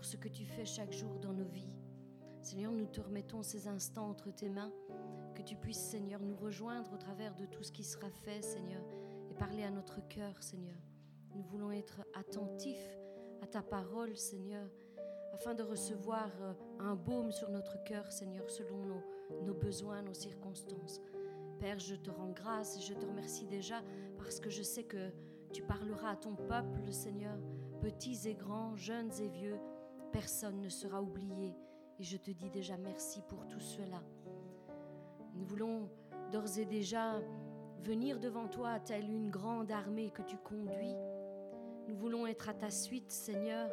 pour ce que tu fais chaque jour dans nos vies. Seigneur, nous te remettons ces instants entre tes mains, que tu puisses, Seigneur, nous rejoindre au travers de tout ce qui sera fait, Seigneur, et parler à notre cœur, Seigneur. Nous voulons être attentifs à ta parole, Seigneur, afin de recevoir euh, un baume sur notre cœur, Seigneur, selon nos, nos besoins, nos circonstances. Père, je te rends grâce et je te remercie déjà parce que je sais que tu parleras à ton peuple, Seigneur, petits et grands, jeunes et vieux. Personne ne sera oublié. Et je te dis déjà merci pour tout cela. Nous voulons d'ores et déjà venir devant toi telle une grande armée que tu conduis. Nous voulons être à ta suite, Seigneur,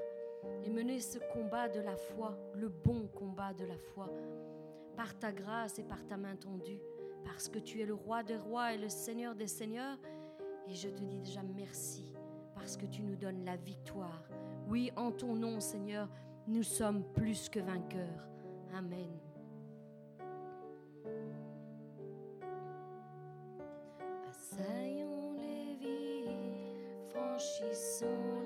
et mener ce combat de la foi, le bon combat de la foi, par ta grâce et par ta main tendue, parce que tu es le roi des rois et le Seigneur des seigneurs. Et je te dis déjà merci, parce que tu nous donnes la victoire. Oui, en ton nom, Seigneur, nous sommes plus que vainqueurs. Amen. Assaillons les villes, franchissons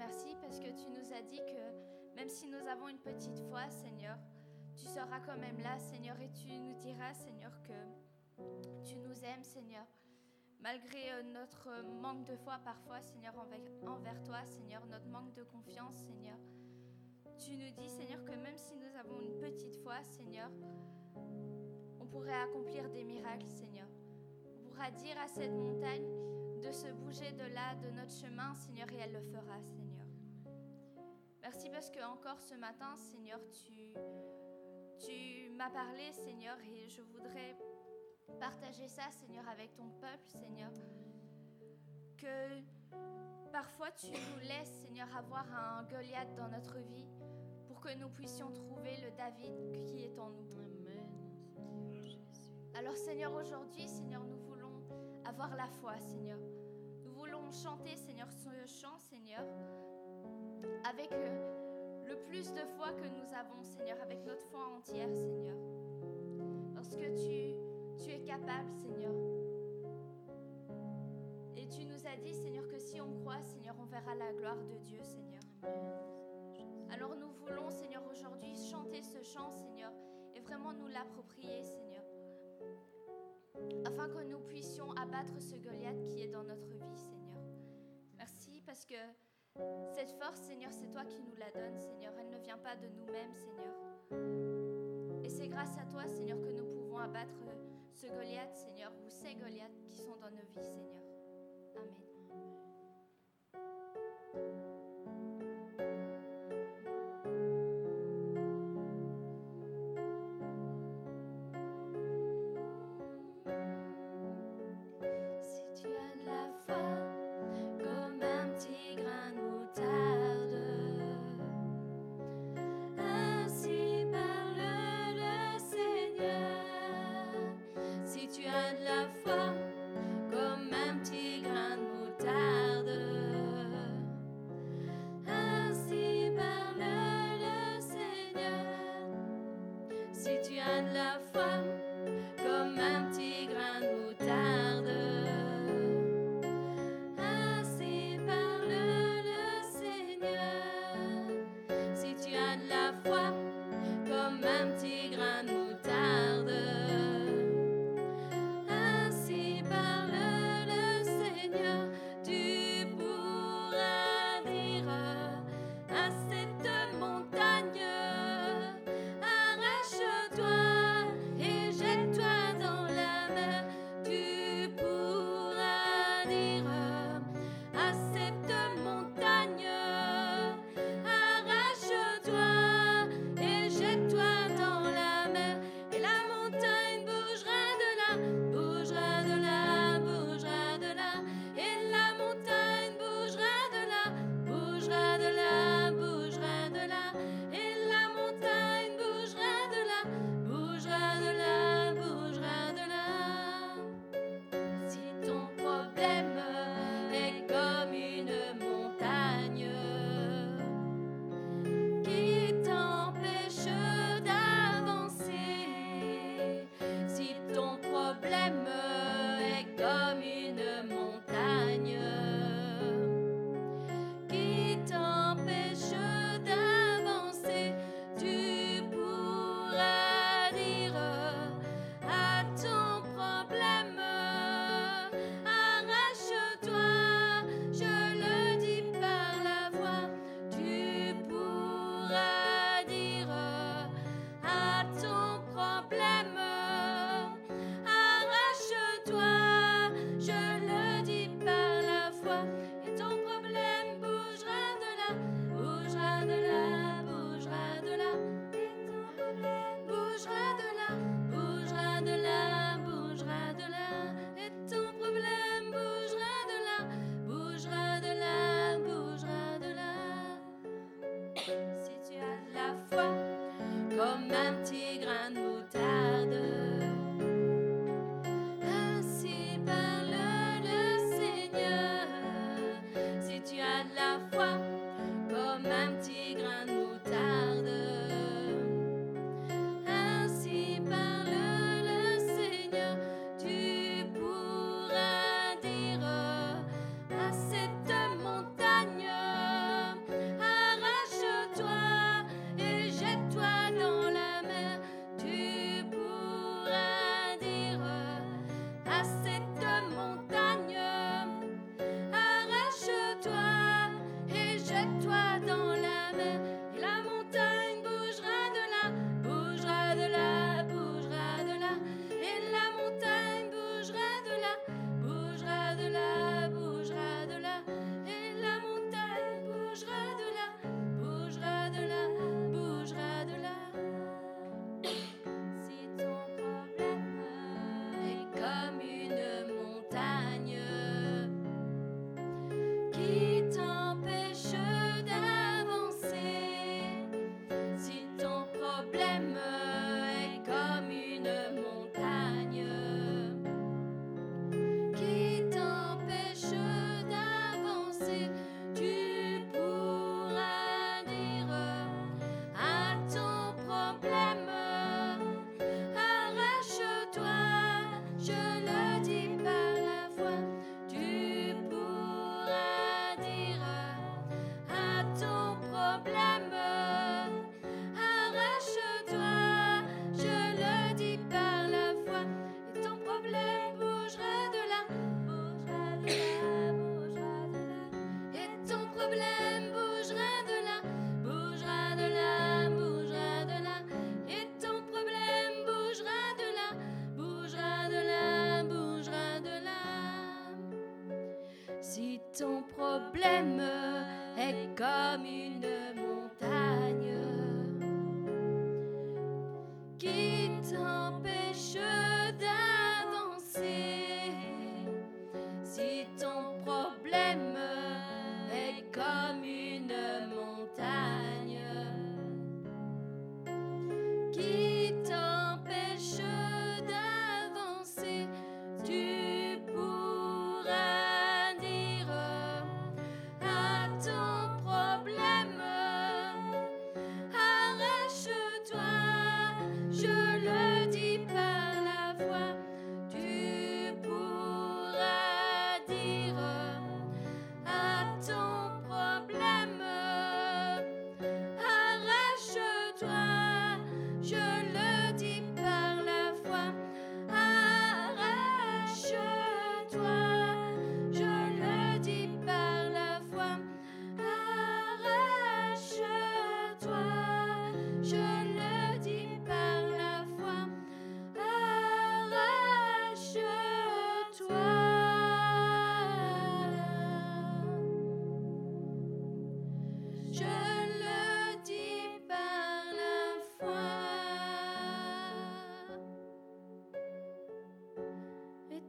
Merci parce que tu nous as dit que même si nous avons une petite foi, Seigneur, tu seras quand même là, Seigneur, et tu nous diras, Seigneur, que tu nous aimes, Seigneur. Malgré euh, notre manque de foi parfois, Seigneur, envers, toi, Seigneur, notre manque de confiance, Seigneur. Tu nous dis, Seigneur, que même si nous avons une petite foi, Seigneur, on pourrait accomplir des miracles, Seigneur. On pourra dire à cette montagne de se bouger de là, de notre chemin, Seigneur, et elle le fera. Parce que encore ce matin, Seigneur, tu, tu m'as parlé, Seigneur, et je voudrais partager ça, Seigneur, avec ton peuple, Seigneur. Que parfois tu nous laisses, Seigneur, avoir un Goliath dans notre vie pour que nous puissions trouver le David qui est en nous. Amen. Alors Seigneur, aujourd'hui, Seigneur, nous voulons avoir la foi, Seigneur. Nous voulons chanter, Seigneur, ce chant, Seigneur, avec euh, le plus de foi que nous avons, Seigneur, avec notre foi entière, Seigneur. Parce que tu, tu es capable, Seigneur. Et tu nous as dit, Seigneur, que si on croit, Seigneur, on verra la gloire de Dieu, Seigneur. Alors nous voulons, Seigneur, aujourd'hui chanter ce chant, Seigneur, et vraiment nous l'approprier, Seigneur afin que nous puissions abattre ce Goliath qui est dans notre vie, Seigneur. Merci parce que cette force, Seigneur, c'est toi qui nous la donnes, Seigneur. Elle ne vient pas de nous-mêmes, Seigneur. Et c'est grâce à toi, Seigneur, que nous pouvons abattre ce Goliath, Seigneur, ou ces Goliaths qui sont dans nos vies, Seigneur. Amen.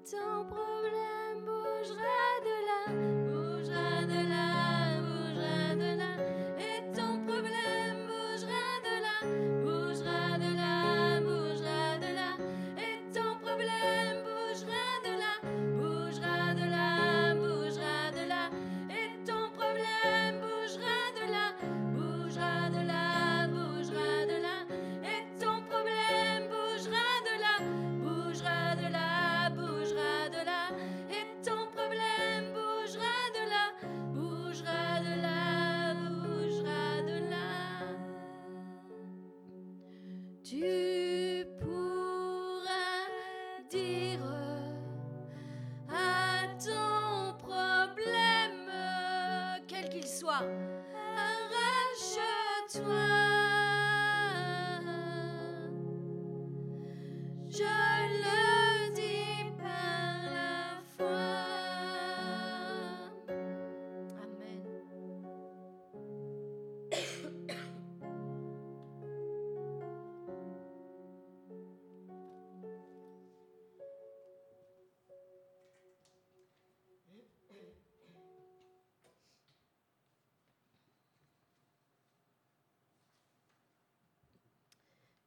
Ton problème bougera de là,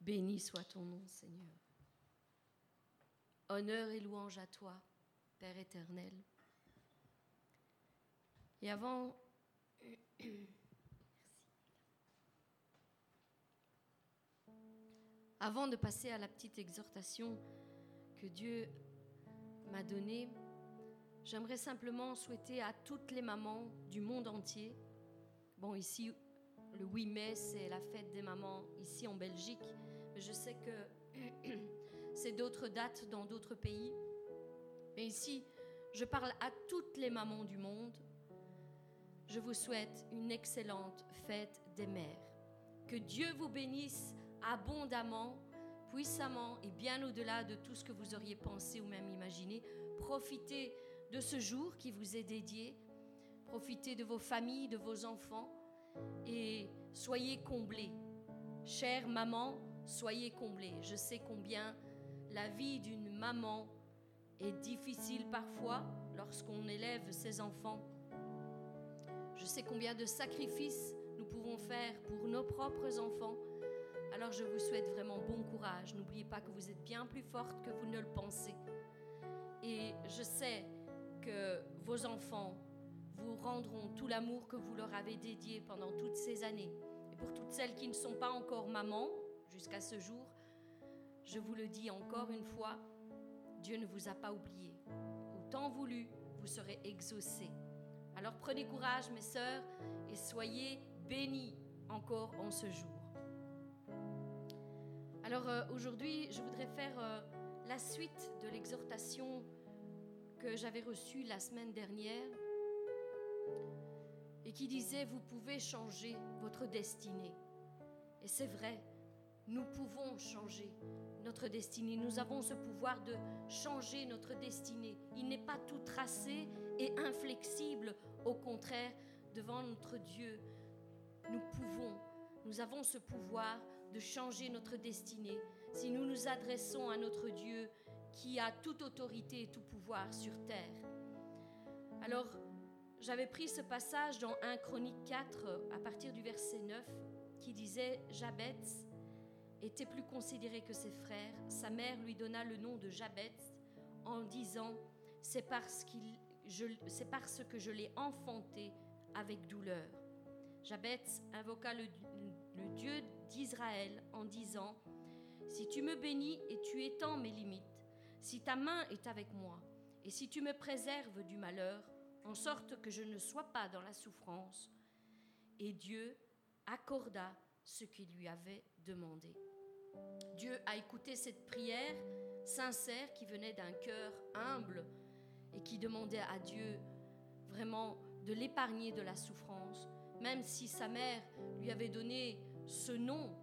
Béni soit ton nom, Seigneur. Honneur et louange à toi, Père éternel. Et avant... Avant de passer à la petite exhortation que Dieu m'a donnée, j'aimerais simplement souhaiter à toutes les mamans du monde entier, bon ici le 8 mai c'est la fête des mamans ici en Belgique, je sais que c'est d'autres dates dans d'autres pays. Mais ici, je parle à toutes les mamans du monde. Je vous souhaite une excellente fête des mères. Que Dieu vous bénisse abondamment, puissamment et bien au-delà de tout ce que vous auriez pensé ou même imaginé. Profitez de ce jour qui vous est dédié. Profitez de vos familles, de vos enfants et soyez comblés. Chère maman, soyez comblés. Je sais combien la vie d'une maman est difficile parfois lorsqu'on élève ses enfants. Je sais combien de sacrifices nous pouvons faire pour nos propres enfants. Alors je vous souhaite vraiment bon courage. N'oubliez pas que vous êtes bien plus forte que vous ne le pensez. Et je sais que vos enfants vous rendront tout l'amour que vous leur avez dédié pendant toutes ces années. Et pour toutes celles qui ne sont pas encore mamans jusqu'à ce jour, je vous le dis encore une fois, Dieu ne vous a pas oublié. Au temps voulu, vous serez exaucés. Alors prenez courage, mes sœurs, et soyez bénis encore en ce jour. Alors euh, aujourd'hui, je voudrais faire euh, la suite de l'exhortation que j'avais reçue la semaine dernière et qui disait, vous pouvez changer votre destinée. Et c'est vrai, nous pouvons changer notre destinée. Nous avons ce pouvoir de changer notre destinée. Il n'est pas tout tracé et inflexibles. Au contraire, devant notre Dieu, nous pouvons, nous avons ce pouvoir de changer notre destinée si nous nous adressons à notre Dieu qui a toute autorité et tout pouvoir sur terre. Alors, j'avais pris ce passage dans 1 Chronique 4 à partir du verset 9 qui disait Jabez était plus considéré que ses frères. Sa mère lui donna le nom de Jabez en disant C'est parce, que je l'ai enfanté avec douleur. Jabez invoqua le Dieu d'Israël en disant Si tu me bénis et tu étends mes limites, si ta main est avec moi, et si tu me préserves du malheur, en sorte que je ne sois pas dans la souffrance. Et Dieu accorda ce qu'il lui avait demandé. Dieu a écouté cette prière sincère qui venait d'un cœur humble et qui demandait à Dieu vraiment de l'épargner de la souffrance, même si sa mère lui avait donné ce nom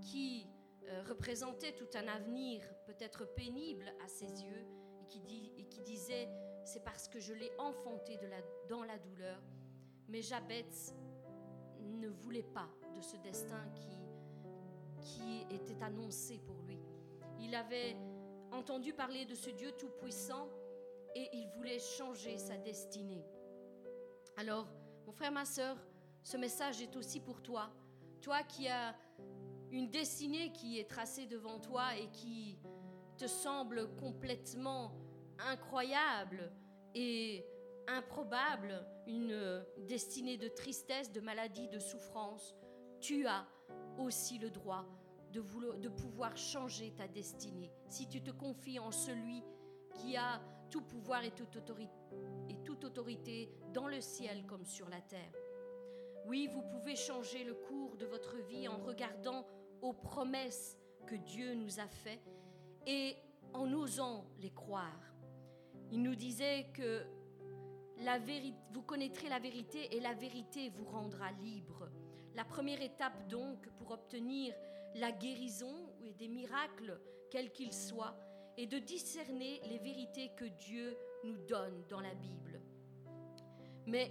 qui euh, représentait tout un avenir peut-être pénible à ses yeux et qui, disait c'est parce que je l'ai enfanté dans la douleur. Mais Jabez ne voulait pas de ce destin qui, qui était annoncé pour lui. Il avait entendu parler de ce Dieu tout-puissant et il voulait changer sa destinée. Alors, mon frère, ma soeur, ce message est aussi pour toi. Toi qui as une destinée qui est tracée devant toi et qui te semble complètement incroyable et improbable, une destinée de tristesse, de maladie, de souffrance, tu as aussi le droit de, pouvoir changer ta destinée. Si tu te confies en celui qui a tout pouvoir et toute autorité, et toute autorité dans le ciel comme sur la terre. Oui, vous pouvez changer le cours de votre vie en regardant aux promesses que Dieu nous a faites et en osant les croire. Il nous disait que la vérité, vous connaîtrez la vérité et la vérité vous rendra libre. La première étape donc pour obtenir la guérison et des miracles, quels qu'ils soient, est de discerner les vérités que Dieu nous donne dans la Bible. Mais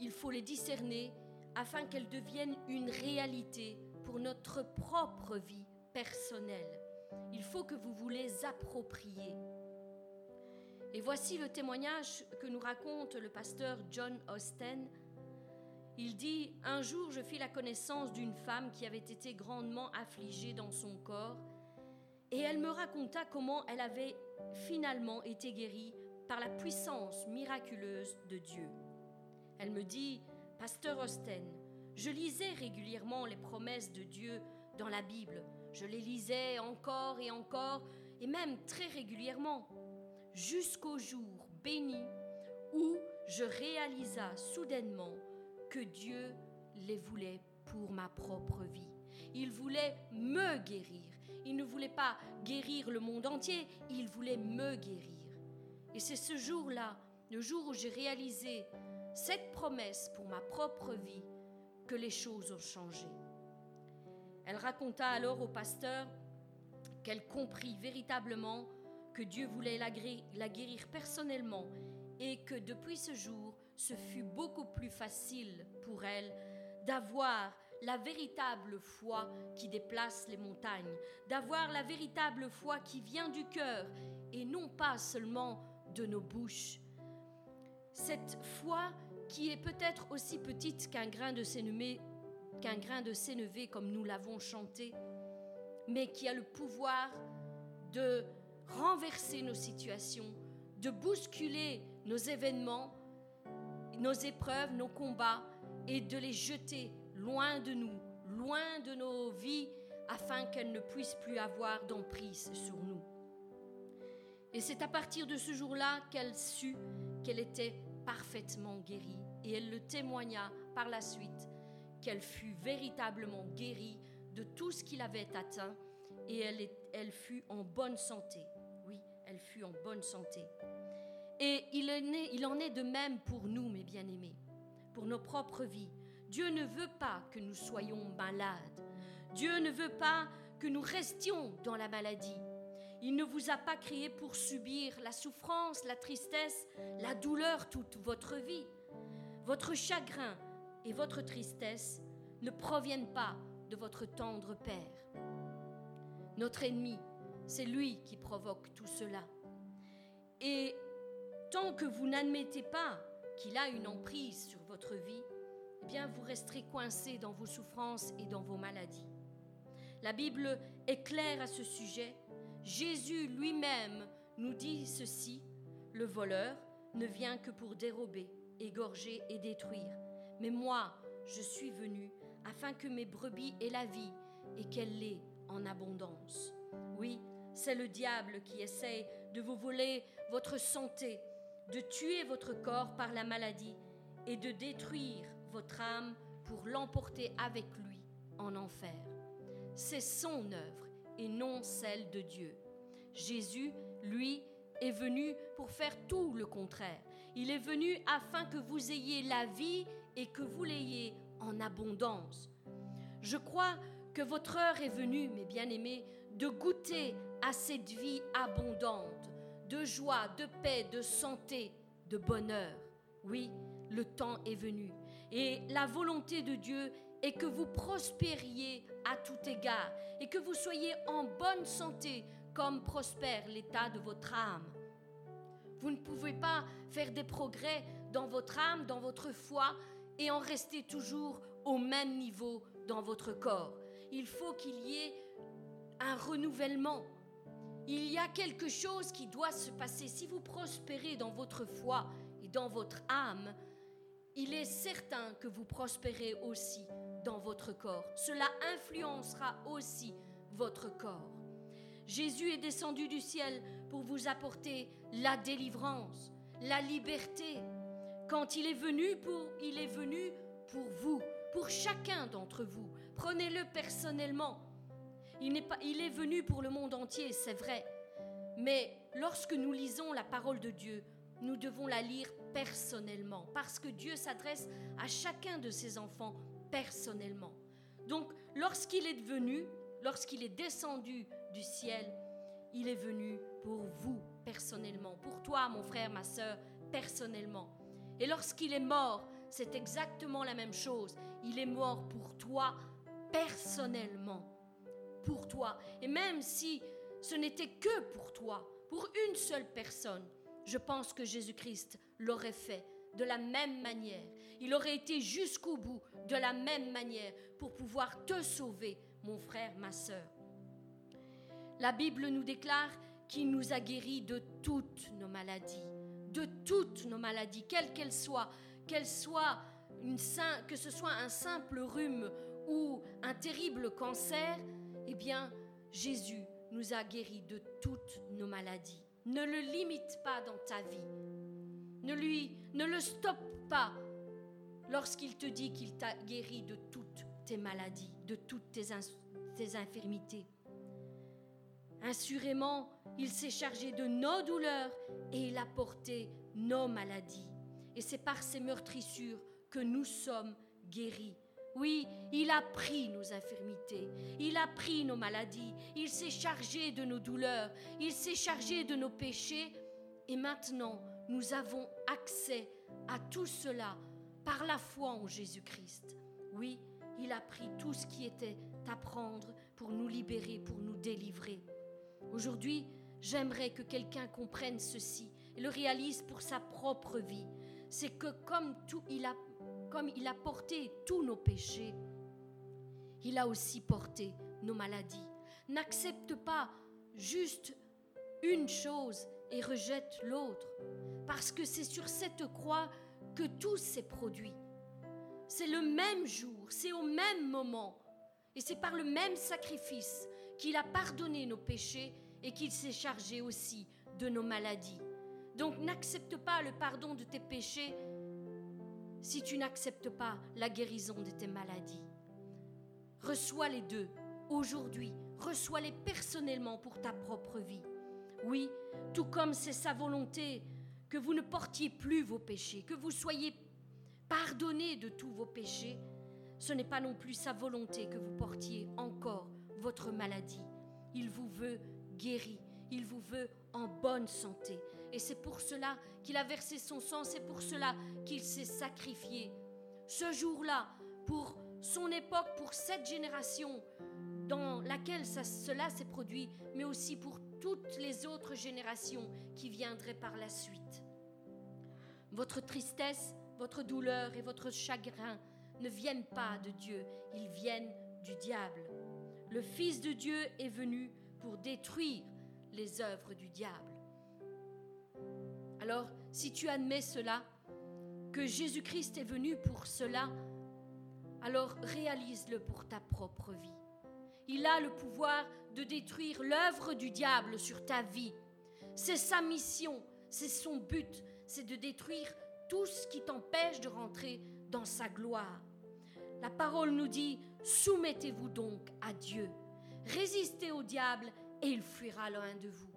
il faut les discerner afin qu'elles deviennent une réalité pour notre propre vie personnelle. Il faut que vous vous les appropriez. Et voici le témoignage que nous raconte le pasteur John Austen. Il dit, Un jour je fis la connaissance d'une femme qui avait été grandement affligée dans son corps, et elle me raconta comment elle avait finalement été guérie par la puissance miraculeuse de Dieu. Elle me dit, Pasteur Austen, je lisais régulièrement les promesses de Dieu dans la Bible. Je les lisais encore et encore, et même très régulièrement jusqu'au jour béni où je réalisa soudainement que Dieu les voulait pour ma propre vie. Il voulait me guérir. Il ne voulait pas guérir le monde entier, il voulait me guérir. Et c'est ce jour-là, le jour où j'ai réalisé cette promesse pour ma propre vie, que les choses ont changé. Elle raconta alors au pasteur qu'elle comprit véritablement que Dieu voulait la guérir personnellement et que depuis ce jour, ce fut beaucoup plus facile pour elle d'avoir la véritable foi qui déplace les montagnes, d'avoir la véritable foi qui vient du cœur et non pas seulement de nos bouches. Cette foi qui est peut-être aussi petite qu'un grain de sénévé, comme nous l'avons chanté, mais qui a le pouvoir de renverser nos situations, de bousculer nos événements, nos épreuves, nos combats, et de les jeter loin de nous, loin de nos vies, afin qu'elles ne puissent plus avoir d'emprise sur nous. Et c'est à partir de ce jour-là qu'elle sut qu'elle était parfaitement guérie, et elle le témoigna par la suite, qu'elle fut véritablement guérie de tout ce qui l'avait atteint, et elle, elle fut en bonne santé elle fut en bonne santé. Et il en, est, de même pour nous, mes bien-aimés, pour nos propres vies. Dieu ne veut pas que nous soyons malades. Dieu ne veut pas que nous restions dans la maladie. Il ne vous a pas créé pour subir la souffrance, la tristesse, la douleur toute votre vie. Votre chagrin et votre tristesse ne proviennent pas de votre tendre Père. Notre ennemi, c'est lui qui provoque tout cela. Et tant que vous n'admettez pas qu'il a une emprise sur votre vie, eh bien vous resterez coincé dans vos souffrances et dans vos maladies. La Bible est claire à ce sujet. Jésus lui-même nous dit ceci, le voleur ne vient que pour dérober, égorger et détruire. Mais moi, je suis venu afin que mes brebis aient la vie et qu'elle l'ait en abondance. Oui, c'est le diable qui essaye de vous voler votre santé, de tuer votre corps par la maladie et de détruire votre âme pour l'emporter avec lui en enfer. C'est son œuvre et non celle de Dieu. Jésus, lui, est venu pour faire tout le contraire. Il est venu afin que vous ayez la vie et que vous l'ayez en abondance. Je crois que votre heure est venue, mes bien-aimés, de goûter à cette vie abondante, de joie, de paix, de santé, de bonheur. Oui, le temps est venu. Et la volonté de Dieu est que vous prospériez à tout égard et que vous soyez en bonne santé comme prospère l'état de votre âme. Vous ne pouvez pas faire des progrès dans votre âme, dans votre foi, et en rester toujours au même niveau dans votre corps. Il faut qu'il y ait un renouvellement. Il y a quelque chose qui doit se passer. Si vous prospérez dans votre foi et dans votre âme, il est certain que vous prospérez aussi dans votre corps. Cela influencera aussi votre corps. Jésus est descendu du ciel pour vous apporter la délivrance, la liberté. Quand il est venu pour il est venu pour vous, pour chacun d'entre vous. Prenez-le personnellement. Il, pas, il est venu pour le monde entier, c'est vrai. Mais lorsque nous lisons la parole de Dieu, nous devons la lire personnellement, parce que Dieu s'adresse à chacun de ses enfants personnellement. Donc, lorsqu'il est venu, lorsqu'il est descendu du ciel, il est venu pour vous personnellement, pour toi, mon frère, ma soeur, personnellement. Et lorsqu'il est mort, c'est exactement la même chose. Il est mort pour toi personnellement. Pour toi. Et même si ce n'était que pour toi, pour une seule personne, je pense que Jésus-Christ l'aurait fait de la même manière. Il aurait été jusqu'au bout de la même manière pour pouvoir te sauver, mon frère, ma sœur. La Bible nous déclare qu'il nous a guéris de toutes nos maladies, de toutes nos maladies, quelles qu'elles soient soit une, que ce soit un simple rhume ou un terrible cancer, eh bien, Jésus nous a guéris de toutes nos maladies. Ne le limite pas dans ta vie. Ne lui, ne le stoppe pas lorsqu'il te dit qu'il t'a guéri de toutes tes maladies, de toutes tes, infirmités. Assurément, il s'est chargé de nos douleurs et il a porté nos maladies. Et c'est par ces meurtrissures que nous sommes guéris. Oui, il a pris nos infirmités, il a pris nos maladies, il s'est chargé de nos douleurs, il s'est chargé de nos péchés. Et maintenant, nous avons accès à tout cela par la foi en Jésus-Christ. Oui, il a pris tout ce qui était à prendre pour nous libérer, pour nous délivrer. Aujourd'hui, j'aimerais que quelqu'un comprenne ceci et le réalise pour sa propre vie c'est que comme, tout, il a, comme il a porté tous nos péchés, il a aussi porté nos maladies. N'accepte pas juste une chose et rejette l'autre, parce que c'est sur cette croix que tout s'est produit. C'est le même jour, c'est au même moment, et c'est par le même sacrifice qu'il a pardonné nos péchés et qu'il s'est chargé aussi de nos maladies. Donc n'accepte pas le pardon de tes péchés si tu n'acceptes pas la guérison de tes maladies. Reçois les deux aujourd'hui, reçois-les personnellement pour ta propre vie. Oui, tout comme c'est sa volonté que vous ne portiez plus vos péchés, que vous soyez pardonnés de tous vos péchés, ce n'est pas non plus sa volonté que vous portiez encore votre maladie. Il vous veut guéri, il vous veut en bonne santé. Et c'est pour cela qu'il a versé son sang, c'est pour cela qu'il s'est sacrifié. Ce jour-là, pour son époque, pour cette génération dans laquelle cela s'est produit, mais aussi pour toutes les autres générations qui viendraient par la suite. Votre tristesse, votre douleur et votre chagrin ne viennent pas de Dieu, ils viennent du diable. Le Fils de Dieu est venu pour détruire les œuvres du diable. Alors, si tu admets cela, que Jésus-Christ est venu pour cela, alors réalise-le pour ta propre vie. Il a le pouvoir de détruire l'œuvre du diable sur ta vie. C'est sa mission, c'est son but, c'est de détruire tout ce qui t'empêche de rentrer dans sa gloire. La parole nous dit, soumettez-vous donc à Dieu, résistez au diable et il fuira loin de vous.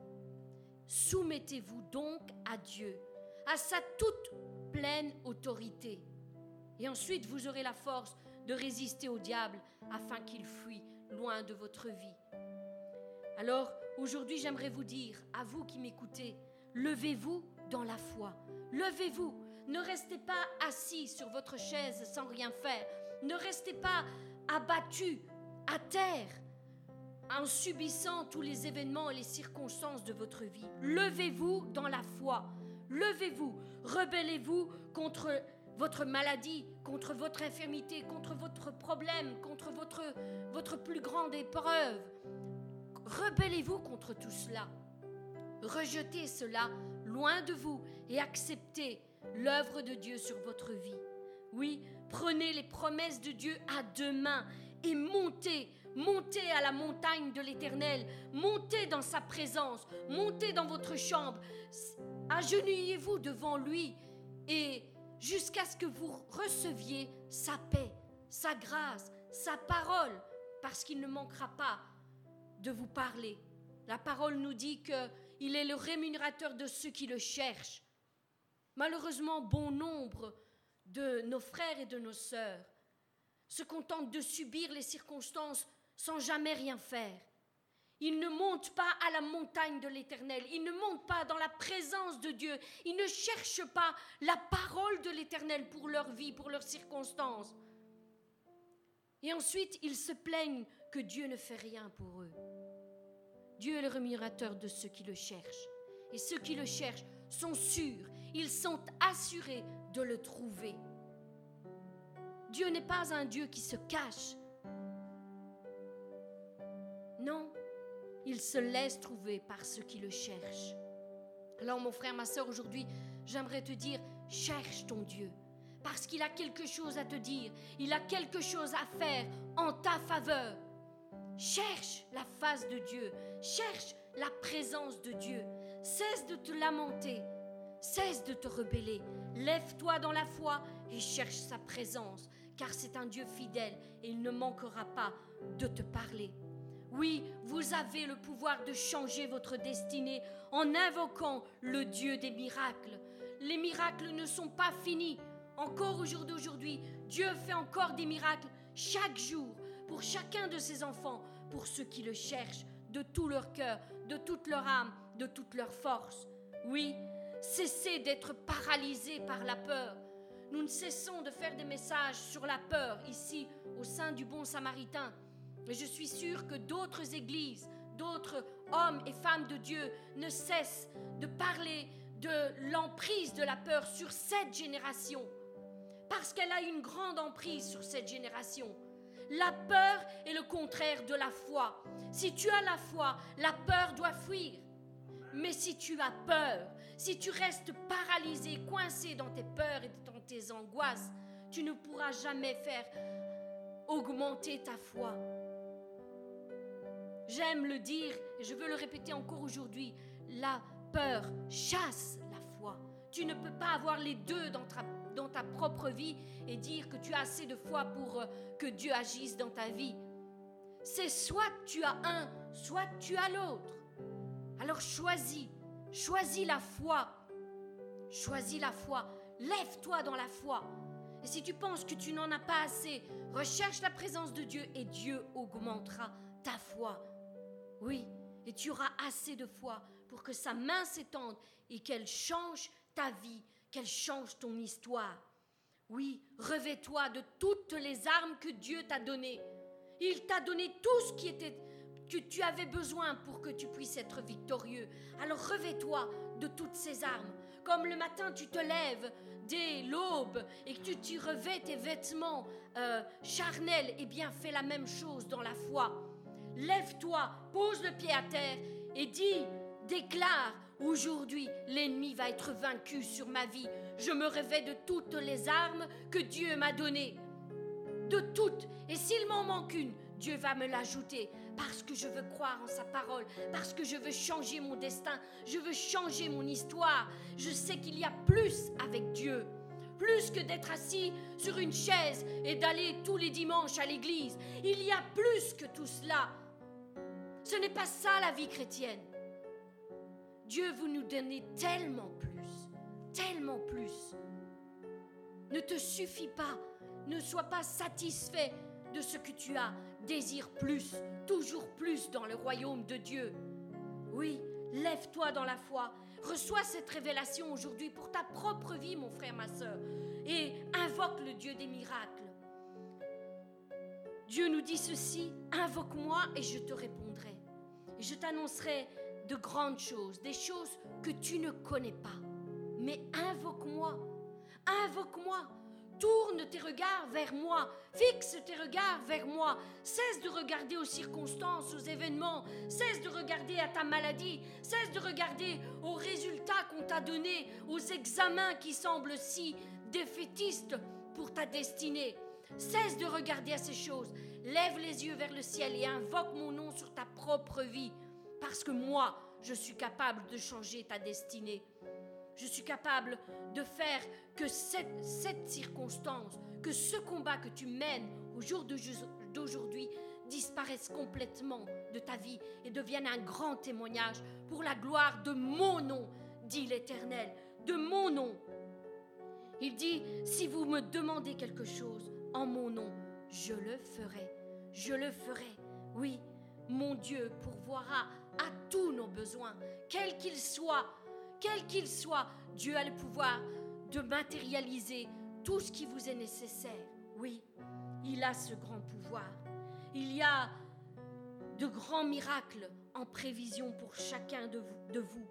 Soumettez-vous donc à Dieu, à sa toute pleine autorité. Et ensuite, vous aurez la force de résister au diable afin qu'il fuit loin de votre vie. Alors, aujourd'hui, j'aimerais vous dire, à vous qui m'écoutez, levez-vous dans la foi. Levez-vous. Ne restez pas assis sur votre chaise sans rien faire. Ne restez pas abattu à terre en subissant tous les événements et les circonstances de votre vie. Levez-vous dans la foi. Levez-vous. Rebellez-vous contre votre maladie, contre votre infirmité, contre votre problème, contre votre, votre plus grande épreuve. Rebellez-vous contre tout cela. Rejetez cela loin de vous et acceptez l'œuvre de Dieu sur votre vie. Oui, prenez les promesses de Dieu à deux mains et montez, montez à la montagne de l'Éternel, montez dans sa présence, montez dans votre chambre, agenouillez-vous devant lui et jusqu'à ce que vous receviez sa paix, sa grâce, sa parole, parce qu'il ne manquera pas de vous parler. La parole nous dit qu'il est le rémunérateur de ceux qui le cherchent. Malheureusement, bon nombre de nos frères et de nos sœurs se contentent de subir les circonstances sans jamais rien faire. Ils ne montent pas à la montagne de l'Éternel, ils ne montent pas dans la présence de Dieu, ils ne cherchent pas la parole de l'Éternel pour leur vie, pour leurs circonstances. Et ensuite, ils se plaignent que Dieu ne fait rien pour eux. Dieu est le rémunérateur de ceux qui le cherchent. Et ceux qui le cherchent sont sûrs, ils sont assurés de le trouver. Dieu n'est pas un Dieu qui se cache. Non, il se laisse trouver par ceux qui le cherchent. Alors mon frère, ma soeur, aujourd'hui, j'aimerais te dire, cherche ton Dieu, parce qu'il a quelque chose à te dire, il a quelque chose à faire en ta faveur. Cherche la face de Dieu, cherche la présence de Dieu, cesse de te lamenter, cesse de te rebeller, lève-toi dans la foi et cherche sa présence, car c'est un Dieu fidèle et il ne manquera pas de te parler. Oui, vous avez le pouvoir de changer votre destinée en invoquant le Dieu des miracles. Les miracles ne sont pas finis. Encore au jour d'aujourd'hui, Dieu fait encore des miracles chaque jour pour chacun de ses enfants, pour ceux qui le cherchent de tout leur cœur, de toute leur âme, de toute leur force. Oui, cessez d'être paralysés par la peur. Nous ne cessons de faire des messages sur la peur ici au sein du bon samaritain. Mais je suis sûre que d'autres églises, d'autres hommes et femmes de Dieu ne cessent de parler de l'emprise de la peur sur cette génération. Parce qu'elle a une grande emprise sur cette génération. La peur est le contraire de la foi. Si tu as la foi, la peur doit fuir. Mais si tu as peur, si tu restes paralysé, coincé dans tes peurs et dans tes angoisses, tu ne pourras jamais faire augmenter ta foi. J'aime le dire et je veux le répéter encore aujourd'hui. La peur chasse la foi. Tu ne peux pas avoir les deux dans ta, propre vie et dire que tu as assez de foi pour euh, que Dieu agisse dans ta vie. C'est soit tu as un, soit tu as l'autre. Alors choisis, choisis la foi. Choisis la foi. Lève-toi dans la foi. Et si tu penses que tu n'en as pas assez, recherche la présence de Dieu et Dieu augmentera ta foi. Oui, et tu auras assez de foi pour que sa main s'étende et qu'elle change ta vie, qu'elle change ton histoire. Oui, revêt-toi de toutes les armes que Dieu t'a données. Il t'a donné tout ce qui était que tu avais besoin pour que tu puisses être victorieux. Alors revêt-toi de toutes ces armes. Comme le matin tu te lèves dès l'aube et que tu, tu revêts tes vêtements euh, charnels, eh bien fais la même chose dans la foi. Lève-toi, pose le pied à terre et dis, déclare, aujourd'hui l'ennemi va être vaincu sur ma vie. Je me revêt de toutes les armes que Dieu m'a données. De toutes. Et s'il m'en manque une, Dieu va me l'ajouter parce que je veux croire en sa parole, parce que je veux changer mon destin, je veux changer mon histoire. Je sais qu'il y a plus avec Dieu, plus que d'être assis sur une chaise et d'aller tous les dimanches à l'église. Il y a plus que tout cela. Ce n'est pas ça la vie chrétienne. Dieu vous nous donner tellement plus, tellement plus. Ne te suffit pas, ne sois pas satisfait de ce que tu as, désire plus, toujours plus dans le royaume de Dieu. Oui, lève-toi dans la foi, reçois cette révélation aujourd'hui pour ta propre vie, mon frère, ma soeur, et invoque le Dieu des miracles. Dieu nous dit ceci, invoque-moi et je te répondrai. Je t'annoncerai de grandes choses, des choses que tu ne connais pas. Mais invoque-moi, invoque-moi, Tourne tes regards vers moi, fixe tes regards vers moi, cesse de regarder aux circonstances, aux événements, cesse de regarder à ta maladie, cesse de regarder aux résultats qu'on t'a donnés, aux examens qui semblent si défaitistes pour ta destinée. Cesse de regarder à ces choses, lève les yeux vers le ciel et invoque mon nom sur ta propre vie, parce que moi, je suis capable de changer ta destinée. Je suis capable de faire que cette, circonstance, que ce combat que tu mènes au jour d'aujourd'hui disparaisse complètement de ta vie et devienne un grand témoignage pour la gloire de mon nom, dit l'Éternel, de mon nom. Il dit, si vous me demandez quelque chose en mon nom, je le ferai. Je le ferai. Oui, mon Dieu pourvoira à tous nos besoins, quels qu'ils soient quel qu'il soit, Dieu a le pouvoir de matérialiser tout ce qui vous est nécessaire. Oui, il a ce grand pouvoir. Il y a de grands miracles en prévision pour chacun de vous. De vous.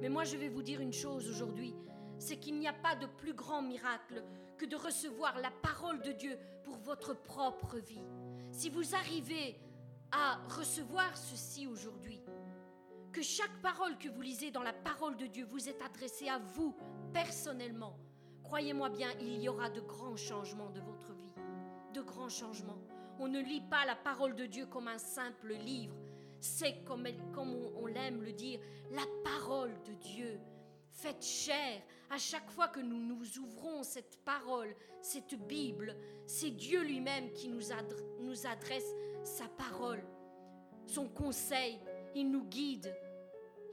Mais moi, je vais vous dire une chose aujourd'hui, c'est qu'il n'y a pas de plus grand miracle que de recevoir la parole de Dieu pour votre propre vie. Si vous arrivez à recevoir ceci aujourd'hui, que chaque parole que vous lisez dans la parole de Dieu vous est adressée à vous personnellement. Croyez-moi bien, il y aura de grands changements de votre vie. De grands changements. On ne lit pas la parole de Dieu comme un simple livre. C'est comme, comme on, l'aime le dire, la parole de Dieu. Faites chair. À chaque fois que nous nous ouvrons cette parole, cette Bible, c'est Dieu lui-même qui nous, nous adresse sa parole, son conseil. Il nous guide,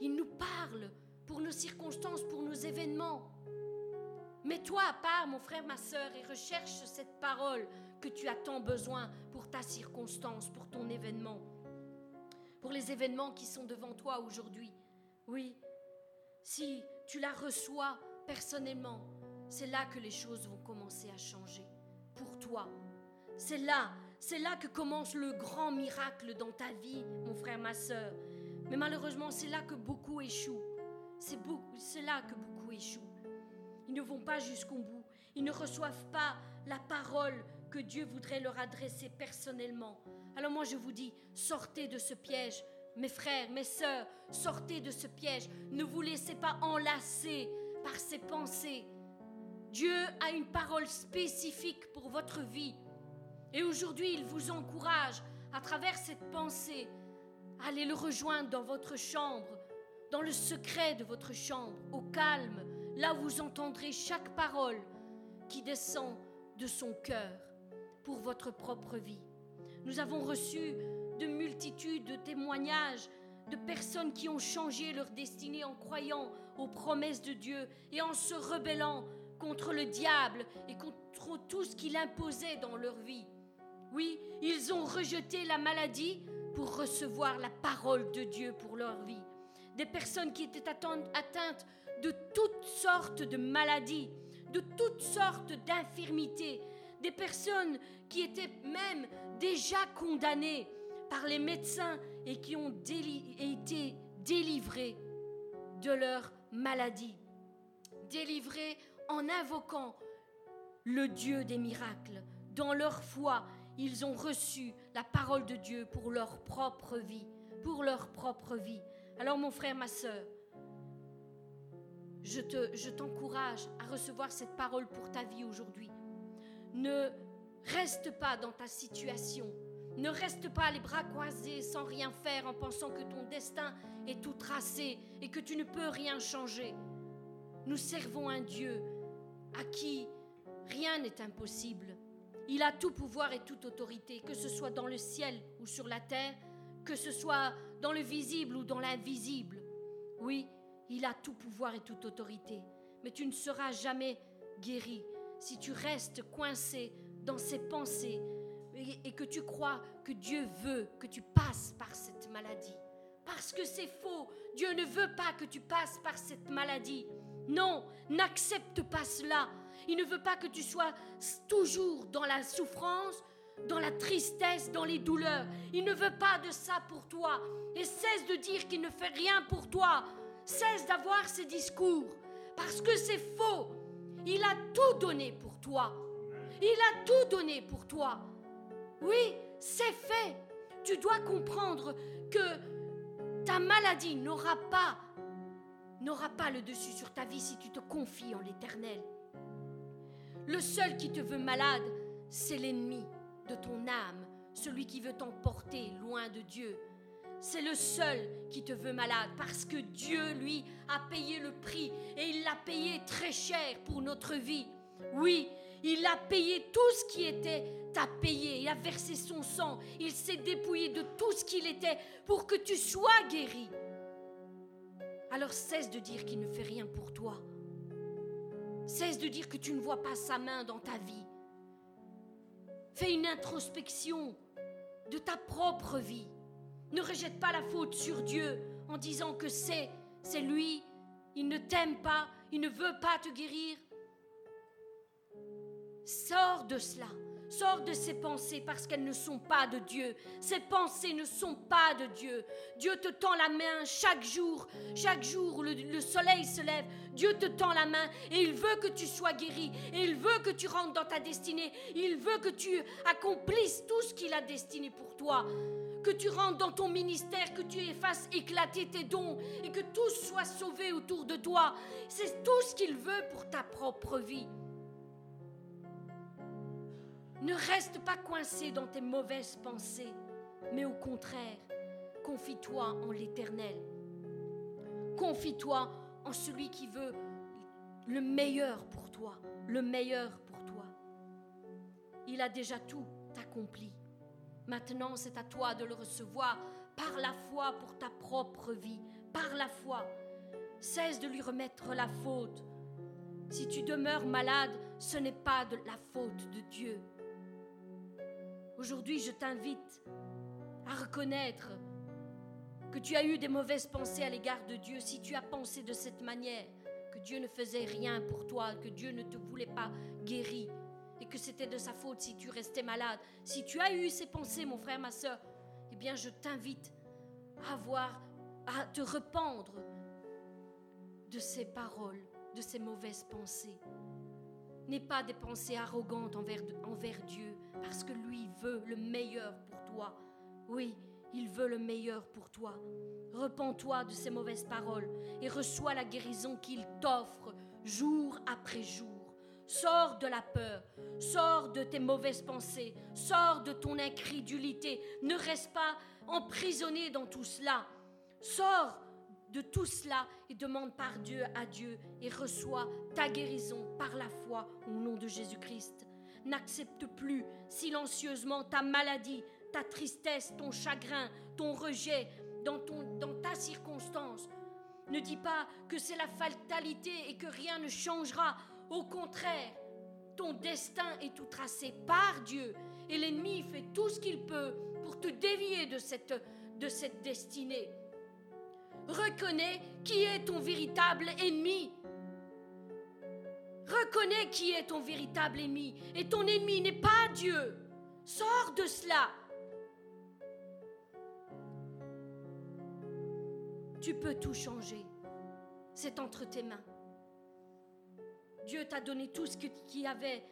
il nous parle pour nos circonstances, pour nos événements. Mets-toi à part, mon frère, ma soeur, et recherche cette parole que tu as tant besoin pour ta circonstance, pour ton événement, pour les événements qui sont devant toi aujourd'hui. Oui, si tu la reçois personnellement, c'est là que les choses vont commencer à changer pour toi. C'est là, c'est là que commence le grand miracle dans ta vie, mon frère, ma soeur. Mais malheureusement, c'est là que beaucoup échouent. C'est, c'est là que beaucoup échouent. Ils ne vont pas jusqu'au bout. Ils ne reçoivent pas la parole que Dieu voudrait leur adresser personnellement. Alors moi je vous dis, sortez de ce piège. Mes frères, mes sœurs, sortez de ce piège. Ne vous laissez pas enlacer par ces pensées. Dieu a une parole spécifique pour votre vie. Et aujourd'hui, il vous encourage à travers cette pensée Allez le rejoindre dans votre chambre, dans le secret de votre chambre, au calme, là vous entendrez chaque parole qui descend de son cœur pour votre propre vie. Nous avons reçu de multitudes de témoignages de personnes qui ont changé leur destinée en croyant aux promesses de Dieu et en se rebellant contre le diable et contre tout ce qu'il imposait dans leur vie. Oui, ils ont rejeté la maladie pour recevoir la parole de Dieu pour leur vie. des personnes qui étaient atteintes de toutes sortes de maladies, de toutes sortes d'infirmités, des personnes qui étaient même déjà condamnées par les médecins et qui ont été délivrées de leur maladie, délivrées en invoquant le Dieu des miracles. Dans leur foi, ils ont reçu la parole de Dieu pour leur propre vie, pour leur propre vie. Alors mon frère, ma soeur, je, te, je t'encourage à recevoir cette parole pour ta vie aujourd'hui. Ne reste pas dans ta situation. Ne reste pas les bras croisés sans rien faire en pensant que ton destin est tout tracé et que tu ne peux rien changer. Nous servons un Dieu à qui rien n'est impossible. Il a tout pouvoir et toute autorité, que ce soit dans le ciel ou sur la terre, que ce soit dans le visible ou dans l'invisible. Oui, il a tout pouvoir et toute autorité, mais tu ne seras jamais guéri si tu restes coincé dans ses pensées et, que tu crois que Dieu veut que tu passes par cette maladie. Parce que c'est faux. Dieu ne veut pas que tu passes par cette maladie. Non, n'accepte pas cela. Il ne veut pas que tu sois toujours dans la souffrance, dans la tristesse, dans les douleurs. Il ne veut pas de ça pour toi. Et cesse de dire qu'il ne fait rien pour toi. Cesse d'avoir ces discours. Parce que c'est faux. Il a tout donné pour toi. Il a tout donné pour toi. Oui, c'est fait. Tu dois comprendre que ta maladie n'aura pas n'aura pas le dessus sur ta vie si tu te confies en l'Éternel. Le seul qui te veut malade, c'est l'ennemi de ton âme, celui qui veut t'emporter loin de Dieu. C'est le seul qui te veut malade parce que Dieu, lui, a payé le prix et il l'a payé très cher pour notre vie. Oui, il a payé tout ce qui était à payer. Il a versé son sang. Il s'est dépouillé de tout ce qu'il était pour que tu sois guéri. Alors cesse de dire qu'il ne fait rien pour toi. Cesse de dire que tu ne vois pas sa main dans ta vie. Fais une introspection de ta propre vie. Ne rejette pas la faute sur Dieu en disant que c'est c'est lui, il ne t'aime pas, il ne veut pas te guérir. Sors de cela. Sors de ces pensées parce qu'elles ne sont pas de Dieu. Ces pensées ne sont pas de Dieu. Dieu te tend la main chaque jour. Chaque jour où le, soleil se lève, Dieu te tend la main et il veut que tu sois guéri. Et il veut que tu rentres dans ta destinée. Il veut que tu accomplisses tout ce qu'il a destiné pour toi. Que tu rentres dans ton ministère, que tu fasses éclater tes dons et que tous soient sauvés autour de toi. C'est tout ce qu'il veut pour ta propre vie. Ne reste pas coincé dans tes mauvaises pensées, mais au contraire, confie-toi en l'Éternel. Confie-toi en celui qui veut le meilleur pour toi, le meilleur pour toi. Il a déjà tout accompli. Maintenant, c'est à toi de le recevoir par la foi pour ta propre vie, par la foi. Cesse de lui remettre la faute. Si tu demeures malade, ce n'est pas de la faute de Dieu, Aujourd'hui, je t'invite à reconnaître que tu as eu des mauvaises pensées à l'égard de Dieu, si tu as pensé de cette manière, que Dieu ne faisait rien pour toi, que Dieu ne te voulait pas guéri, et que c'était de sa faute si tu restais malade, si tu as eu ces pensées, mon frère, ma soeur, eh bien, je t'invite à voir, à te rependre de ces paroles, de ces mauvaises pensées. N'aie pas des pensées arrogantes envers, Dieu, parce que lui veut le meilleur pour toi. Oui, il veut le meilleur pour toi. Repends-toi de ces mauvaises paroles et reçois la guérison qu'il t'offre jour après jour. Sors de la peur, sors de tes mauvaises pensées, sors de ton incrédulité. Ne reste pas emprisonné dans tout cela. Sors de tout cela et demande par Dieu à Dieu et reçois ta guérison par la foi au nom de Jésus-Christ. N'accepte plus silencieusement ta maladie, ta tristesse, ton chagrin, ton rejet dans, ton, dans ta circonstance. Ne dis pas que c'est la fatalité et que rien ne changera. Au contraire, ton destin est tout tracé par Dieu et l'ennemi fait tout ce qu'il peut pour te dévier de cette, de cette destinée. Reconnais qui est ton véritable ennemi. Reconnais qui est ton véritable ennemi. Et ton ennemi n'est pas Dieu. Sors de cela. Tu peux tout changer. C'est entre tes mains. Dieu t'a donné tout ce que tu avais,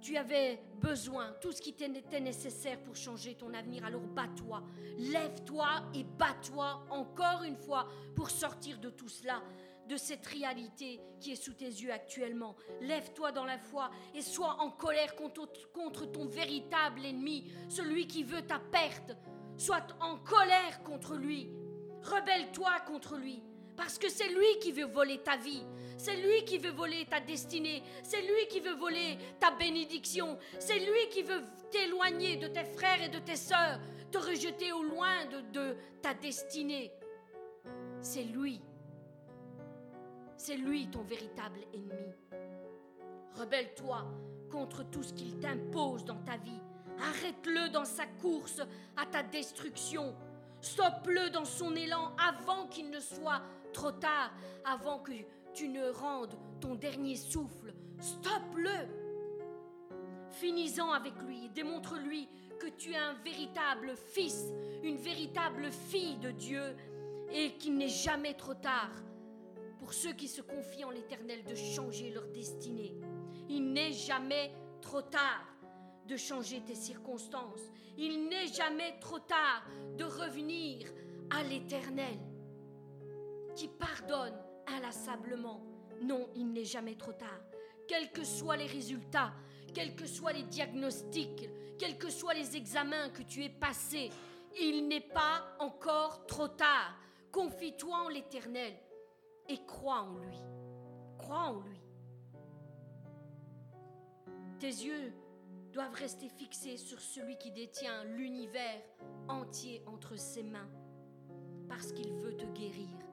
tu avais besoin, tout ce qui t'était nécessaire pour changer ton avenir. Alors bats-toi, lève-toi et bats-toi encore une fois pour sortir de tout cela, de cette réalité qui est sous tes yeux actuellement. Lève-toi dans la foi et sois en colère contre, contre ton véritable ennemi, celui qui veut ta perte. Sois en colère contre lui. Rebelle-toi contre lui. Parce que c'est lui qui veut voler ta vie. C'est lui qui veut voler ta destinée. C'est lui qui veut voler ta bénédiction. C'est lui qui veut t'éloigner de tes frères et de tes sœurs, te rejeter au loin de, ta destinée. C'est lui. C'est lui ton véritable ennemi. Rebelle-toi contre tout ce qu'il t'impose dans ta vie. Arrête-le dans sa course à ta destruction. Stoppe-le dans son élan avant qu'il ne soit trop tard, avant que tu ne rendes ton dernier souffle. Stoppe-le. Finis-en avec lui. Démontre-lui que tu es un véritable fils, une véritable fille de Dieu et qu'il n'est jamais trop tard pour ceux qui se confient en l'Éternel de changer leur destinée. Il n'est jamais trop tard de changer tes circonstances. Il n'est jamais trop tard de revenir à l'Éternel qui pardonne inlassablement. Non, il n'est jamais trop tard. Quels que soient les résultats, quels que soient les diagnostics, quels que soient les examens que tu aies passés, il n'est pas encore trop tard. Confie-toi en l'Éternel et crois en lui. Crois en lui. Tes yeux doivent rester fixés sur celui qui détient l'univers entier entre ses mains, parce qu'il veut te guérir.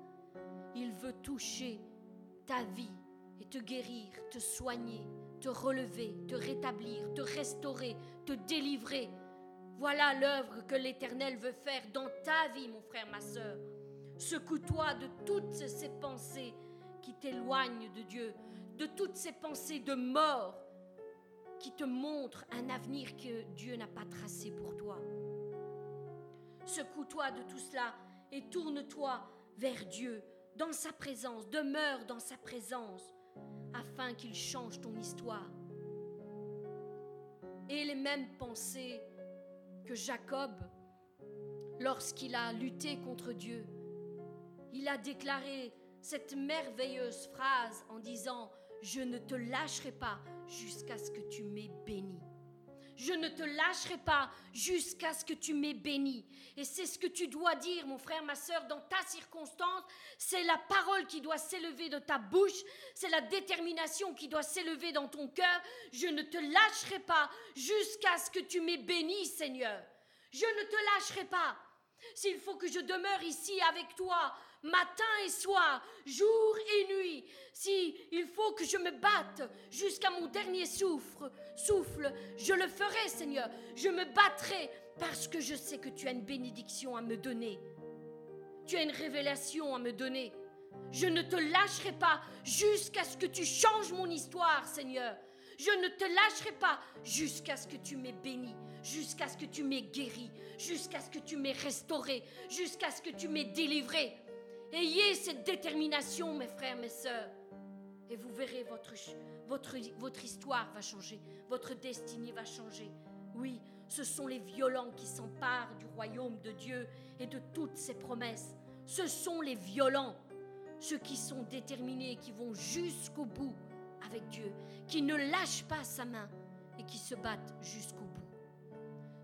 Il veut toucher ta vie et te guérir, te soigner, te relever, te rétablir, te restaurer, te délivrer. Voilà l'œuvre que l'Éternel veut faire dans ta vie, mon frère, ma sœur. Secoue-toi de toutes ces pensées qui t'éloignent de Dieu, de toutes ces pensées de mort qui te montrent un avenir que Dieu n'a pas tracé pour toi. Secoue-toi de tout cela et tourne-toi vers Dieu, dans sa présence, demeure dans sa présence, afin qu'il change ton histoire. Et les mêmes pensées que Jacob, lorsqu'il a lutté contre Dieu, il a déclaré cette merveilleuse phrase en disant, je ne te lâcherai pas jusqu'à ce que tu m'aies béni. Je ne te lâcherai pas jusqu'à ce que tu m'aies béni. Et c'est ce que tu dois dire, mon frère, ma soeur, dans ta circonstance. C'est la parole qui doit s'élever de ta bouche. C'est la détermination qui doit s'élever dans ton cœur. Je ne te lâcherai pas jusqu'à ce que tu m'aies béni, Seigneur. Je ne te lâcherai pas. S'il faut que je demeure ici avec toi, matin et soir, jour et nuit, si il faut que je me batte jusqu'à mon dernier souffle, souffle, je le ferai, Seigneur. Je me battrai parce que je sais que tu as une bénédiction à me donner. Tu as une révélation à me donner. Je ne te lâcherai pas jusqu'à ce que tu changes mon histoire, Seigneur. Je ne te lâcherai pas jusqu'à ce que tu m'aies béni, jusqu'à ce que tu m'aies guéri, jusqu'à ce que tu m'aies restauré, jusqu'à ce que tu m'aies délivré. Ayez cette détermination, mes frères, mes sœurs. Et vous verrez, votre, votre, votre histoire va changer, votre destinée va changer. Oui, ce sont les violents qui s'emparent du royaume de Dieu et de toutes ses promesses. Ce sont les violents, ceux qui sont déterminés et qui vont jusqu'au bout avec Dieu, qui ne lâchent pas sa main et qui se battent jusqu'au bout.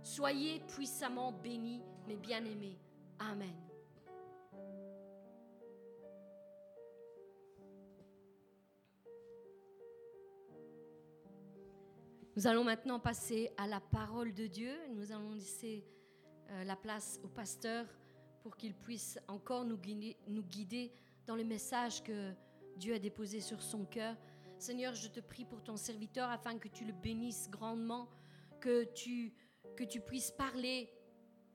Soyez puissamment bénis, mes bien-aimés. Amen. Nous allons maintenant passer à la parole de Dieu. Nous allons laisser euh, la place au pasteur pour qu'il puisse encore nous guider, dans le message que Dieu a déposé sur son cœur. Seigneur, je te prie pour ton serviteur afin que tu le bénisses grandement, que tu, que tu puisses parler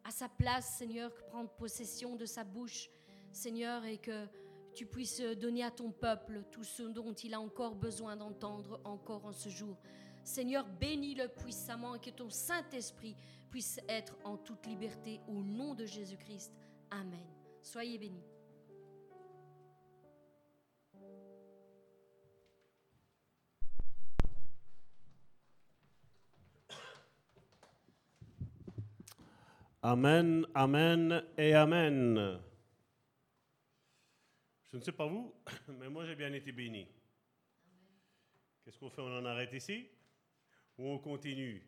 à sa place, Seigneur, prendre possession de sa bouche. Seigneur, et que tu puisses donner à ton peuple tout ce dont il a encore besoin d'entendre encore en ce jour. Seigneur, bénis-le puissamment et que ton Saint-Esprit puisse être en toute liberté au nom de Jésus-Christ. Amen. Soyez bénis. Amen, Amen et Amen. Je ne sais pas vous, mais moi j'ai bien été béni. Qu'est-ce qu'on fait? On en arrête ici? Ou on continue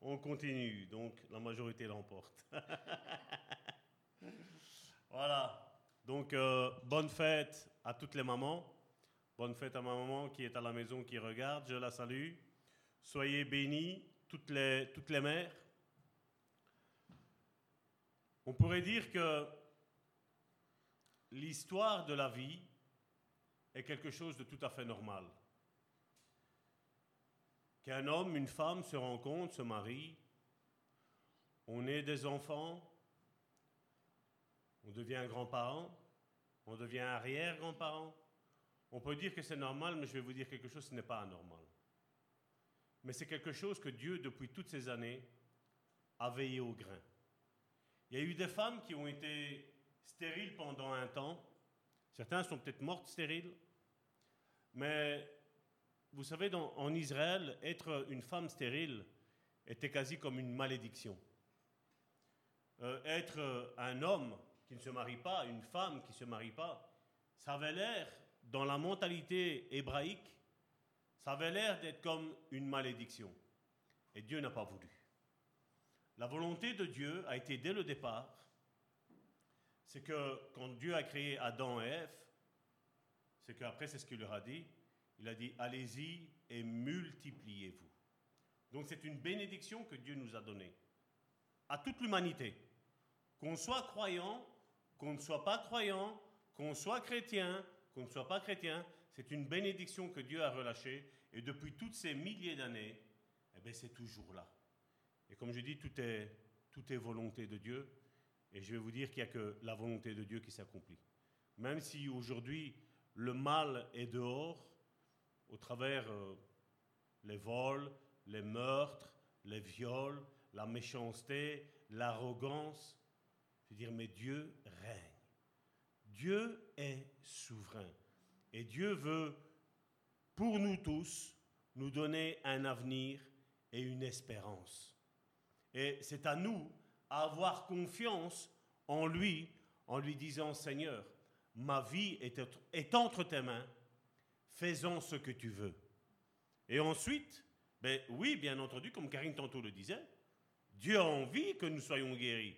On continue, donc la majorité l'emporte. voilà, donc euh, bonne fête à toutes les mamans. Bonne fête à ma maman qui est à la maison, qui regarde, je la salue. Soyez bénis, toutes les, toutes les mères. On pourrait dire que l'histoire de la vie est quelque chose de tout à fait normal. Qu'un homme, une femme se rencontrent, se marient, on est des enfants, on devient grand-parent, on devient arrière-grand-parent. On peut dire que c'est normal, mais je vais vous dire quelque chose, ce n'est pas anormal. Mais c'est quelque chose que Dieu, depuis toutes ces années, a veillé au grain. Il y a eu des femmes qui ont été stériles pendant un temps. Certains sont peut-être mortes stériles. Mais vous savez, en Israël, être une femme stérile était quasi comme une malédiction. Euh, être un homme qui ne se marie pas, une femme qui ne se marie pas, ça avait l'air, dans la mentalité hébraïque, ça avait l'air d'être comme une malédiction. Et Dieu n'a pas voulu. La volonté de Dieu a été dès le départ, c'est que quand Dieu a créé Adam et Ève, c'est qu'après c'est ce qu'il leur a dit, il a dit allez-y et multipliez-vous. Donc c'est une bénédiction que Dieu nous a donnée à toute l'humanité. Qu'on soit croyant, qu'on ne soit pas croyant, qu'on soit chrétien, qu'on ne soit pas chrétien, c'est une bénédiction que Dieu a relâchée et depuis toutes ces milliers d'années, eh bien c'est toujours là. Et comme je dis, tout est, tout est volonté de Dieu. Et je vais vous dire qu'il n'y a que la volonté de Dieu qui s'accomplit. Même si aujourd'hui le mal est dehors, au travers euh, les vols, les meurtres, les viols, la méchanceté, l'arrogance, je veux dire, mais Dieu règne. Dieu est souverain. Et Dieu veut, pour nous tous, nous donner un avenir et une espérance. Et c'est à nous à avoir confiance en lui en lui disant, Seigneur, ma vie est, entre tes mains, fais-en ce que tu veux. Et ensuite, ben oui, bien entendu, comme Karine tantôt le disait, Dieu a envie que nous soyons guéris.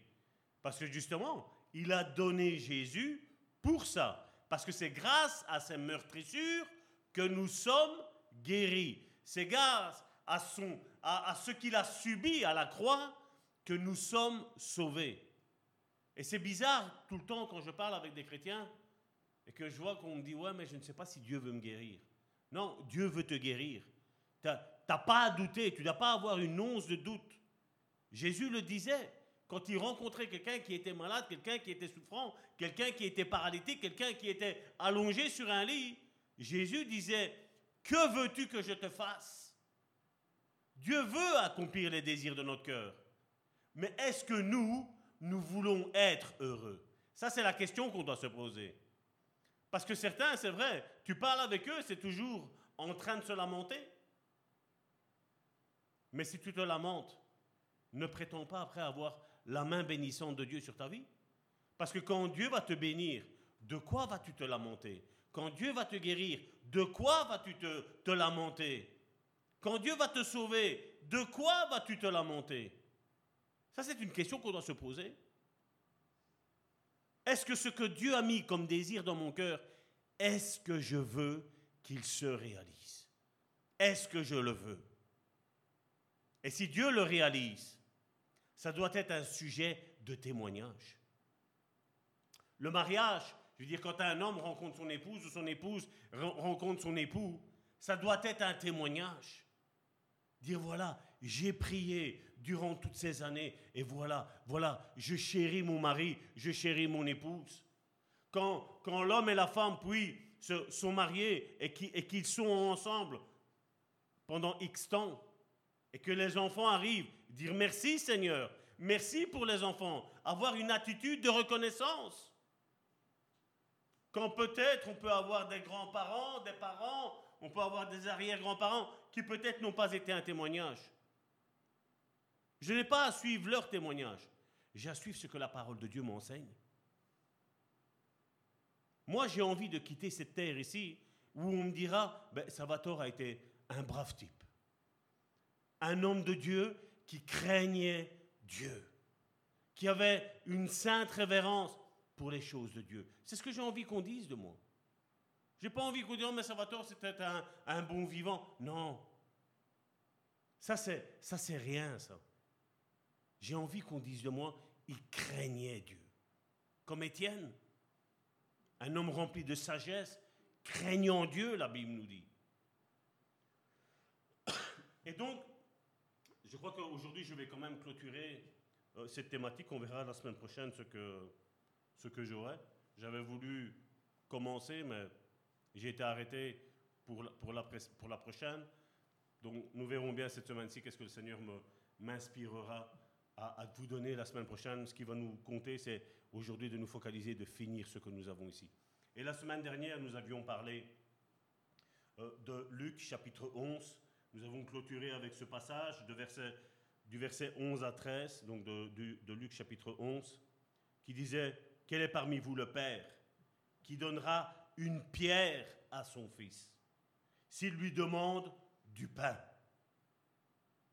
Parce que justement, il a donné Jésus pour ça. Parce que c'est grâce à ses meurtrissures que nous sommes guéris. C'est grâce à, son, à, ce qu'il a subi à la croix que nous sommes sauvés. Et c'est bizarre tout le temps quand je parle avec des chrétiens et que je vois qu'on me dit Ouais, mais je ne sais pas si Dieu veut me guérir. Non, Dieu veut te guérir. Tu n'as pas à douter, tu n'as pas à avoir une once de doute. Jésus le disait quand il rencontrait quelqu'un qui était malade, quelqu'un qui était souffrant, quelqu'un qui était paralytique, quelqu'un qui était allongé sur un lit. Jésus disait Que veux-tu que je te fasse? Dieu veut accomplir les désirs de notre cœur. Mais est-ce que nous, nous voulons être heureux? Ça, c'est la question qu'on doit se poser. Parce que certains, c'est vrai, tu parles avec eux, c'est toujours en train de se lamenter. Mais si tu te lamentes, ne prétends pas après avoir la main bénissante de Dieu sur ta vie. Parce que quand Dieu va te bénir, de quoi vas-tu te lamenter? Quand Dieu va te guérir, de quoi vas-tu te, te lamenter? Quand Dieu va te sauver, de quoi vas-tu te lamenter? Ça, c'est une question qu'on doit se poser. Est-ce que ce que Dieu a mis comme désir dans mon cœur, est-ce que je veux qu'il se réalise? Est-ce que je le veux? Et si Dieu le réalise, ça doit être un sujet de témoignage. Le mariage, je veux dire, quand un homme rencontre son épouse ou son épouse rencontre son époux, ça doit être un témoignage. Dire voilà, j'ai prié durant toutes ces années et voilà, voilà, je chéris mon mari, je chéris mon épouse. quand, quand l'homme et la femme puis se, sont mariés et qu'ils sont ensemble pendant X temps, et que les enfants arrivent, dire merci Seigneur, merci pour les enfants, avoir une attitude de reconnaissance. Quand peut-être on peut avoir des grands-parents, des parents, on peut avoir des arrière-grands-parents qui peut-être n'ont pas été un témoignage. Je n'ai pas à suivre leur témoignage, j'ai à suivre ce que la parole de Dieu m'enseigne. Moi, j'ai envie de quitter cette terre ici où on me dira, ben, Salvatore a été un brave type, un homme de Dieu qui craignait Dieu, qui avait une sainte révérence pour les choses de Dieu. C'est ce que j'ai envie qu'on dise de moi. J'ai pas envie qu'on dise, oh, mais Salvatore, c'était un, un, bon vivant. Non. Ça, c'est, ça, c'est rien, ça. J'ai envie qu'on dise de moi, il craignait Dieu. Comme Étienne, un homme rempli de sagesse, craignant Dieu, la Bible nous dit. Et donc, je crois qu'aujourd'hui, je vais quand même clôturer euh, cette thématique. On verra la semaine prochaine ce que, ce que j'aurai. J'avais voulu commencer, mais j'ai été arrêté pour la, pour, la, pour la prochaine. Donc, nous verrons bien cette semaine-ci qu'est-ce que le Seigneur m'inspirera à, vous donner la semaine prochaine. Ce qui va nous compter, c'est aujourd'hui de nous focaliser, de finir ce que nous avons ici. Et la semaine dernière, nous avions parlé euh, de Luc chapitre 11. Nous avons clôturé avec ce passage du verset 11 à 13, donc de, de Luc chapitre 11, qui disait, Quel est parmi vous le Père qui donnera une pierre à son fils s'il lui demande du pain?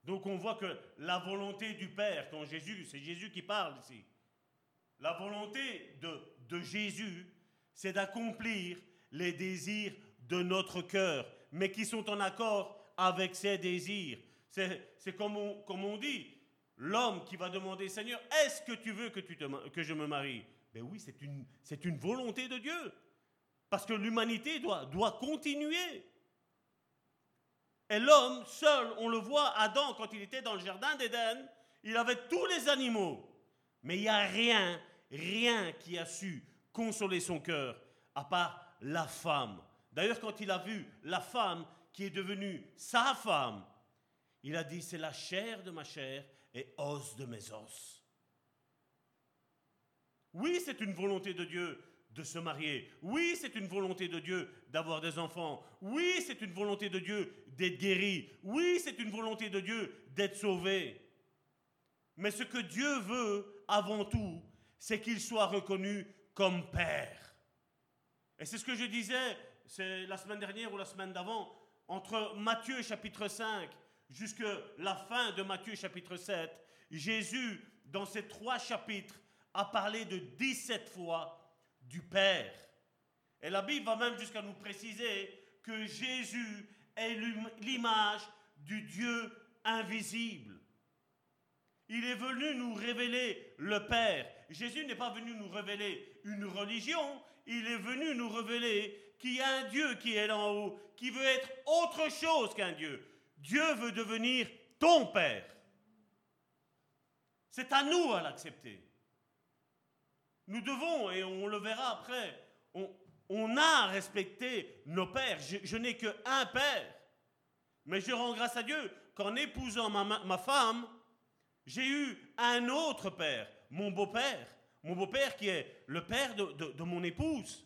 Donc on voit que la volonté du Père, quand Jésus, c'est Jésus qui parle ici, la volonté de, Jésus, c'est d'accomplir les désirs de notre cœur, mais qui sont en accord avec ses désirs. C'est comme on, dit, l'homme qui va demander, Seigneur, est-ce que tu veux que, tu que je me marie? Ben oui, c'est une, une volonté de Dieu. Parce que l'humanité doit, doit continuer. Et l'homme seul, on le voit, Adam, quand il était dans le jardin d'Éden, il avait tous les animaux. Mais il n'y a rien, rien qui a su consoler son cœur, à part la femme. D'ailleurs, quand il a vu la femme qui est devenue sa femme, il a dit, c'est la chair de ma chair et os de mes os. Oui, c'est une volonté de Dieu de se marier. Oui, c'est une volonté de Dieu d'avoir des enfants. Oui, c'est une volonté de Dieu d'être guéri. Oui, c'est une volonté de Dieu d'être sauvé. Mais ce que Dieu veut avant tout, c'est qu'il soit reconnu comme Père. Et c'est ce que je disais, c'est la semaine dernière ou la semaine d'avant, entre Matthieu chapitre 5 jusqu'à la fin de Matthieu chapitre 7, Jésus, dans ces trois chapitres, a parlé de 17 fois du Père. Et la Bible va même jusqu'à nous préciser que Jésus est l'image du Dieu invisible. Il est venu nous révéler le Père. Jésus n'est pas venu nous révéler une religion, il est venu nous révéler qu'il y a un Dieu qui est là en haut, qui veut être autre chose qu'un Dieu. Dieu veut devenir ton Père. C'est à nous à l'accepter. Nous devons, et on le verra après, on, a respecté nos pères. Je, n'ai qu'un père. Mais je rends grâce à Dieu qu'en épousant ma, femme, j'ai eu un autre père, mon beau-père. Mon beau-père qui est le père de, de, mon épouse.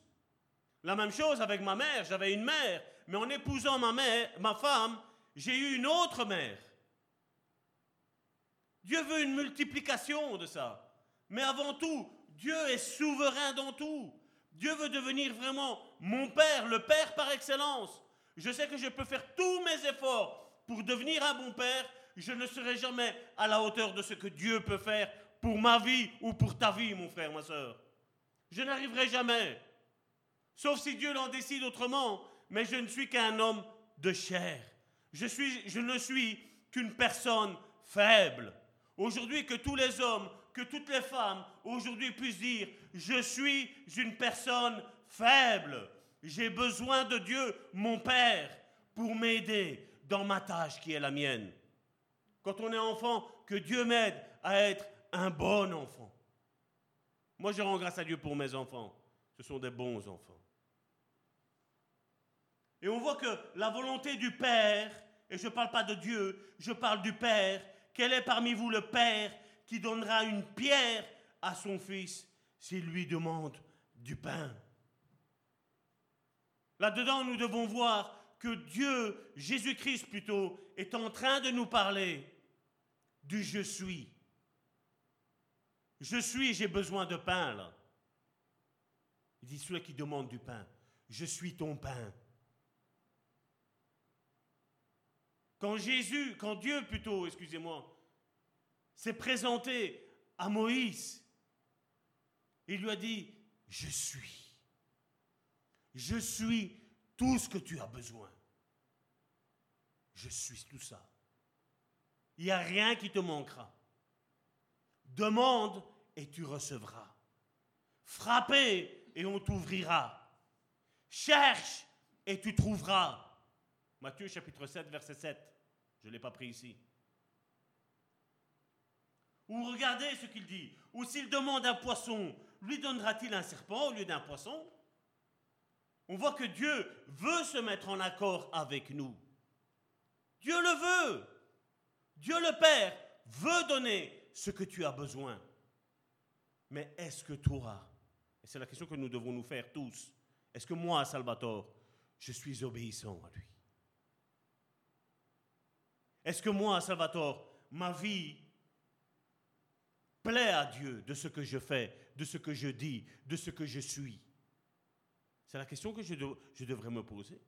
La même chose avec ma mère, j'avais une mère, mais en épousant ma mère, ma femme, j'ai eu une autre mère. Dieu veut une multiplication de ça. Mais avant tout, Dieu est souverain dans tout. Dieu veut devenir vraiment mon Père, le Père par excellence. Je sais que je peux faire tous mes efforts pour devenir un bon Père. Je ne serai jamais à la hauteur de ce que Dieu peut faire pour ma vie ou pour ta vie, mon frère, ma soeur. Je n'arriverai jamais. Sauf si Dieu l'en décide autrement. Mais je ne suis qu'un homme de chair. Je, suis, je ne suis qu'une personne faible. Aujourd'hui, que tous les hommes que toutes les femmes aujourd'hui puissent dire, je suis une personne faible. J'ai besoin de Dieu, mon Père, pour m'aider dans ma tâche qui est la mienne. Quand on est enfant, que Dieu m'aide à être un bon enfant. Moi, je rends grâce à Dieu pour mes enfants. Ce sont des bons enfants. Et on voit que la volonté du Père, et je ne parle pas de Dieu, je parle du Père, quel est parmi vous le Père qui donnera une pierre à son fils s'il lui demande du pain Là-dedans, nous devons voir que Dieu, Jésus-Christ plutôt, est en train de nous parler du je suis. Je suis, j'ai besoin de pain là. Il dit celui qui demande du pain, je suis ton pain. Quand Jésus, quand Dieu plutôt, excusez-moi, s'est présenté à Moïse, il lui a dit, je suis. Je suis tout ce que tu as besoin. Je suis tout ça. Il n'y a rien qui te manquera. Demande et tu recevras. Frappez et on t'ouvrira. Cherche et tu trouveras. Matthieu chapitre 7, verset 7. Je ne l'ai pas pris ici. Ou regardez ce qu'il dit. Ou s'il demande un poisson, lui donnera-t-il un serpent au lieu d'un poisson? On voit que Dieu veut se mettre en accord avec nous. Dieu le veut. Dieu le Père veut donner ce que tu as besoin. Mais est-ce que toi, et c'est la question que nous devons nous faire tous, est-ce que moi, Salvatore, je suis obéissant à lui? Est-ce que moi, Salvatore, ma vie plaît à Dieu de ce que je fais, de ce que je dis, de ce que je suis C'est la question que je, devrais me poser.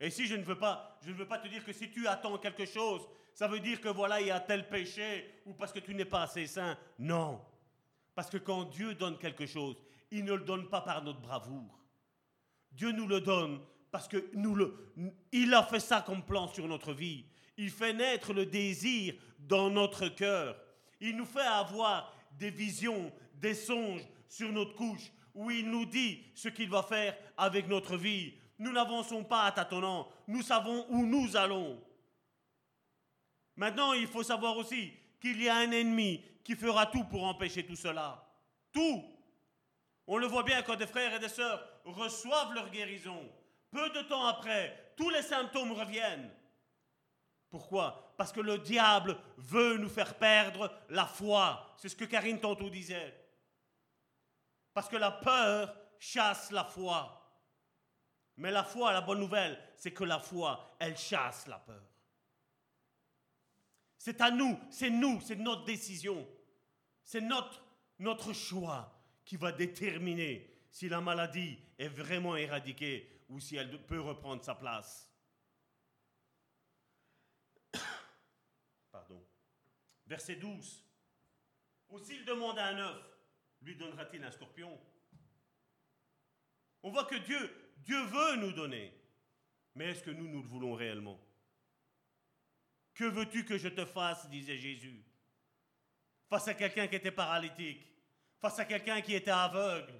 Et si je ne veux pas, je ne veux pas te dire que si tu attends quelque chose, ça veut dire que voilà, il y a tel péché ou parce que tu n'es pas assez saint. Non. Parce que quand Dieu donne quelque chose, il ne le donne pas par notre bravoure. Dieu nous le donne parce que nous le, il a fait ça comme plan sur notre vie. Il fait naître le désir dans notre cœur. Il nous fait avoir des visions, des songes sur notre couche, où il nous dit ce qu'il va faire avec notre vie. Nous n'avançons pas à tâtonnant, nous savons où nous allons. Maintenant, il faut savoir aussi qu'il y a un ennemi qui fera tout pour empêcher tout cela. Tout. On le voit bien quand des frères et des sœurs reçoivent leur guérison. Peu de temps après, tous les symptômes reviennent. Pourquoi? Parce que le diable veut nous faire perdre la foi. C'est ce que Karine tantôt disait. Parce que la peur chasse la foi. Mais la foi, la bonne nouvelle, c'est que la foi, elle chasse la peur. C'est à nous, c'est nous, c'est notre décision. C'est notre, notre choix qui va déterminer si la maladie est vraiment éradiquée ou si elle peut reprendre sa place. Pardon. Verset 12. Ou s'il demande à un œuf, lui donnera-t-il un scorpion? On voit que Dieu, Dieu veut nous donner. Mais est-ce que nous, nous le voulons réellement? Que veux-tu que je te fasse? disait Jésus. Face à quelqu'un qui était paralytique, face à quelqu'un qui était aveugle,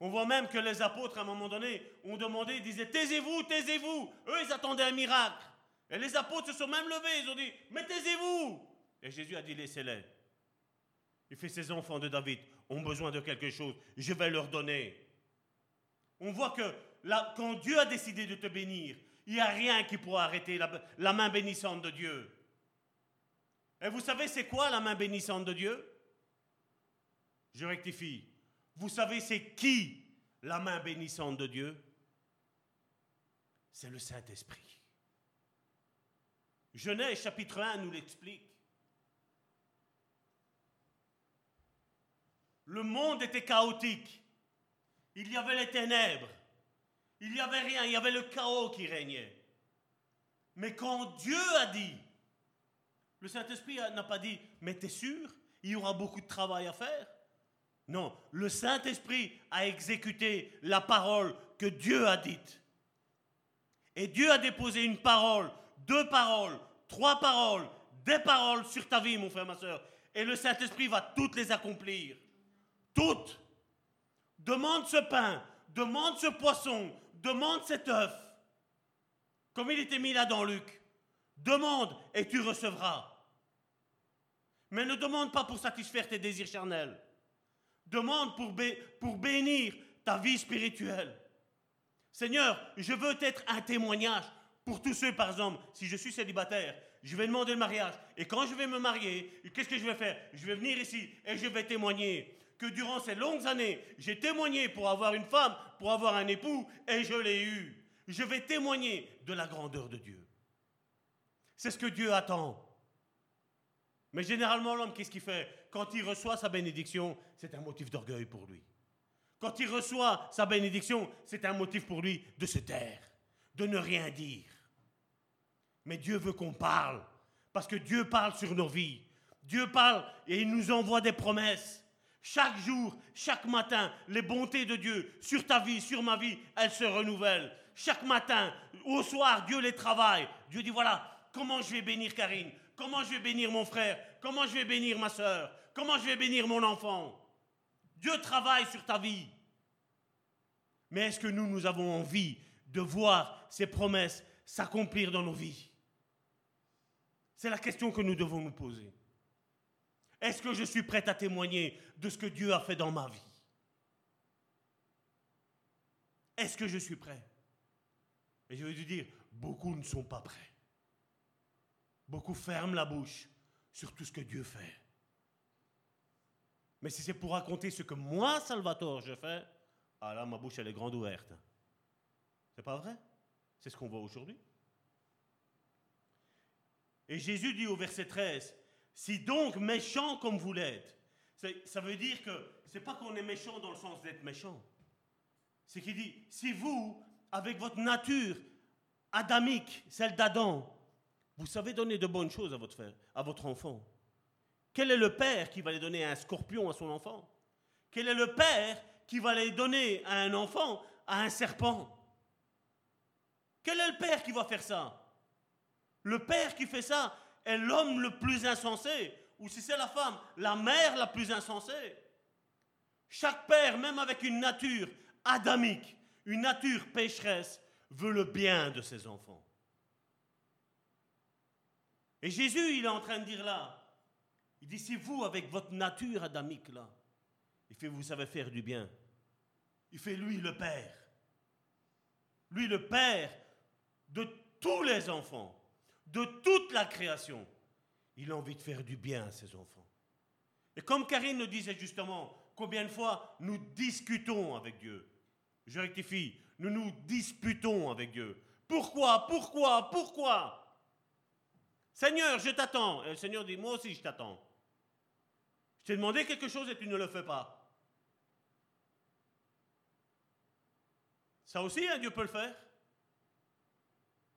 on voit même que les apôtres, à un moment donné, ont demandé, disaient, taisez-vous, taisez-vous. Eux, ils attendaient un miracle. Et les apôtres se sont même levés, ils ont dit, mais taisez-vous. Et Jésus a dit, laissez-les. Il fait, ces enfants de David ont besoin de quelque chose, je vais leur donner. On voit que quand Dieu a décidé de te bénir, il n'y a rien qui pourra arrêter la main bénissante de Dieu. Et vous savez, c'est quoi la main bénissante de Dieu? Je rectifie. Vous savez, c'est qui la main bénissante de Dieu? C'est le Saint-Esprit. Genèse chapitre 1 nous l'explique. Le monde était chaotique. Il y avait les ténèbres. Il n'y avait rien. Il y avait le chaos qui régnait. Mais quand Dieu a dit, le Saint-Esprit n'a pas dit, mais t'es sûr, il y aura beaucoup de travail à faire non, le Saint-Esprit a exécuté la parole que Dieu a dite. Et Dieu a déposé une parole, deux paroles, trois paroles, des paroles sur ta vie, mon frère, ma soeur. Et le Saint-Esprit va toutes les accomplir. Toutes. Demande ce pain, demande ce poisson, demande cet œuf. Comme il était mis là dans Luc. Demande et tu recevras. Mais ne demande pas pour satisfaire tes désirs charnels. Demande pour, pour bénir ta vie spirituelle. Seigneur, je veux être un témoignage pour tous ceux, par exemple, si je suis célibataire, je vais demander le mariage. Et quand je vais me marier, qu'est-ce que je vais faire? Je vais venir ici et je vais témoigner que durant ces longues années, j'ai témoigné pour avoir une femme, pour avoir un époux, et je l'ai eu. Je vais témoigner de la grandeur de Dieu. C'est ce que Dieu attend. Mais généralement, l'homme, qu'est-ce qu'il fait? Quand il reçoit sa bénédiction, c'est un motif d'orgueil pour lui. Quand il reçoit sa bénédiction, c'est un motif pour lui de se taire, de ne rien dire. Mais Dieu veut qu'on parle, parce que Dieu parle sur nos vies. Dieu parle et il nous envoie des promesses. Chaque jour, chaque matin, les bontés de Dieu sur ta vie, sur ma vie, elles se renouvellent. Chaque matin, au soir, Dieu les travaille. Dieu dit, voilà, comment je vais bénir Karine? Comment je vais bénir mon frère? Comment je vais bénir ma soeur Comment je vais bénir mon enfant? Dieu travaille sur ta vie. Mais est-ce que nous, nous avons envie de voir ces promesses s'accomplir dans nos vies? C'est la question que nous devons nous poser. Est-ce que je suis prêt à témoigner de ce que Dieu a fait dans ma vie? Est-ce que je suis prêt? Et je vais te dire, beaucoup ne sont pas prêts. Beaucoup ferment la bouche sur tout ce que Dieu fait. Mais si c'est pour raconter ce que moi, Salvatore, je fais, ah là, ma bouche, elle est grande ouverte. C'est pas vrai? C'est ce qu'on voit aujourd'hui? Et Jésus dit au verset 13, si donc méchant comme vous l'êtes, ça veut dire que c'est pas qu'on est méchant dans le sens d'être méchant. C'est qu'il dit, si vous, avec votre nature adamique, celle d'Adam, vous savez donner de bonnes choses à votre, frère, à votre enfant. Quel est le père qui va les donner à un scorpion à son enfant? Quel est le père qui va les donner à un enfant à un serpent? Quel est le père qui va faire ça? Le père qui fait ça est l'homme le plus insensé, ou si c'est la femme, la mère la plus insensée. Chaque père, même avec une nature adamique, une nature pécheresse, veut le bien de ses enfants. Et Jésus, il est en train de dire là, il dit, si vous, avec votre nature adamique là, il fait, vous savez faire du bien, il fait lui le Père. Lui le Père de tous les enfants, de toute la création. Il a envie de faire du bien à ses enfants. Et comme Karine nous disait justement, combien de fois nous discutons avec Dieu? Je rectifie, nous nous disputons avec Dieu. Pourquoi Pourquoi Pourquoi? Seigneur, je t'attends. Et le Seigneur dit, moi aussi, je t'attends. Je t'ai demandé quelque chose et tu ne le fais pas. Ça aussi, un Dieu peut le faire.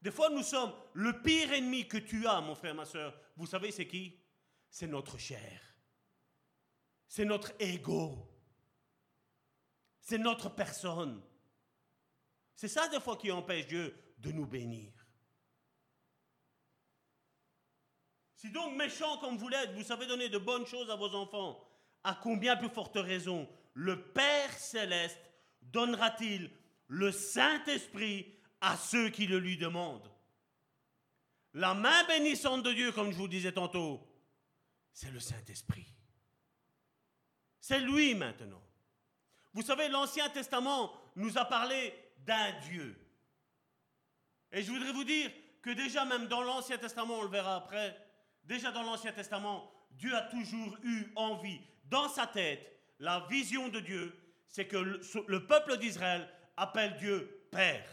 Des fois, nous sommes le pire ennemi que tu as, mon frère, ma soeur. Vous savez, c'est qui? C'est notre chair. C'est notre ego. C'est notre personne. C'est ça, des fois, qui empêche Dieu de nous bénir. Si donc méchant comme vous l'êtes, vous savez donner de bonnes choses à vos enfants, à combien plus forte raison le Père céleste donnera-t-il le Saint-Esprit à ceux qui le lui demandent La main bénissante de Dieu, comme je vous disais tantôt, c'est le Saint-Esprit. C'est lui maintenant. Vous savez, l'Ancien Testament nous a parlé d'un Dieu. Et je voudrais vous dire que déjà même dans l'Ancien Testament, on le verra après, Déjà dans l'Ancien Testament, Dieu a toujours eu envie, dans sa tête, la vision de Dieu, c'est que le, peuple d'Israël appelle Dieu Père.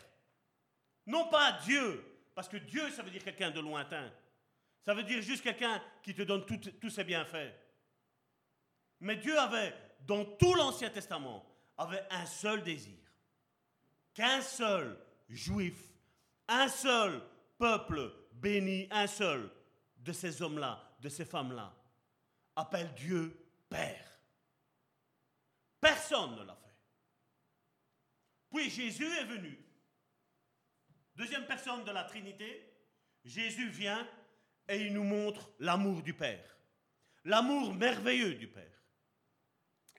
Non pas Dieu, parce que Dieu, ça veut dire quelqu'un de lointain. Ça veut dire juste quelqu'un qui te donne tous ses bienfaits. Mais Dieu avait, dans tout l'Ancien Testament, avait un seul désir. Qu'un seul juif, un seul peuple béni, un seul, de ces hommes-là, de ces femmes-là, appelle Dieu Père. Personne ne l'a fait. Puis Jésus est venu. Deuxième personne de la Trinité, Jésus vient et il nous montre l'amour du Père. L'amour merveilleux du Père.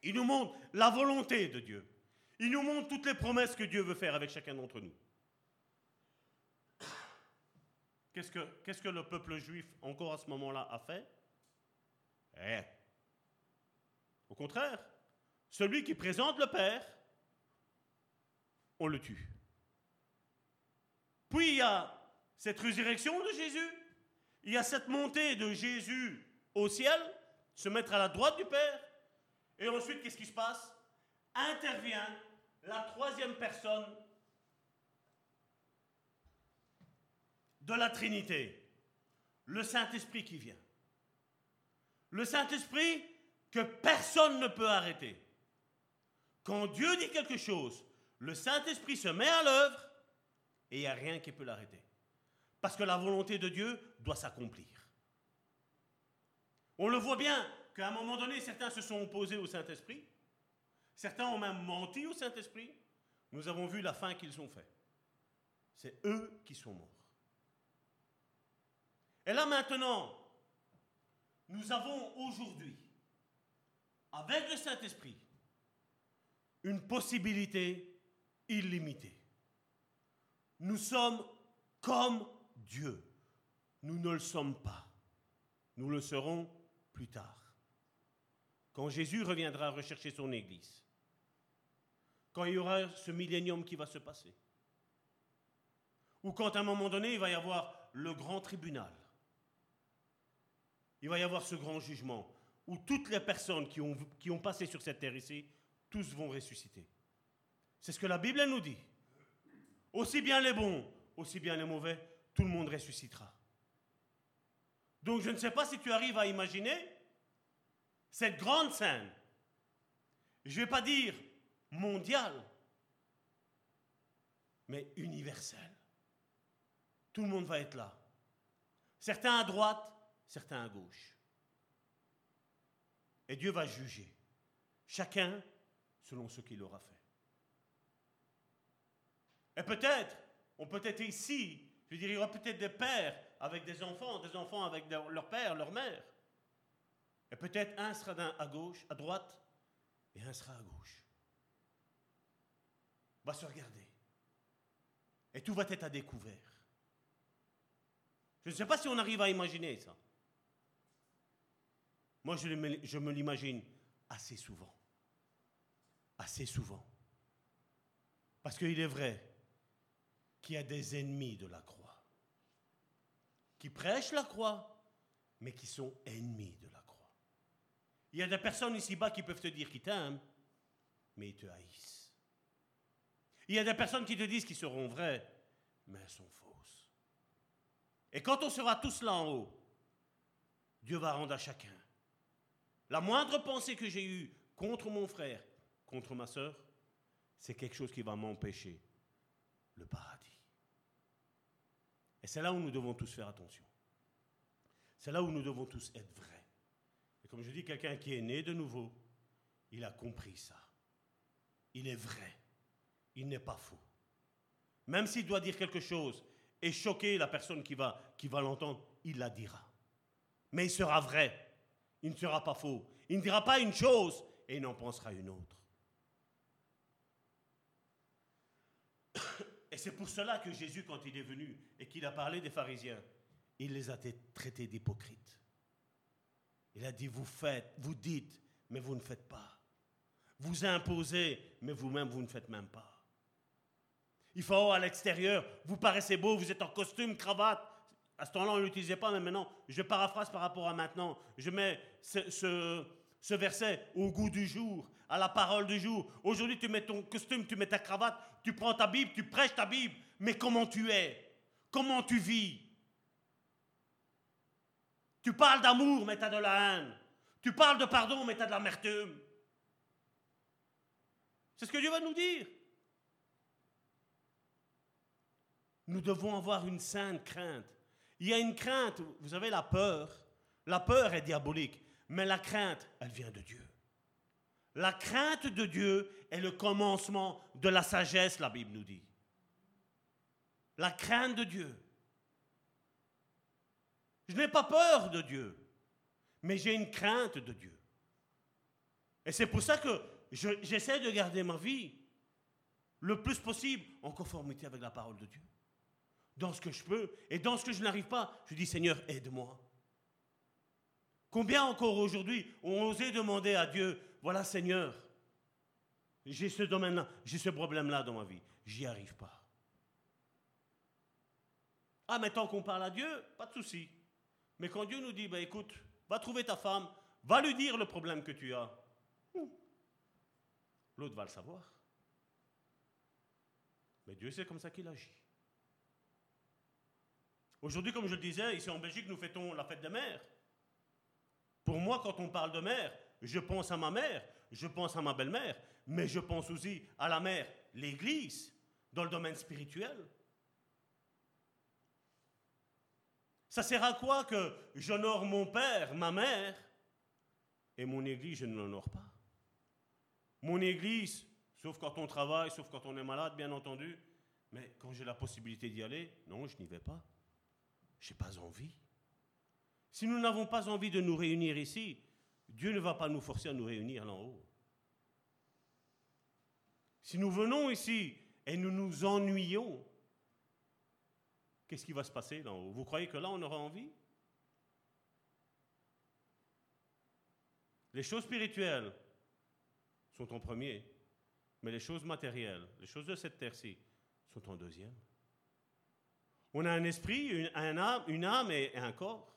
Il nous montre la volonté de Dieu. Il nous montre toutes les promesses que Dieu veut faire avec chacun d'entre nous. Qu'est-ce que, le peuple juif, encore à ce moment-là, a fait? Au contraire, celui qui présente le Père, on le tue. Puis il y a cette résurrection de Jésus, il y a cette montée de Jésus au ciel, se mettre à la droite du Père, et ensuite, qu'est-ce qui se passe? Intervient la troisième personne de la Trinité, le Saint-Esprit qui vient. Le Saint-Esprit que personne ne peut arrêter. Quand Dieu dit quelque chose, le Saint-Esprit se met à l'œuvre et il n'y a rien qui peut l'arrêter. Parce que la volonté de Dieu doit s'accomplir. On le voit bien qu'à un moment donné, certains se sont opposés au Saint-Esprit. Certains ont même menti au Saint-Esprit. Nous avons vu la fin qu'ils ont fait. C'est eux qui sont morts. Et là maintenant, nous avons aujourd'hui, avec le Saint-Esprit, une possibilité illimitée. Nous sommes comme Dieu. Nous ne le sommes pas. Nous le serons plus tard. Quand Jésus reviendra rechercher son Église. Quand il y aura ce millénium qui va se passer. Ou quand à un moment donné, il va y avoir le grand tribunal. Il va y avoir ce grand jugement où toutes les personnes qui ont, qui ont passé sur cette terre ici tous vont ressusciter. C'est ce que la Bible nous dit. Aussi bien les bons, aussi bien les mauvais, tout le monde ressuscitera. Donc je ne sais pas si tu arrives à imaginer cette grande scène. Je ne vais pas dire mondiale, mais universelle. Tout le monde va être là. Certains à droite, certains à gauche. Et Dieu va juger. Chacun selon ce qu'il aura fait. Et peut-être, on peut être ici, je veux dire, il y aura peut-être des pères avec des enfants, des enfants avec leur père, leur mère. Et peut-être un sera à gauche, à droite, et un sera à gauche. On va se regarder. Et tout va être à découvert. Je ne sais pas si on arrive à imaginer ça. Moi, je me l'imagine assez souvent assez souvent. Parce qu'il est vrai qu'il y a des ennemis de la croix, qui prêchent la croix, mais qui sont ennemis de la croix. Il y a des personnes ici-bas qui peuvent te dire qu'ils t'aiment, mais ils te haïssent. Il y a des personnes qui te disent qu'ils seront vraies, mais elles sont fausses. Et quand on sera tous là en haut, Dieu va rendre à chacun. La moindre pensée que j'ai eue contre mon frère, contre ma soeur, c'est quelque chose qui va m'empêcher le paradis. Et c'est là où nous devons tous faire attention. C'est là où nous devons tous être vrais. Et comme je dis, quelqu'un qui est né de nouveau, il a compris ça. Il est vrai. Il n'est pas faux. Même s'il doit dire quelque chose et choquer la personne qui va, qui va l'entendre, il la dira. Mais il sera vrai. Il ne sera pas faux. Il ne dira pas une chose et il n'en pensera une autre. Et c'est pour cela que Jésus, quand il est venu et qu'il a parlé des pharisiens, il les a traités d'hypocrites. Il a dit, vous faites, vous dites, mais vous ne faites pas. Vous imposez, mais vous-même, vous ne faites même pas. Il faut à l'extérieur, vous paraissez beau, vous êtes en costume, cravate. À ce temps-là, on ne l'utilisait pas, mais maintenant, je paraphrase par rapport à maintenant. Je mets ce, ce verset au goût du jour, à la parole du jour. Aujourd'hui, tu mets ton costume, tu mets ta cravate, tu prends ta Bible, tu prêches ta Bible. Mais comment tu es? Comment tu vis? Tu parles d'amour, mais tu as de la haine. Tu parles de pardon, mais tu as de l'amertume. C'est ce que Dieu va nous dire. Nous devons avoir une sainte crainte. Il y a une crainte, vous savez, la peur. La peur est diabolique, mais la crainte, elle vient de Dieu. La crainte de Dieu est le commencement de la sagesse, la Bible nous dit. La crainte de Dieu. Je n'ai pas peur de Dieu, mais j'ai une crainte de Dieu. Et c'est pour ça que j'essaie de garder ma vie le plus possible en conformité avec la parole de Dieu. Dans ce que je peux et dans ce que je n'arrive pas, je dis Seigneur, aide-moi. Combien encore aujourd'hui ont osé demander à Dieu, voilà Seigneur, J'ai ce domaine-là, j'ai ce problème-là dans ma vie. J'y arrive pas. Ah, mais tant qu'on parle à Dieu, pas de souci. Mais quand Dieu nous dit, bah, écoute, va trouver ta femme, va lui dire le problème que tu as, l'autre va le savoir. Mais Dieu, c'est comme ça qu'il agit. Aujourd'hui, comme je le disais, ici en Belgique, nous fêtons la fête des mères. Pour moi, quand on parle de mère, je pense à ma mère, je pense à ma belle-mère, mais je pense aussi à la mère, l'Église, dans le domaine spirituel. Ça sert à quoi que j'honore mon père, ma mère, et mon Église, je ne l'honore pas? Mon Église, sauf quand on travaille, sauf quand on est malade, bien entendu, mais quand j'ai la possibilité d'y aller, non, je n'y vais pas. Je n'ai pas envie. Si nous n'avons pas envie de nous réunir ici, Dieu ne va pas nous forcer à nous réunir là-haut. Si nous venons ici et nous nous ennuyons, qu'est-ce qui va se passer là-haut Vous croyez que là, on aura envie? Les choses spirituelles sont en premier, mais les choses matérielles, les choses de cette terre-ci, sont en deuxième. On a un esprit, une, âme, une âme et un corps.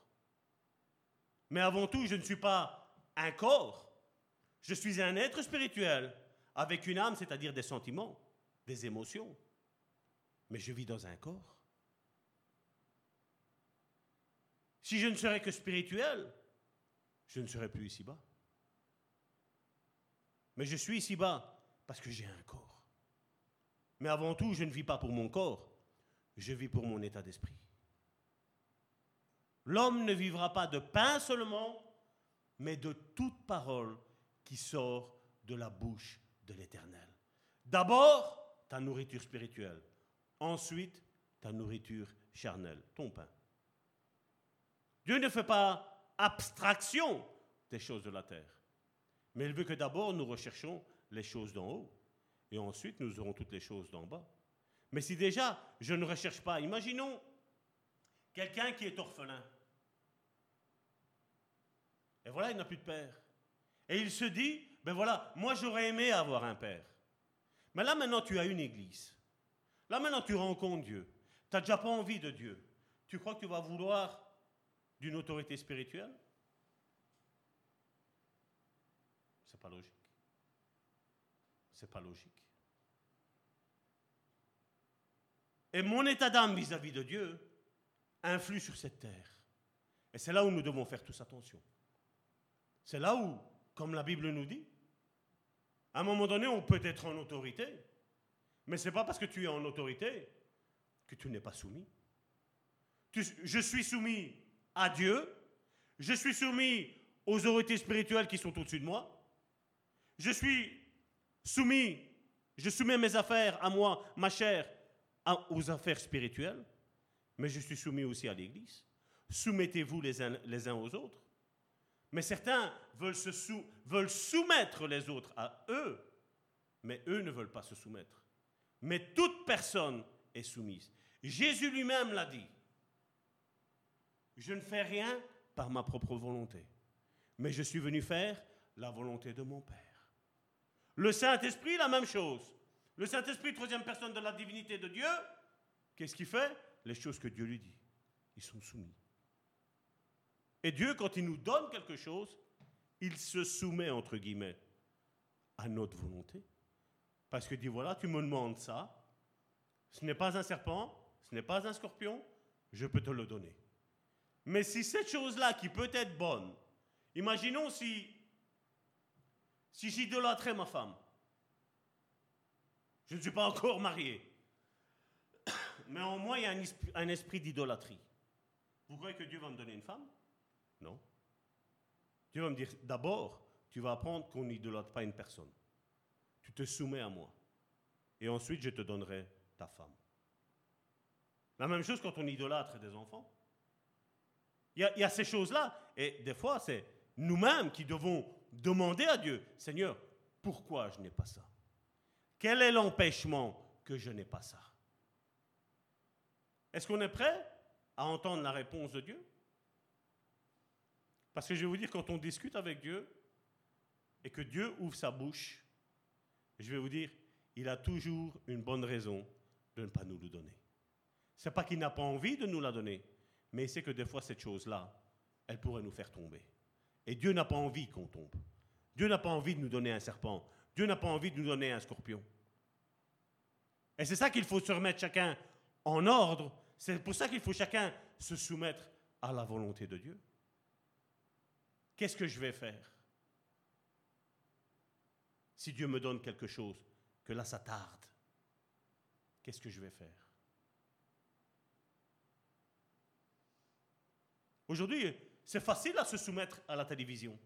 Mais avant tout, je ne suis pas un corps. Je suis un être spirituel avec une âme, c'est-à-dire des sentiments, des émotions. Mais je vis dans un corps. Si je ne serais que spirituel, je ne serais plus ici-bas. Mais je suis ici-bas parce que j'ai un corps. Mais avant tout, je ne vis pas pour mon corps, je vis pour mon état d'esprit. L'homme ne vivra pas de pain seulement, mais de toute parole qui sort de la bouche de l'Éternel. D'abord, ta nourriture spirituelle. Ensuite, ta nourriture charnelle, ton pain. Dieu ne fait pas abstraction des choses de la terre, mais il veut que d'abord nous recherchions les choses d'en haut, et ensuite nous aurons toutes les choses d'en bas. Mais si déjà je ne recherche pas, imaginons quelqu'un qui est orphelin. Et voilà, il n'a plus de père. Et il se dit, ben voilà, moi j'aurais aimé avoir un père. Mais là maintenant tu as une église. Là maintenant tu rencontres Dieu. Tu n'as déjà pas envie de Dieu. Tu crois que tu vas vouloir d'une autorité spirituelle? C'est pas logique. C'est pas logique. Et mon état d'âme vis-à-vis de Dieu influe sur cette terre. Et c'est là où nous devons faire tous attention. C'est là où, comme la Bible nous dit, à un moment donné, on peut être en autorité, mais ce n'est pas parce que tu es en autorité que tu n'es pas soumis. je suis soumis à Dieu, je suis soumis aux autorités spirituelles qui sont au-dessus de moi, je suis soumis, je soumets mes affaires à moi, ma chair, aux affaires spirituelles, mais je suis soumis aussi à l'Église. Soumettez-vous les uns, les uns aux autres. Mais certains veulent, soumettre les autres à eux, mais eux ne veulent pas se soumettre. Mais toute personne est soumise. Jésus lui-même l'a dit. Je ne fais rien par ma propre volonté, mais je suis venu faire la volonté de mon Père. Le Saint-Esprit, la même chose. Le Saint-Esprit, troisième personne de la divinité de Dieu, qu'est-ce qu'il fait? Les choses que Dieu lui dit. Ils sont soumis. Et Dieu, quand il nous donne quelque chose, il se soumet, entre guillemets, à notre volonté. Parce que dit, voilà, tu me demandes ça, ce n'est pas un serpent, ce n'est pas un scorpion, je peux te le donner. Mais si cette chose-là, qui peut être bonne, imaginons si, si j'idolâtrais ma femme, je ne suis pas encore marié. Mais en moi, il y a un esprit, d'idolâtrie. Vous croyez que Dieu va me donner une femme? Non. Dieu va me dire, d'abord, tu vas apprendre qu'on n'idolâtre pas une personne. Tu te soumets à moi. Et ensuite, je te donnerai ta femme. La même chose quand on idolâtre des enfants. Il y, y a, ces choses-là. Et des fois, c'est nous-mêmes qui devons demander à Dieu, Seigneur, pourquoi je n'ai pas ça? Quel est l'empêchement que je n'ai pas ça? Est-ce qu'on est prêt à entendre la réponse de Dieu? Parce que je vais vous dire, quand on discute avec Dieu et que Dieu ouvre sa bouche, je vais vous dire, il a toujours une bonne raison de ne pas nous le donner. C'est pas qu'il n'a pas envie de nous la donner, mais c'est que des fois, cette chose-là, elle pourrait nous faire tomber. Et Dieu n'a pas envie qu'on tombe. Dieu n'a pas envie de nous donner un serpent. Dieu n'a pas envie de nous donner un scorpion. Et c'est ça qu'il faut se remettre chacun en ordre. C'est pour ça qu'il faut chacun se soumettre à la volonté de Dieu. Qu'est-ce que je vais faire? Si Dieu me donne quelque chose, que là ça tarde, qu'est-ce que je vais faire? Aujourd'hui, c'est facile à se soumettre à la télévision.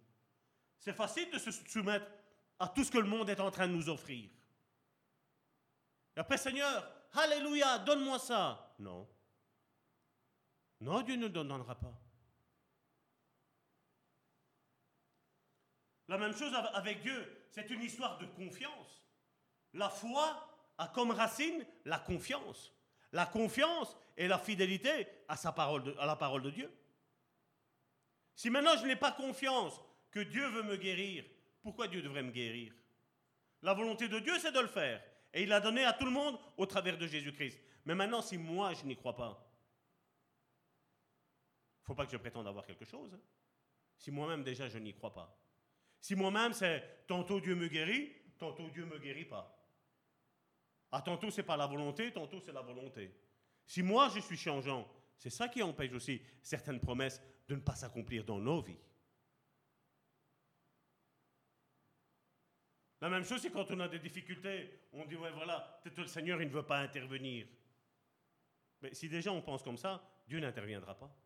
C'est facile de se soumettre à tout ce que le monde est en train de nous offrir. Et après, Seigneur, Alléluia, donne-moi ça. Non. Non, Dieu ne donnera pas. La même chose avec Dieu, c'est une histoire de confiance. La foi a comme racine la confiance. La confiance et la fidélité à, à la parole de Dieu. Si maintenant je n'ai pas confiance que Dieu veut me guérir, pourquoi Dieu devrait me guérir? La volonté de Dieu, c'est de le faire. Et il l'a donné à tout le monde au travers de Jésus-Christ. Mais maintenant, si moi, je n'y crois pas, il ne faut pas que je prétende avoir quelque chose. Hein. Si moi-même, déjà, je n'y crois pas. Si moi-même, c'est tantôt Dieu me guérit, tantôt Dieu ne me guérit pas. Ah, tantôt, ce n'est pas la volonté, tantôt, c'est la volonté. Si moi, je suis changeant, c'est ça qui empêche aussi certaines promesses de ne pas s'accomplir dans nos vies. La même chose, c'est quand on a des difficultés, on dit, ouais, voilà, peut-être le Seigneur, il ne veut pas intervenir. Mais si déjà on pense comme ça, Dieu n'interviendra pas.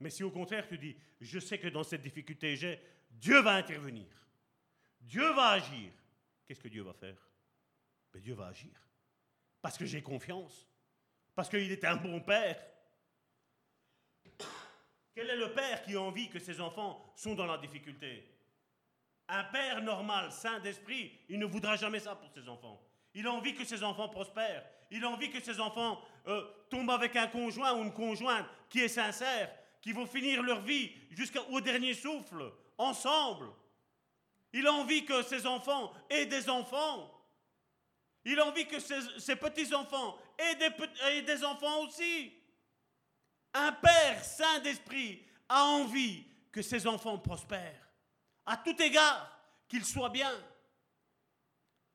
Mais si au contraire tu dis, je sais que dans cette difficulté j'ai, Dieu va intervenir. Dieu va agir. Qu'est-ce que Dieu va faire? Ben, Dieu va agir. Parce que j'ai confiance. Parce qu'il est un bon père. Quel est le père qui a envie que ses enfants sont dans la difficulté? Un père normal, saint d'esprit, il ne voudra jamais ça pour ses enfants. Il a envie que ses enfants prospèrent. Il a envie que ses enfants euh, tombent avec un conjoint ou une conjointe qui est sincère, qui vont finir leur vie jusqu'au dernier souffle, ensemble. Il a envie que ses enfants aient des enfants. Il a envie que ses, petits-enfants aient des, enfants aussi. Un père saint d'esprit a envie que ses enfants prospèrent à tout égard, qu'il soit bien.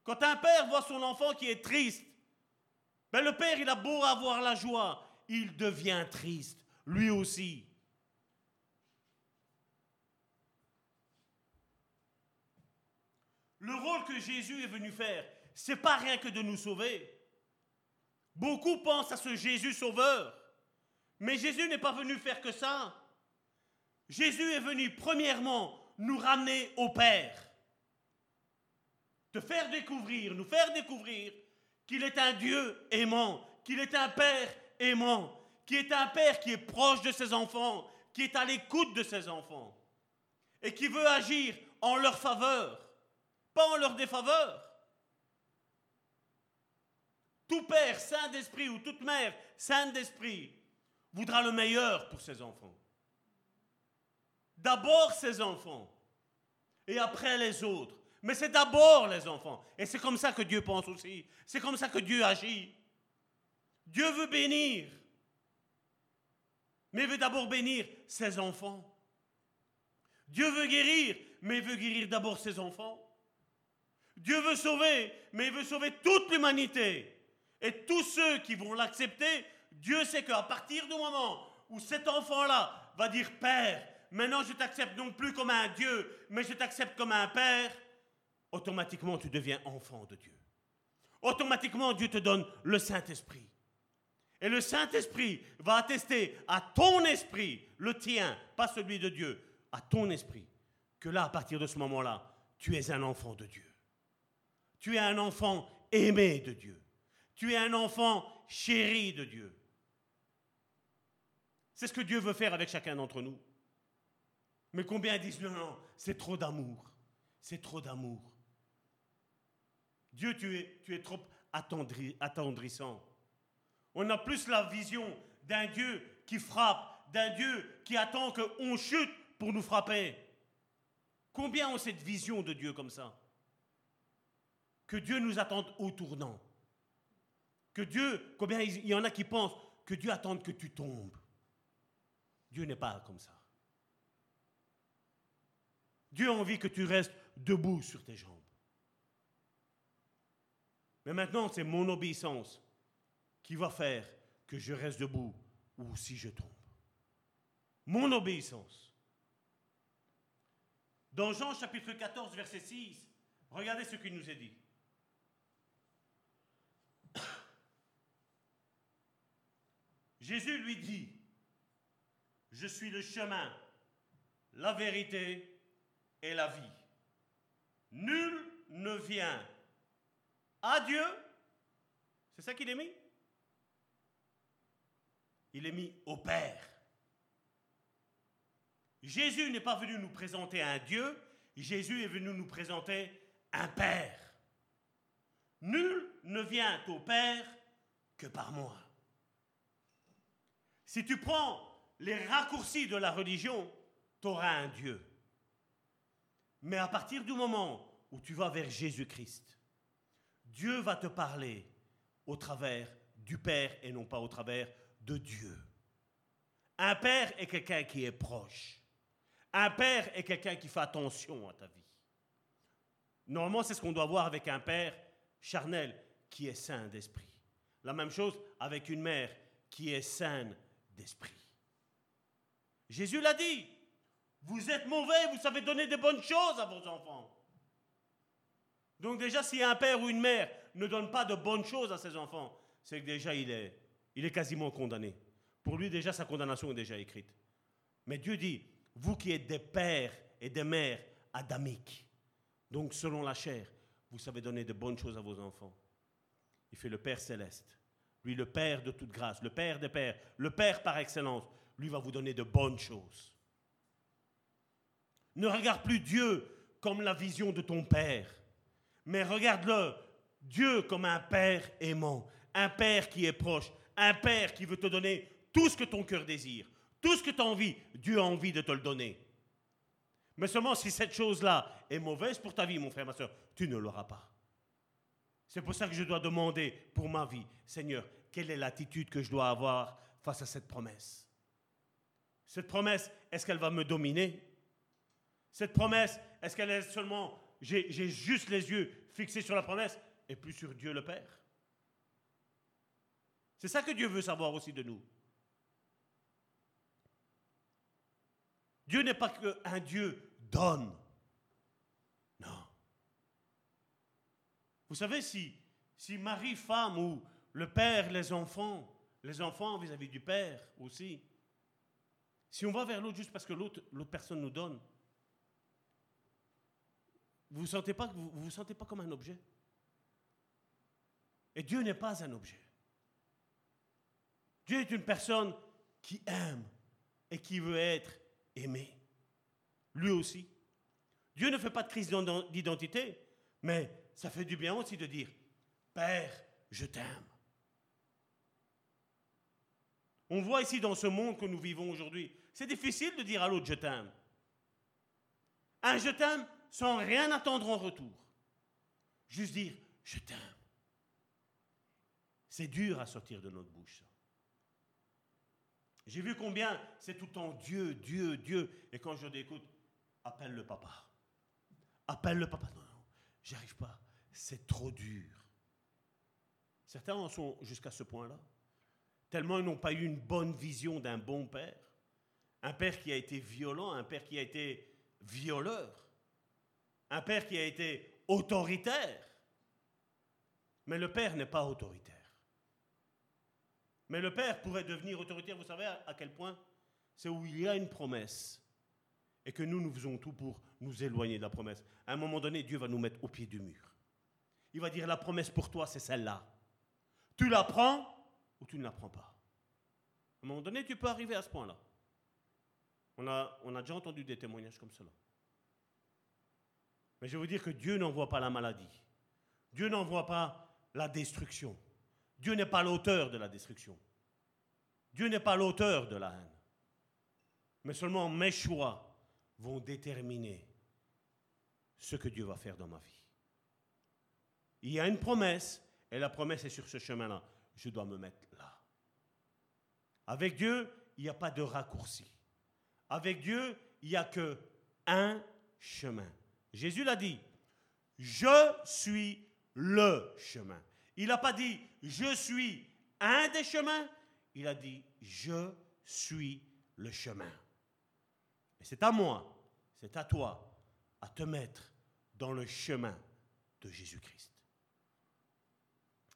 Quand un père voit son enfant qui est triste, ben le père, il a beau avoir la joie, il devient triste, lui aussi. Le rôle que Jésus est venu faire, c'est pas rien que de nous sauver. Beaucoup pensent à ce Jésus sauveur, mais Jésus n'est pas venu faire que ça. Jésus est venu premièrement nous ramener au Père. Te faire découvrir, nous faire découvrir qu'il est un Dieu aimant, qu'il est un Père aimant, qui est un Père qui est proche de ses enfants, qui est à l'écoute de ses enfants, et qui veut agir en leur faveur, pas en leur défaveur. Tout père saint d'esprit ou toute mère sainte d'esprit voudra le meilleur pour ses enfants. D'abord ses enfants et après les autres. Mais c'est d'abord les enfants. Et c'est comme ça que Dieu pense aussi. C'est comme ça que Dieu agit. Dieu veut bénir. Mais veut d'abord bénir ses enfants. Dieu veut guérir, mais veut guérir d'abord ses enfants. Dieu veut sauver, mais il veut sauver toute l'humanité. Et tous ceux qui vont l'accepter, Dieu sait qu'à partir du moment où cet enfant-là va dire Père, maintenant je t'accepte non plus comme un Dieu, mais je t'accepte comme un Père, automatiquement tu deviens enfant de Dieu. Automatiquement Dieu te donne le Saint-Esprit. Et le Saint-Esprit va attester à ton esprit, le tien, pas celui de Dieu, à ton esprit, que là, à partir de ce moment-là, tu es un enfant de Dieu. Tu es un enfant aimé de Dieu. Tu es un enfant chéri de Dieu. C'est ce que Dieu veut faire avec chacun d'entre nous. Mais combien disent non, non, c'est trop d'amour. C'est trop d'amour. Dieu, tu es, tu es trop attendri, attendrissant. On a plus la vision d'un Dieu qui frappe, d'un Dieu qui attend qu'on chute pour nous frapper. Combien ont cette vision de Dieu comme ça? Que Dieu nous attende au tournant. Que Dieu, combien il y en a qui pensent que Dieu attend que tu tombes. Dieu n'est pas comme ça. Dieu a envie que tu restes debout sur tes jambes. Mais maintenant, c'est mon obéissance qui va faire que je reste debout ou si je tombe. Mon obéissance. Dans Jean chapitre 14, verset 6, regardez ce qu'il nous est dit. Jésus lui dit, je suis le chemin, la vérité et la vie. Nul ne vient à Dieu. C'est ça qu'il est mis? Il est mis au Père. Jésus n'est pas venu nous présenter un Dieu, Jésus est venu nous présenter un Père. Nul ne vient au Père que par moi. Si tu prends les raccourcis de la religion, tu auras un Dieu. Mais à partir du moment où tu vas vers Jésus-Christ, Dieu va te parler au travers du Père et non pas au travers de Dieu. Un Père est quelqu'un qui est proche. Un Père est quelqu'un qui fait attention à ta vie. Normalement, c'est ce qu'on doit voir avec un Père charnel qui est saint d'esprit. La même chose avec une mère qui est saine Jésus l'a dit, vous êtes mauvais, vous savez donner des bonnes choses à vos enfants. Donc déjà, si un père ou une mère ne donne pas de bonnes choses à ses enfants, c'est que déjà il est, il est quasiment condamné. Pour lui, déjà, sa condamnation est déjà écrite. Mais Dieu dit, vous qui êtes des pères et des mères adamiques, donc selon la chair, vous savez donner de bonnes choses à vos enfants. Il fait le Père céleste. Lui, le Père de toute grâce, le Père des pères, le Père par excellence, lui va vous donner de bonnes choses. Ne regarde plus Dieu comme la vision de ton Père, mais regarde-le, Dieu comme un Père aimant, un Père qui est proche, un Père qui veut te donner tout ce que ton cœur désire, tout ce que tu as envie, Dieu a envie de te le donner. Mais seulement si cette chose-là est mauvaise pour ta vie, mon frère, ma soeur, tu ne l'auras pas. C'est pour ça que je dois demander pour ma vie, Seigneur, quelle est l'attitude que je dois avoir face à cette promesse? Cette promesse, est-ce qu'elle va me dominer? Cette promesse, est-ce qu'elle est seulement, j'ai juste les yeux fixés sur la promesse et plus sur Dieu le Père? C'est ça que Dieu veut savoir aussi de nous. Dieu n'est pas qu'un Dieu donne. Non. Vous savez, si, si Marie, femme, ou le père, les enfants, les enfants vis-à-vis du père aussi, si on va vers l'autre juste parce que l'autre, personne nous donne, vous ne vous, vous sentez pas comme un objet? Et Dieu n'est pas un objet. Dieu est une personne qui aime et qui veut être aimé. Lui aussi. Dieu ne fait pas de crise d'identité, mais ça fait du bien aussi de dire, Père, je t'aime. On voit ici dans ce monde que nous vivons aujourd'hui, c'est difficile de dire à l'autre je t'aime. Un je t'aime sans rien attendre en retour. Juste dire je t'aime. C'est dur à sortir de notre bouche. J'ai vu combien c'est tout le Dieu, Dieu, Dieu. Et quand je l'écoute, appelle le papa. Appelle le papa. Non, j'y arrive pas. C'est trop dur. Certains en sont jusqu'à ce point-là. Tellement ils n'ont pas eu une bonne vision d'un bon père. Un père qui a été violent, un père qui a été violeur, un père qui a été autoritaire. Mais le père n'est pas autoritaire. Mais le Père pourrait devenir autoritaire, vous savez à, quel point? C'est où il y a une promesse et que nous, nous faisons tout pour nous éloigner de la promesse. À un moment donné, Dieu va nous mettre au pied du mur. Il va dire, la promesse pour toi, c'est celle-là. Tu la prends ou tu ne la prends pas. À un moment donné, tu peux arriver à ce point-là. On a, on a déjà entendu des témoignages comme cela. Mais je veux dire que Dieu n'envoie pas la maladie. Dieu n'envoie pas la destruction. Dieu n'est pas l'auteur de la destruction. Dieu n'est pas l'auteur de la haine. Mais seulement mes choix vont déterminer ce que Dieu va faire dans ma vie. il y a une promesse, et la promesse est sur ce chemin-là. Je dois me mettre là. Avec Dieu, il n'y a pas de raccourci. Avec Dieu, il n'y a que un chemin. Jésus l'a dit, je suis le chemin. Il n'a pas dit, je suis un des chemins, il a dit, je suis le chemin. Et c'est à moi, c'est à toi, à te mettre dans le chemin de Jésus-Christ.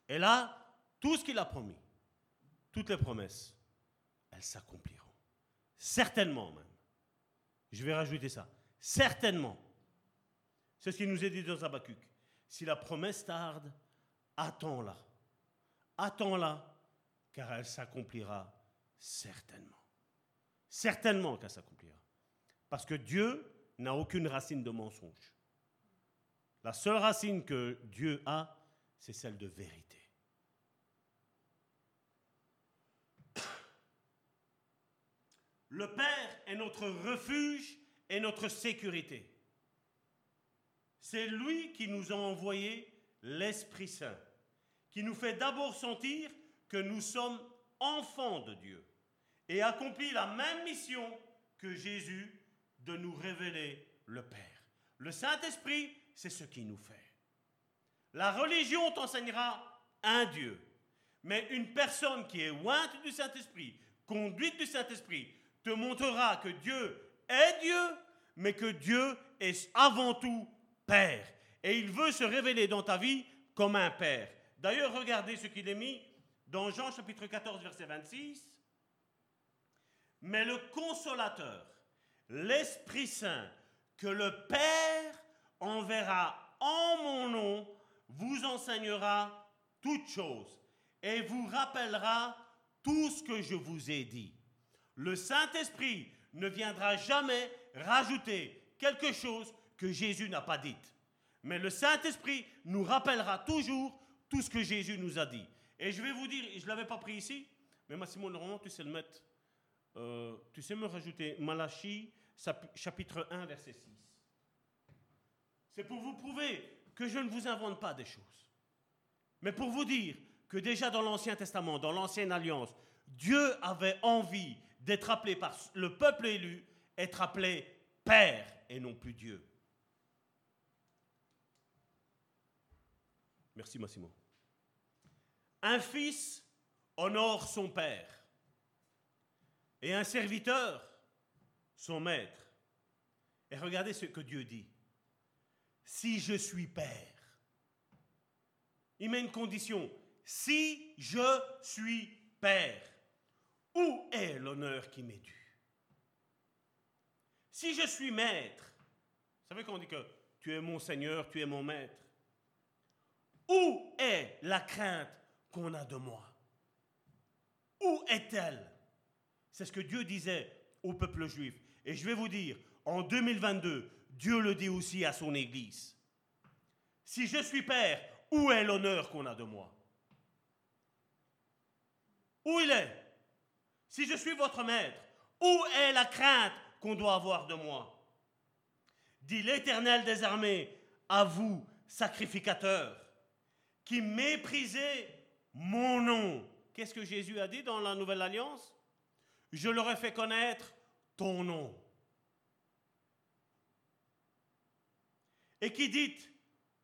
Et là, tout ce qu'il a promis, toutes les promesses, elles s'accompliront. Certainement même. Je vais rajouter ça. Certainement. C'est ce qu'il nous est dit dans Habakkuk. Si la promesse tarde, attends-la. Attends-la, car elle s'accomplira certainement. Certainement qu'elle s'accomplira. Parce que Dieu n'a aucune racine de mensonge. La seule racine que Dieu a, c'est celle de vérité. Le Père est notre refuge et notre sécurité. C'est lui qui nous a envoyé l'Esprit Saint, qui nous fait d'abord sentir que nous sommes enfants de Dieu et accomplit la même mission que Jésus de nous révéler le Père. Le Saint-Esprit, c'est ce qui nous fait. La religion t'enseignera un Dieu, mais une personne qui est ointe du Saint-Esprit, conduite du Saint-Esprit, te montrera que Dieu est Dieu, mais que Dieu est avant tout Père. Et il veut se révéler dans ta vie comme un Père. D'ailleurs, regardez ce qu'il est mis dans Jean chapitre 14, verset 26. Mais le consolateur, l'Esprit Saint, que le Père enverra en mon nom, vous enseignera toutes choses et vous rappellera tout ce que je vous ai dit. Le Saint-Esprit ne viendra jamais rajouter quelque chose que Jésus n'a pas dit. Mais le Saint-Esprit nous rappellera toujours tout ce que Jésus nous a dit. Et je vais vous dire, je ne l'avais pas pris ici, mais Massimo, normalement, tu sais le mettre. Euh, tu sais me rajouter Malachie, chapitre 1, verset 6. C'est pour vous prouver que je ne vous invente pas des choses. Mais pour vous dire que déjà dans l'Ancien Testament, dans l'Ancienne Alliance, Dieu avait envie d'être appelé par le peuple élu, être appelé Père et non plus Dieu. Merci Massimo. Un fils honore son père et un serviteur son maître. Et regardez ce que Dieu dit. Si je suis père, il met une condition. Si je suis père, où est l'honneur qui m'est dû? Si je suis maître, vous savez qu'on dit que tu es mon Seigneur, tu es mon maître. Où est la crainte qu'on a de moi? Où est-elle? C'est ce que Dieu disait au peuple juif. Et je vais vous dire, en 2022, Dieu le dit aussi à son Église. Si je suis Père, où est l'honneur qu'on a de moi? Où il est? Si je suis votre maître, où est la crainte qu'on doit avoir de moi? Dit l'Éternel des armées à vous, sacrificateurs, qui méprisez mon nom. Qu'est-ce que Jésus a dit dans la Nouvelle Alliance? Je leur ai fait connaître ton nom. Et qui dit,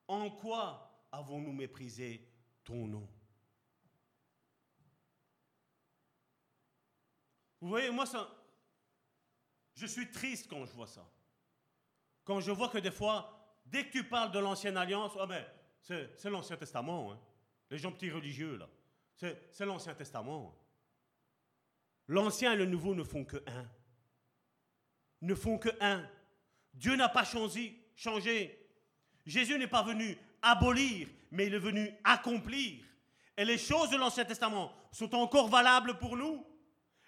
en quoi avons-nous méprisé ton nom? Vous voyez, moi, ça, je suis triste quand je vois ça. Quand je vois que des fois, dès que tu parles de l'ancienne alliance, oh c'est l'Ancien Testament. Hein. Les gens petits religieux, là. C'est l'Ancien Testament. L'Ancien et le Nouveau ne font que un. Ne font que un. Dieu n'a pas changé, changé. Jésus n'est pas venu abolir, mais il est venu accomplir. Et les choses de l'Ancien Testament sont encore valables pour nous.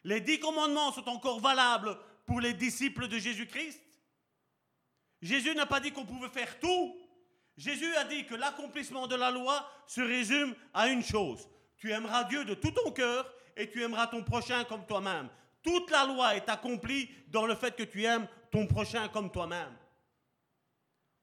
Les dix commandements sont encore valables pour les disciples de Jésus-Christ. Jésus n'a pas dit qu'on pouvait faire tout. Jésus a dit que l'accomplissement de la loi se résume à une chose. Tu aimeras Dieu de tout ton cœur et tu aimeras ton prochain comme toi-même. Toute la loi est accomplie dans le fait que tu aimes ton prochain comme toi-même.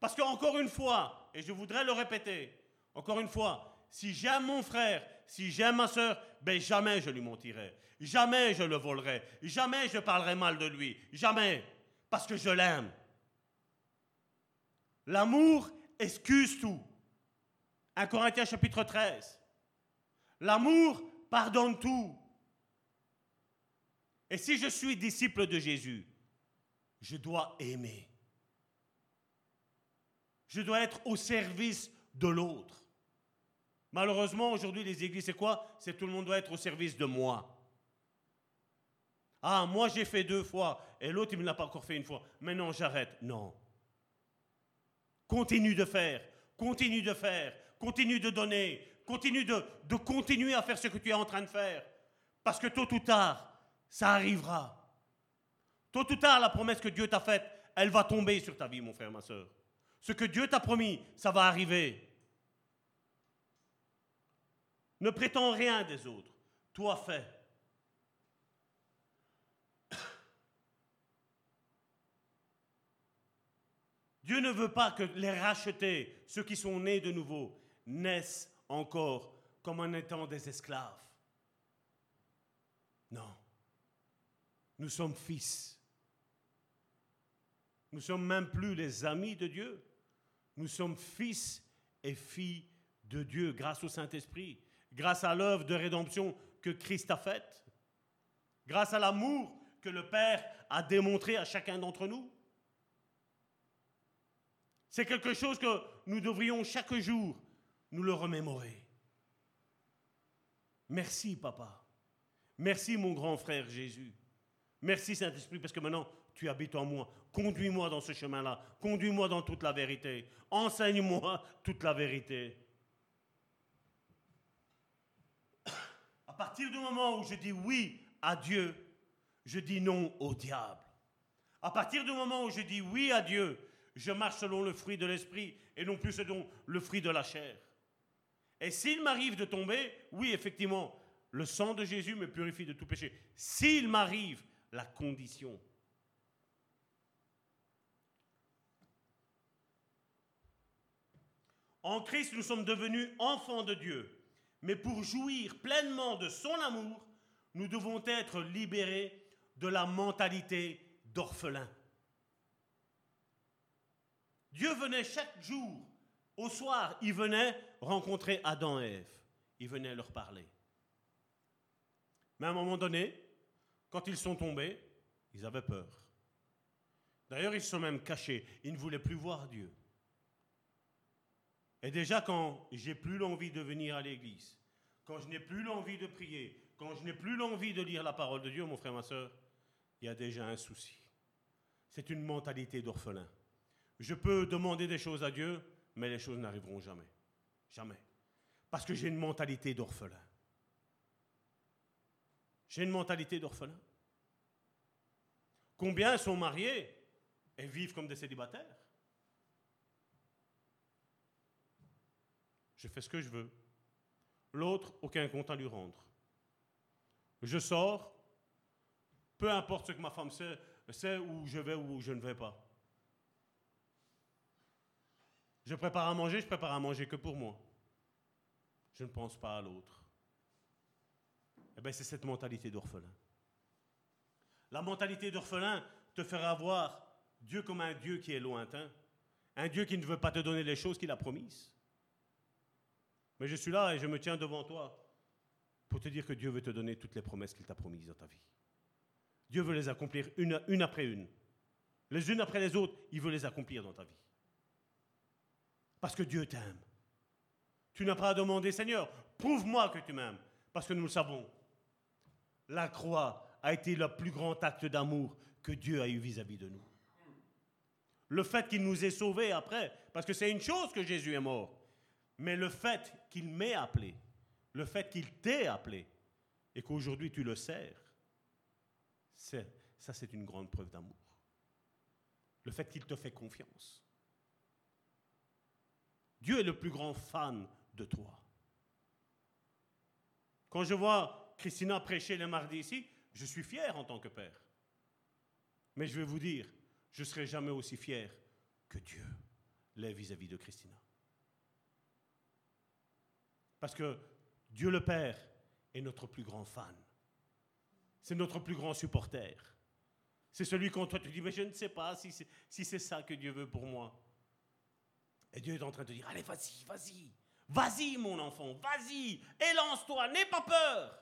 Parce qu'encore une fois, et je voudrais le répéter, Encore une fois, si j'aime mon frère, si j'aime ma soeur, ben jamais je lui mentirai. Jamais je le volerai. Jamais je parlerai mal de lui. Jamais. Parce que je l'aime. L'amour excuse tout. 1 Corinthiens chapitre 13. L'amour pardonne tout. Et si je suis disciple de Jésus, je dois aimer. Je dois être au service de l'autre. Malheureusement, aujourd'hui, les églises, c'est quoi? C'est tout le monde doit être au service de moi. Ah, moi j'ai fait deux fois et l'autre il ne l'a pas encore fait une fois. Maintenant j'arrête. Non. Continue de faire, continue de faire, continue de donner, continue de, de continuer à faire ce que tu es en train de faire. Parce que tôt ou tard, ça arrivera. Tôt ou tard, la promesse que Dieu t'a faite, elle va tomber sur ta vie, mon frère, ma soeur. Ce que Dieu t'a promis, ça va arriver. Ne prétends rien des autres. Toi, fais. Dieu ne veut pas que les rachetés, ceux qui sont nés de nouveau, naissent encore comme en étant des esclaves. Non. Nous sommes fils. Nous sommes même plus les amis de Dieu. Nous sommes fils et filles de Dieu grâce au Saint-Esprit, grâce à l'œuvre de rédemption que Christ a faite, grâce à l'amour que le Père a démontré à chacun d'entre nous. C'est quelque chose que nous devrions chaque jour nous le remémorer. Merci, papa. Merci, mon grand frère Jésus. Merci, Saint-Esprit, parce que maintenant, tu habites en moi. Conduis-moi dans ce chemin-là. Conduis-moi dans toute la vérité. Enseigne-moi toute la vérité. À partir du moment où je dis oui à Dieu, je dis non au diable. À partir du moment où je dis oui à Dieu, je marche selon le fruit de l'esprit et non plus selon le fruit de la chair. Et s'il m'arrive de tomber, oui, effectivement, le sang de Jésus me purifie de tout péché. S'il m'arrive, la condition. En Christ, nous sommes devenus enfants de Dieu. Mais pour jouir pleinement de son amour, nous devons être libérés de la mentalité d'orphelin. Dieu venait chaque jour, au soir, il venait rencontrer Adam et Ève. Il venait leur parler. Mais à un moment donné, quand ils sont tombés, ils avaient peur. D'ailleurs, ils se sont même cachés. Ils ne voulaient plus voir Dieu. Et déjà, quand j'ai plus l'envie de venir à l'église, quand je n'ai plus l'envie de prier, quand je n'ai plus l'envie de lire la parole de Dieu, mon frère, ma soeur, il y a déjà un souci. C'est une mentalité d'orphelin. Je peux demander des choses à Dieu, mais les choses n'arriveront jamais. Jamais. Parce que j'ai une mentalité d'orphelin. J'ai une mentalité d'orphelin. Combien sont mariés et vivent comme des célibataires? Je fais ce que je veux. L'autre, aucun compte à lui rendre. Je sors, peu importe ce que ma femme sait, où je vais ou où je ne vais pas. Je prépare à manger, je prépare à manger que pour moi. Je ne pense pas à l'autre. Eh bien, c'est cette mentalité d'orphelin. La mentalité d'orphelin te fera voir Dieu comme un Dieu qui est lointain, un Dieu qui ne veut pas te donner les choses qu'il a promises. Mais je suis là et je me tiens devant toi pour te dire que Dieu veut te donner toutes les promesses qu'il t'a promises dans ta vie. Dieu veut les accomplir une après une. Les unes après les autres, il veut les accomplir dans ta vie. Parce que Dieu t'aime. Tu n'as pas à demander, Seigneur, prouve-moi que tu m'aimes. Parce que nous le savons. La croix a été le plus grand acte d'amour que Dieu a eu vis-à-vis de nous. Le fait qu'il nous ait sauvés après, parce que c'est une chose que Jésus est mort, mais le fait qu'il m'ait appelé, le fait qu'il t'ait appelé, et qu'aujourd'hui tu le sers, ça c'est une grande preuve d'amour. Le fait qu'il te fait confiance. Dieu est le plus grand fan de toi. Quand je vois Christina prêcher les mardis ici, je suis fier en tant que père. Mais je vais vous dire, je ne serai jamais aussi fier que Dieu l'est vis-à-vis de Christina. Parce que Dieu le Père est notre plus grand fan. C'est notre plus grand supporter. C'est celui qu'on toi tu dis, mais je ne sais pas si c'est si ça que Dieu veut pour moi. Et Dieu est en train de te dire, allez, vas-y, vas-y, vas-y mon enfant, vas-y, élance-toi, n'aie pas peur.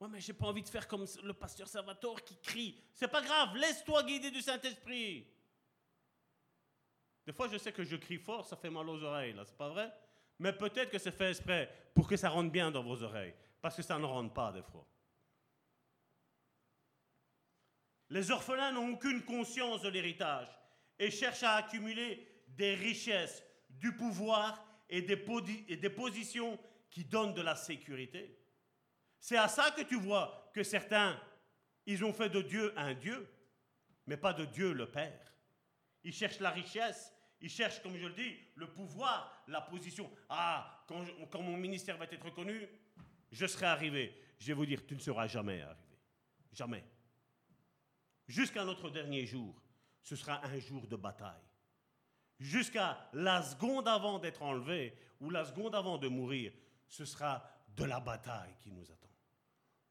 Ouais, mais j'ai pas envie de faire comme le pasteur Salvatore qui crie. C'est pas grave, laisse-toi guider du Saint-Esprit. Des fois, je sais que je crie fort, ça fait mal aux oreilles, là, c'est pas vrai? Mais peut-être que c'est fait exprès pour que ça rentre bien dans vos oreilles, parce que ça ne rentre pas des fois. Les orphelins n'ont aucune conscience de l'héritage et cherchent à accumuler des richesses, du pouvoir et des, et des positions qui donnent de la sécurité. C'est à ça que tu vois que certains, ils ont fait de Dieu un Dieu, mais pas de Dieu le Père. Ils cherchent la richesse, ils cherchent, comme je le dis, le pouvoir, la position. Ah, quand, mon ministère va être reconnu, je serai arrivé. Je vais vous dire, tu ne seras jamais arrivé. Jamais. Jusqu'à notre dernier jour, ce sera un jour de bataille. Jusqu'à la seconde avant d'être enlevé ou la seconde avant de mourir, ce sera de la bataille qui nous attend.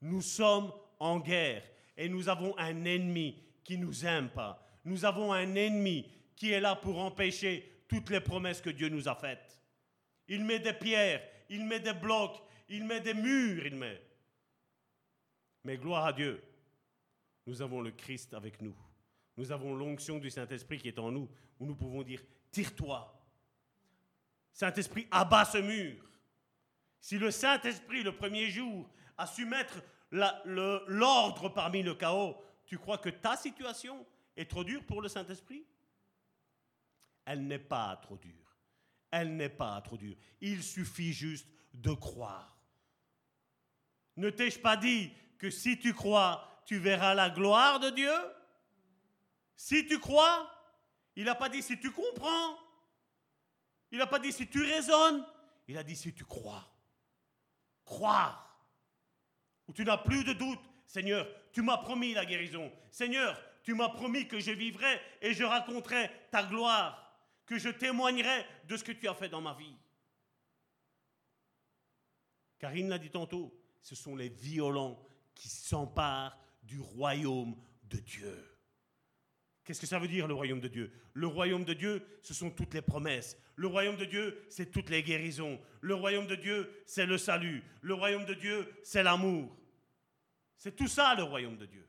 Nous sommes en guerre et nous avons un ennemi qui nous aime pas. Nous avons un ennemi qui est là pour empêcher toutes les promesses que Dieu nous a faites. Il met des pierres, il met des blocs, il met des murs, il met. Mais gloire à Dieu, nous avons le Christ avec nous. Nous avons l'onction du Saint-Esprit qui est en nous, où nous pouvons dire, tire-toi. Saint-Esprit, abat ce mur. Si le Saint-Esprit, le premier jour, a su mettre l'ordre parmi le chaos, tu crois que ta situation est trop dure pour le Saint-Esprit? Elle n'est pas trop dure. Elle n'est pas trop dure. Il suffit juste de croire. Ne t'ai-je pas dit que si tu crois, tu verras la gloire de Dieu? Si tu crois, il n'a pas dit si tu comprends. Il n'a pas dit si tu raisonnes. Il a dit si tu crois. Croire où tu n'as plus de doute. Seigneur, tu m'as promis la guérison. Seigneur, tu m'as promis que je vivrai et je raconterai ta gloire, que je témoignerai de ce que tu as fait dans ma vie. Karine l'a dit tantôt, ce sont les violents qui s'emparent du royaume de Dieu. Qu'est-ce que ça veut dire le royaume de Dieu? Le royaume de Dieu, ce sont toutes les promesses. Le royaume de Dieu, c'est toutes les guérisons. Le royaume de Dieu, c'est le salut. Le royaume de Dieu, c'est l'amour. C'est tout ça le royaume de Dieu.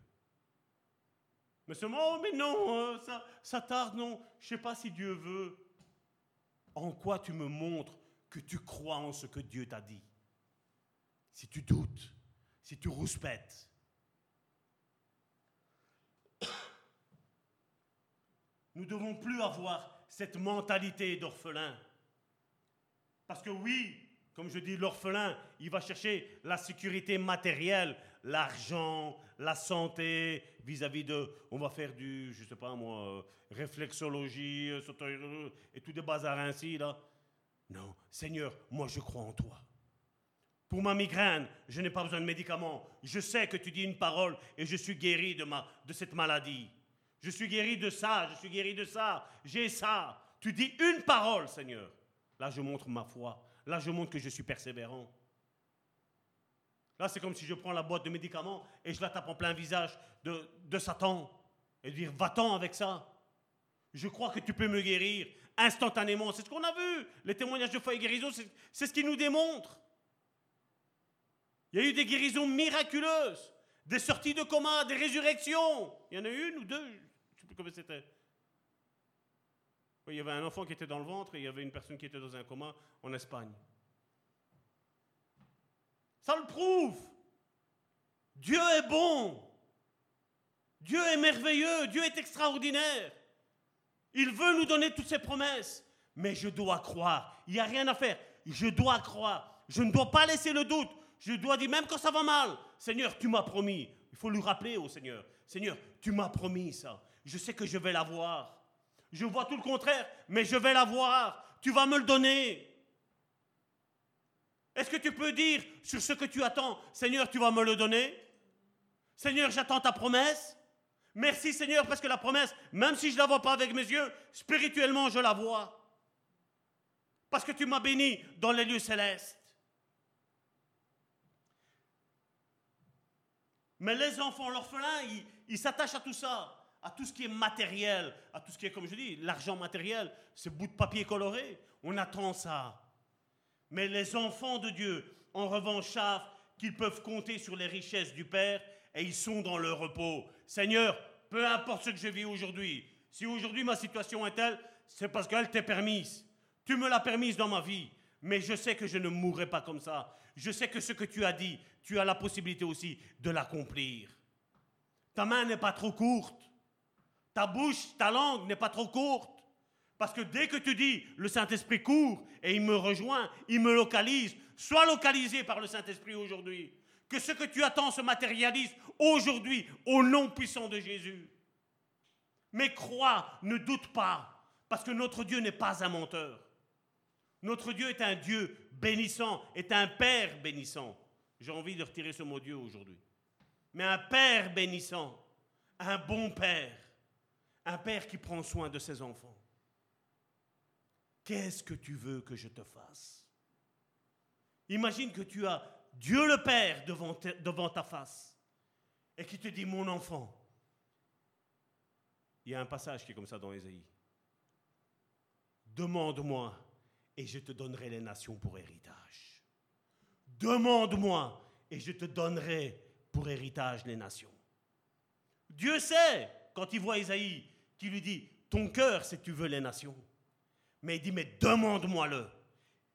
Mais seulement, oh, mais non, hein, ça, tarde, non. Je ne sais pas si Dieu veut. En quoi tu me montres que tu crois en ce que Dieu t'a dit? Si tu doutes, si tu rouspètes, Nous ne devons plus avoir cette mentalité d'orphelin. Parce que oui, comme je dis, l'orphelin, il va chercher la sécurité matérielle, l'argent, la santé, vis-à-vis de, on va faire du, je sais pas moi, euh, réflexologie, euh, et tout des bazars ainsi, là. Non, Seigneur, moi je crois en toi. Pour ma migraine, je n'ai pas besoin de médicaments. Je sais que tu dis une parole et je suis guéri de, ma, de cette maladie. Je suis guéri de ça, je suis guéri de ça, j'ai ça. Tu dis une parole, Seigneur. Là, je montre ma foi. Là, je montre que je suis persévérant. Là, c'est comme si je prends la boîte de médicaments et je la tape en plein visage de, Satan et dire Va-t'en avec ça. Je crois que tu peux me guérir instantanément. C'est ce qu'on a vu. Les témoignages de foi et guérison, c'est ce qui nous démontre. Il y a eu des guérisons miraculeuses, des sorties de coma, des résurrections. Il y en a une ou deux, c'était. Il y avait un enfant qui était dans le ventre et il y avait une personne qui était dans un coma en Espagne. Ça le prouve. Dieu est bon. Dieu est merveilleux. Dieu est extraordinaire. Il veut nous donner toutes ses promesses. Mais je dois croire. Il n'y a rien à faire. Je dois croire. Je ne dois pas laisser le doute. Je dois dire, même quand ça va mal, Seigneur, tu m'as promis. Il faut lui rappeler au Seigneur. Seigneur, tu m'as promis ça je sais que je vais l'avoir. Je vois tout le contraire, mais je vais l'avoir. Tu vas me le donner. Est-ce que tu peux dire sur ce que tu attends, Seigneur, tu vas me le donner? Seigneur, j'attends ta promesse. Merci Seigneur, parce que la promesse, même si je ne la vois pas avec mes yeux, spirituellement, je la vois. Parce que tu m'as béni dans les lieux célestes. Mais les enfants, l'orphelin, ils s'attachent à tout ça à tout ce qui est matériel, à tout ce qui est, comme je dis, l'argent matériel, ce bout de papier coloré. On attend ça. Mais les enfants de Dieu, en revanche, savent qu'ils peuvent compter sur les richesses du Père et ils sont dans leur repos. Seigneur, peu importe ce que je vis aujourd'hui, si aujourd'hui ma situation est telle, c'est parce qu'elle t'est permise. Tu me l'as permise dans ma vie, mais je sais que je ne mourrai pas comme ça. Je sais que ce que tu as dit, tu as la possibilité aussi de l'accomplir. Ta main n'est pas trop courte. Ta bouche, ta langue n'est pas trop courte. Parce que dès que tu dis le Saint-Esprit court et il me rejoint, il me localise, sois localisé par le Saint-Esprit aujourd'hui. Que ce que tu attends se matérialise aujourd'hui au nom puissant de Jésus. Mais crois, ne doute pas, parce que notre Dieu n'est pas un menteur. Notre Dieu est un Dieu bénissant, est un Père bénissant. J'ai envie de retirer ce mot Dieu aujourd'hui. Mais un Père bénissant, un bon Père, un Père qui prend soin de ses enfants. Qu'est-ce que tu veux que je te fasse? Imagine que tu as Dieu le Père devant, ta face et qui te dit, mon enfant, il y a un passage qui est comme ça dans Ésaïe. Demande-moi et je te donnerai les nations pour héritage. Demande-moi et je te donnerai pour héritage les nations. Dieu sait, quand il voit Ésaïe, qui lui dit, ton cœur, si tu veux les nations. Mais il dit, mais demande-moi-le.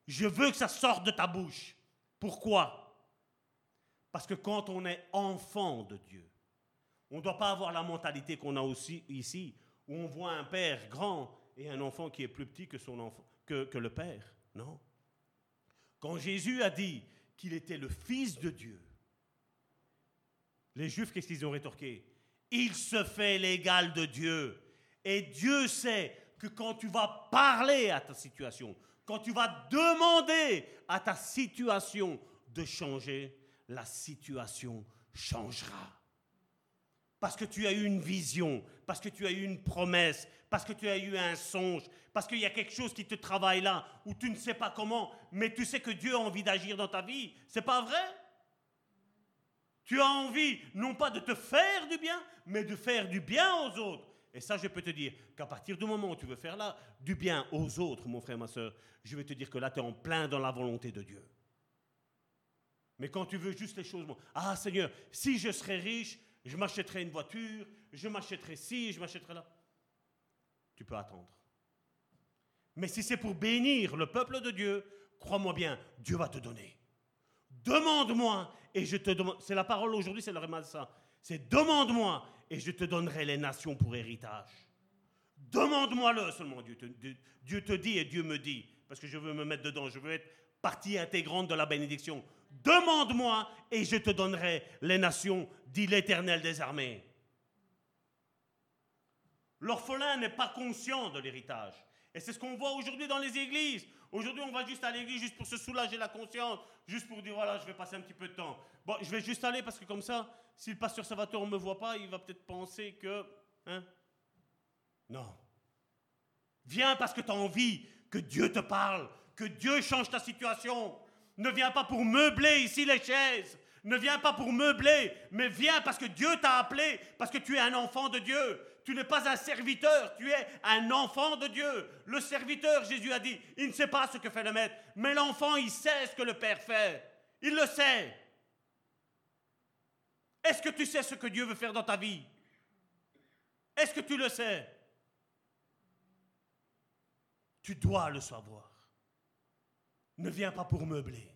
Je veux que ça sorte de ta bouche. Pourquoi? Parce que quand on est enfant de Dieu, on ne doit pas avoir la mentalité qu'on a aussi ici, où on voit un père grand et un enfant qui est plus petit que, son que, que le père. Non. Quand Jésus a dit qu'il était le Fils de Dieu, les Juifs, qu'est-ce qu'ils ont rétorqué? Il se fait l'égal de Dieu. Et Dieu sait que quand tu vas parler à ta situation, quand tu vas demander à ta situation de changer, la situation changera. Parce que tu as eu une vision, parce que tu as eu une promesse, parce que tu as eu un songe, parce qu'il y a quelque chose qui te travaille là, où tu ne sais pas comment, mais tu sais que Dieu a envie d'agir dans ta vie. C'est pas vrai? Tu as envie non pas de te faire du bien, mais de faire du bien aux autres. Et ça, je peux te dire qu'à partir du moment où tu veux faire là du bien aux autres, mon frère, ma soeur, je vais te dire que là, tu es en plein dans la volonté de Dieu. Mais quand tu veux juste les choses, ah Seigneur, si je serais riche, je m'achèterais une voiture, je m'achèterais ci, je m'achèterais là. Tu peux attendre. Mais si c'est pour bénir le peuple de Dieu, crois-moi bien, Dieu va te donner. Demande-moi et je te demande. C'est la parole aujourd'hui, c'est le ça. C'est demande-moi et je te donnerai les nations pour héritage. Demande-moi-le seulement, Dieu te, Dieu te dit et Dieu me dit, parce que je veux me mettre dedans, je veux être partie intégrante de la bénédiction. Demande-moi et je te donnerai les nations, dit l'Éternel des armées. L'orphelin n'est pas conscient de l'héritage. Et c'est ce qu'on voit aujourd'hui dans les églises. Aujourd'hui, on va juste à l'église juste pour se soulager la conscience, juste pour dire voilà, je vais passer un petit peu de temps. Bon, je vais juste aller parce que comme ça, si le pasteur Salvatore ne me voit pas, il va peut-être penser que. Hein? Non. Viens parce que tu as envie que Dieu te parle, que Dieu change ta situation. Ne viens pas pour meubler ici les chaises. Ne viens pas pour meubler, mais viens parce que Dieu t'a appelé, parce que tu es un enfant de Dieu. Tu n'es pas un serviteur, tu es un enfant de Dieu. Le serviteur, Jésus a dit, il ne sait pas ce que fait le maître, mais l'enfant, il sait ce que le Père fait. Il le sait. Est-ce que tu sais ce que Dieu veut faire dans ta vie? Est-ce que tu le sais? Tu dois le savoir. Ne viens pas pour meubler.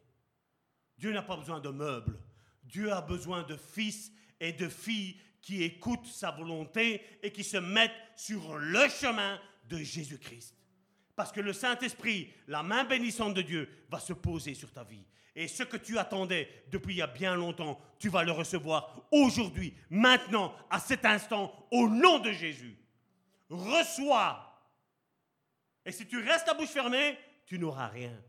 Dieu n'a pas besoin de meubles. Dieu a besoin de fils et de filles qui écoutent sa volonté et qui se mettent sur le chemin de Jésus-Christ. Parce que le Saint-Esprit, la main bénissante de Dieu, va se poser sur ta vie. Et ce que tu attendais depuis il y a bien longtemps, tu vas le recevoir aujourd'hui, maintenant, à cet instant, au nom de Jésus. Reçois. Et si tu restes à bouche fermée, tu n'auras rien.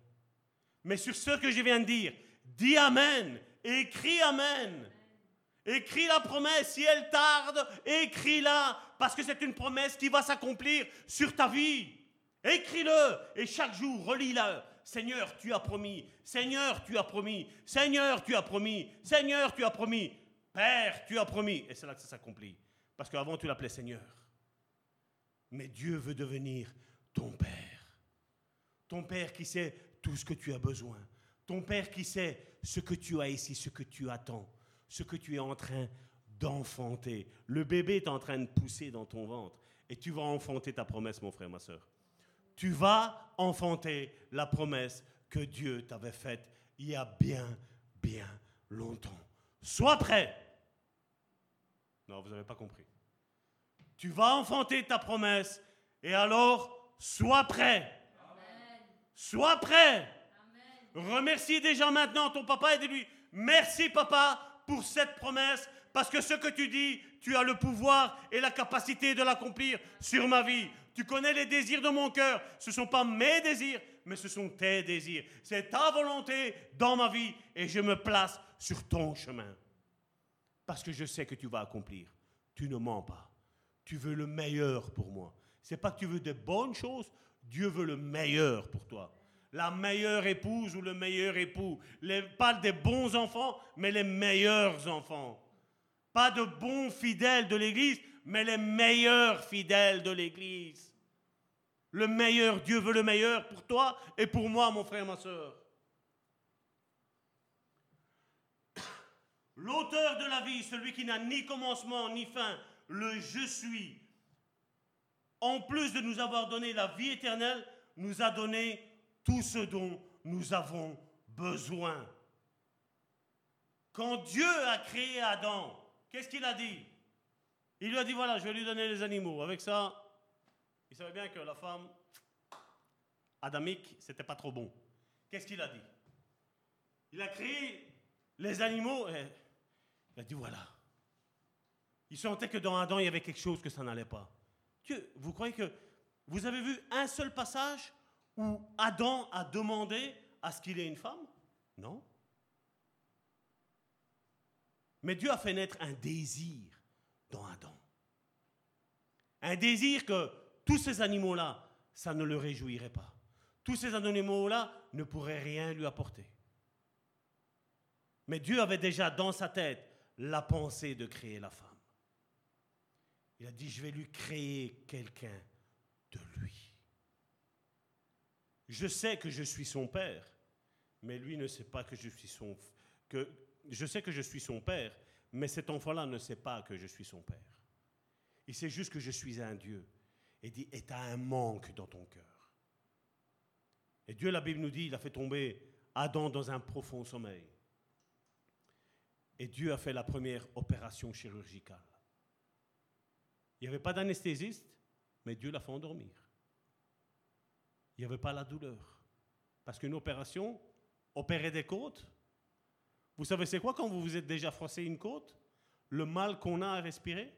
Mais sur ce que je viens de dire, dis Amen, écris Amen. Écris la promesse, si elle tarde, écris-la, parce que c'est une promesse qui va s'accomplir sur ta vie. Écris-le et chaque jour, relis-le. Seigneur, tu as promis. Seigneur, tu as promis. Seigneur, tu as promis. Seigneur, tu as promis. Père, tu as promis. Et c'est là que ça s'accomplit. Parce qu'avant, tu l'appelais Seigneur. Mais Dieu veut devenir ton Père. Ton Père qui sait tout ce que tu as besoin. Ton Père qui sait ce que tu as ici, ce que tu attends, ce que tu es en train d'enfanter. Le bébé est en train de pousser dans ton ventre. Et tu vas enfanter ta promesse, mon frère, ma soeur. Tu vas enfanter la promesse que Dieu t'avait faite il y a bien, bien longtemps. Sois prêt. Non, vous n'avez pas compris. Tu vas enfanter ta promesse et alors sois prêt. Sois prêt. Remercie déjà maintenant ton papa et dis-lui, merci papa pour cette promesse, parce que ce que tu dis, tu as le pouvoir et la capacité de l'accomplir sur ma vie. Tu connais les désirs de mon cœur. Ce ne sont pas mes désirs, mais ce sont tes désirs. C'est ta volonté dans ma vie et je me place sur ton chemin. Parce que je sais que tu vas accomplir. Tu ne mens pas. Tu veux le meilleur pour moi. C'est pas que tu veux des bonnes choses, Dieu veut le meilleur pour toi. La meilleure épouse ou le meilleur époux. Les, pas des bons enfants, mais les meilleurs enfants. Pas de bons fidèles de l'Église, mais les meilleurs fidèles de l'Église. Le meilleur, Dieu veut le meilleur pour toi et pour moi, mon frère, ma soeur. L'auteur de la vie, celui qui n'a ni commencement ni fin, le je suis, en plus de nous avoir donné la vie éternelle, nous a donné tout ce dont nous avons besoin. Quand Dieu a créé Adam, qu'est-ce qu'il a dit? Il lui a dit, voilà, je vais lui donner les animaux. Avec ça, il savait bien que la femme adamique, c'était pas trop bon. Qu'est-ce qu'il a dit? Il a créé les animaux et il a dit voilà. Il sentait que dans Adam, il y avait quelque chose que ça n'allait pas. Dieu, vous croyez que vous avez vu un seul passage où Adam a demandé à ce qu'il ait une femme? Non. Mais Dieu a fait naître un désir dans Adam. Un désir que tous ces animaux-là, ça ne le réjouirait pas. Tous ces animaux-là ne pourraient rien lui apporter. Mais Dieu avait déjà dans sa tête la pensée de créer la femme. Il a dit, je vais lui créer quelqu'un de lui. Je sais que je suis son père, mais lui ne sait pas que je suis son père, mais cet enfant-là ne sait pas que je suis son père. Il sait juste que je suis un Dieu et dit, et as un manque dans ton cœur. Et Dieu, la Bible nous dit, il a fait tomber Adam dans un profond sommeil. Et Dieu a fait la première opération chirurgicale. Il n'y avait pas d'anesthésiste, mais Dieu l'a fait endormir. Il n'y avait pas la douleur. Parce qu'une opération, opérer des côtes, vous savez c'est quoi quand vous vous êtes déjà froissé une côte? Le mal qu'on a à respirer?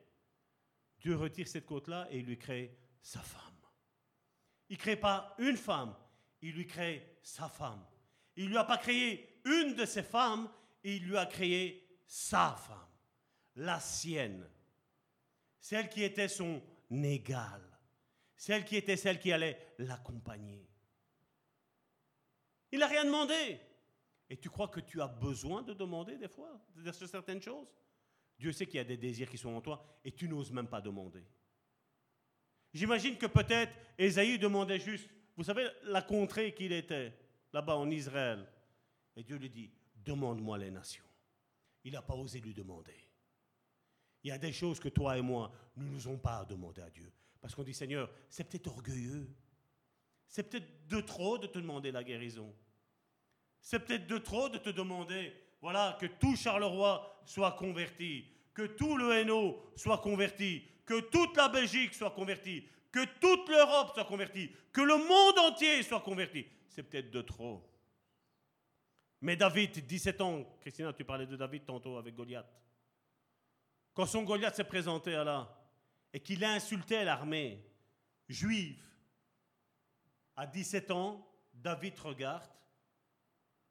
Dieu retire cette côte-là et il lui crée sa femme. Il ne crée pas une femme, il lui crée sa femme. Il ne lui a pas créé une de ses femmes, il lui a créé sa femme, la sienne, celle qui était son égale, celle qui était celle qui allait l'accompagner. Il n'a rien demandé. Et tu crois que tu as besoin de demander des fois de certaines choses? Dieu sait qu'il y a des désirs qui sont en toi et tu n'oses même pas demander. J'imagine que peut-être Ésaïe demandait juste, vous savez, la contrée qu'il était, là-bas en Israël? Et Dieu lui dit, demande-moi les nations. Il n'a pas osé lui demander. Il y a des choses que toi et moi, nous n'osons pas demander à Dieu. Parce qu'on dit, Seigneur, c'est peut-être orgueilleux. C'est peut-être de trop de te demander la guérison. C'est peut-être de trop de te demander, voilà, que tout Charleroi soit converti, que tout le Hainaut soit converti, que toute la Belgique soit convertie, que toute l'Europe soit convertie, que le monde entier soit converti. C'est peut-être de trop. Mais David, 17 ans, Christina, tu parlais de David tantôt avec Goliath. Quand son Goliath s'est présenté à là et qu'il a insulté l'armée juive, à 17 ans, David regarde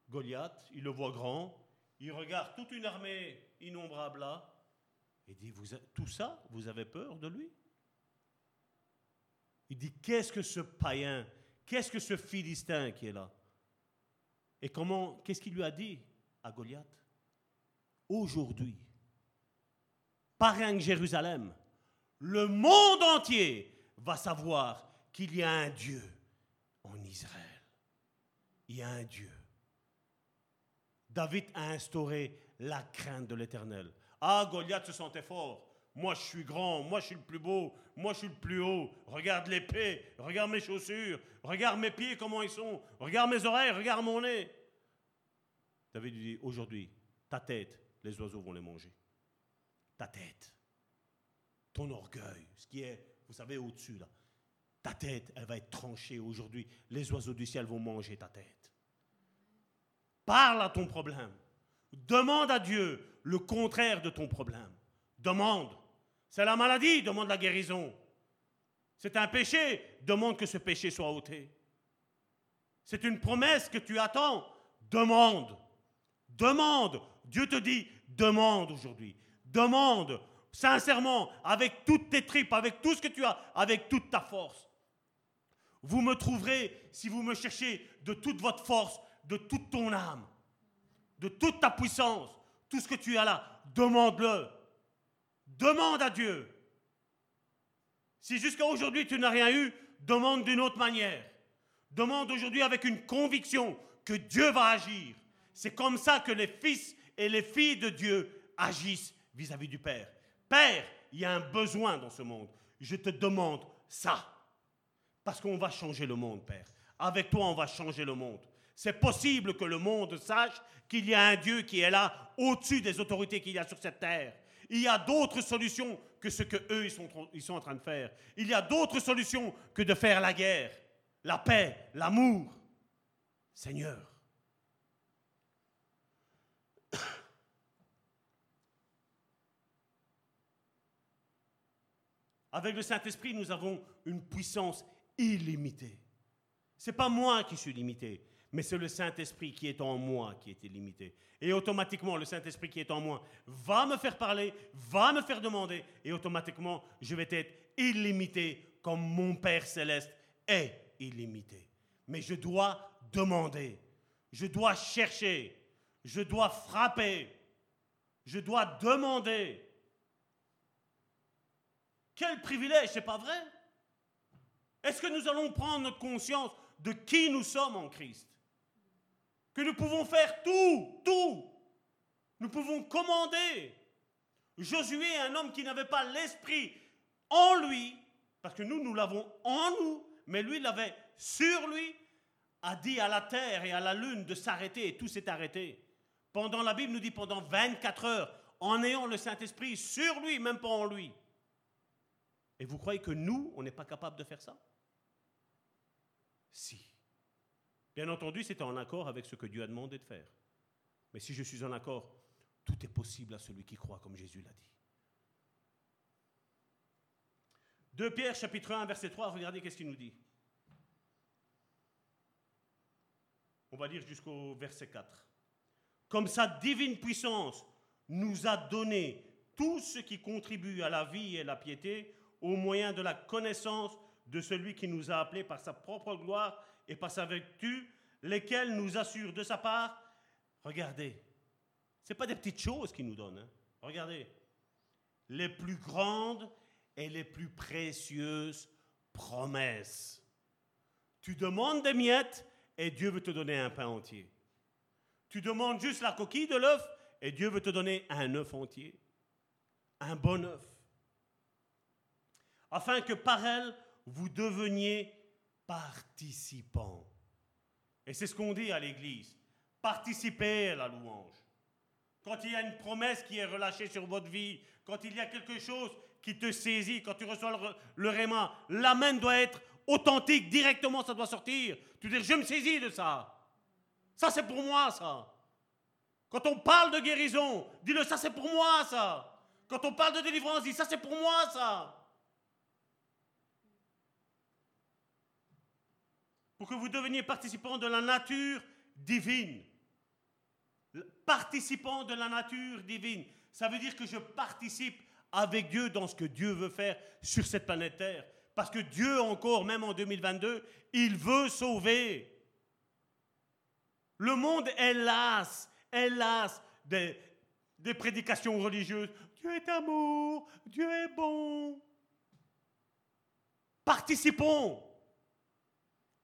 Goliath, il le voit grand, il regarde toute une armée innombrable là, il dit, tout ça, vous avez peur de lui? Il dit, qu'est-ce que ce païen, qu'est-ce que ce Philistin qui est là? Et comment, qu'est-ce qu'il lui a dit à Goliath? Aujourd'hui, pas rien que Jérusalem, le monde entier va savoir qu'il y a un Dieu en Israël. Il y a un Dieu. David a instauré la crainte de l'Éternel. Ah, Goliath se sentait fort. Moi, je suis grand, moi, je suis le plus beau, moi, je suis le plus haut. Regarde l'épée, regarde mes chaussures, regarde mes pieds, comment ils sont, regarde mes oreilles, regarde mon nez. David lui dit, aujourd'hui, ta tête, les oiseaux vont les manger. Ta tête, ton orgueil, ce qui est, vous savez, au-dessus, là. Ta tête, elle va être tranchée aujourd'hui. Les oiseaux du ciel vont manger ta tête. Parle à ton problème. Demande à Dieu le contraire de ton problème. Demande. C'est la maladie, demande la guérison. C'est un péché, demande que ce péché soit ôté. C'est une promesse que tu attends, demande. Demande. Dieu te dit, demande aujourd'hui. Demande sincèrement, avec toutes tes tripes, avec tout ce que tu as, avec toute ta force. Vous me trouverez si vous me cherchez de toute votre force, de toute ton âme, de toute ta puissance, tout ce que tu as là. Demande-le. Demande à Dieu. Si jusqu'à aujourd'hui tu n'as rien eu, demande d'une autre manière. Demande aujourd'hui avec une conviction que Dieu va agir. C'est comme ça que les fils et les filles de Dieu agissent vis-à-vis du Père. Père, il y a un besoin dans ce monde. Je te demande ça. Parce qu'on va changer le monde, Père. Avec toi, on va changer le monde. C'est possible que le monde sache qu'il y a un Dieu qui est là au-dessus des autorités qu'il y a sur cette terre. Il y a d'autres solutions que ce que eux ils ils sont en train de faire. Il y a d'autres solutions que de faire la guerre, la paix, l'amour. Seigneur, Avec le Saint-Esprit, nous avons une puissance illimitée. Ce n'est pas moi qui suis limité, mais c'est le Saint-Esprit qui est en moi qui est illimité. Et automatiquement, le Saint-Esprit qui est en moi va me faire parler, va me faire demander, et automatiquement, je vais être illimité comme mon Père céleste est illimité. Mais je dois demander, je dois chercher, je dois frapper, je dois demander. Quel privilège, c'est pas vrai? Est-ce que nous allons prendre notre conscience de qui nous sommes en Christ? Que nous pouvons faire tout, tout. Nous pouvons commander. Josué, un homme qui n'avait pas l'esprit en lui, parce que nous, nous l'avons en nous, mais lui l'avait sur lui, a dit à la terre et à la lune de s'arrêter et tout s'est arrêté. Pendant la Bible nous dit pendant 24 heures, en ayant le Saint-Esprit sur lui, même pas en lui. Et vous croyez que nous, on n'est pas capable de faire ça? Si. Bien entendu, c'est en accord avec ce que Dieu a demandé de faire. Mais si je suis en accord, tout est possible à celui qui croit, comme Jésus l'a dit. 2 Pierre chapitre 1, verset 3, regardez qu'est-ce qu'il nous dit. On va lire jusqu'au verset 4. Comme sa divine puissance nous a donné tout ce qui contribue à la vie et la piété au moyen de la connaissance de celui qui nous a appelés par sa propre gloire et par sa vertu, lesquels nous assurent de sa part. Regardez, ce pas des petites choses qu'il nous donne. Hein. Regardez, les plus grandes et les plus précieuses promesses. Tu demandes des miettes et Dieu veut te donner un pain entier. Tu demandes juste la coquille de l'œuf et Dieu veut te donner un œuf entier. Un bon œuf afin que par elle, vous deveniez participants. Et c'est ce qu'on dit à l'Église. Participez à la louange. Quand il y a une promesse qui est relâchée sur votre vie, quand il y a quelque chose qui te saisit, quand tu reçois le, le réma, l'amen doit être authentique, directement ça doit sortir. Tu dis, je me saisis de ça. Ça c'est pour moi ça. Quand on parle de guérison, dis-le, ça c'est pour moi ça. Quand on parle de délivrance, dis, ça c'est pour moi ça. Pour que vous deveniez participants de la nature divine. Participant de la nature divine. Ça veut dire que je participe avec Dieu dans ce que Dieu veut faire sur cette planète Terre. Parce que Dieu, encore, même en 2022, il veut sauver. Le monde est las, est las des, des prédications religieuses. Dieu est amour, Dieu est bon. Participons.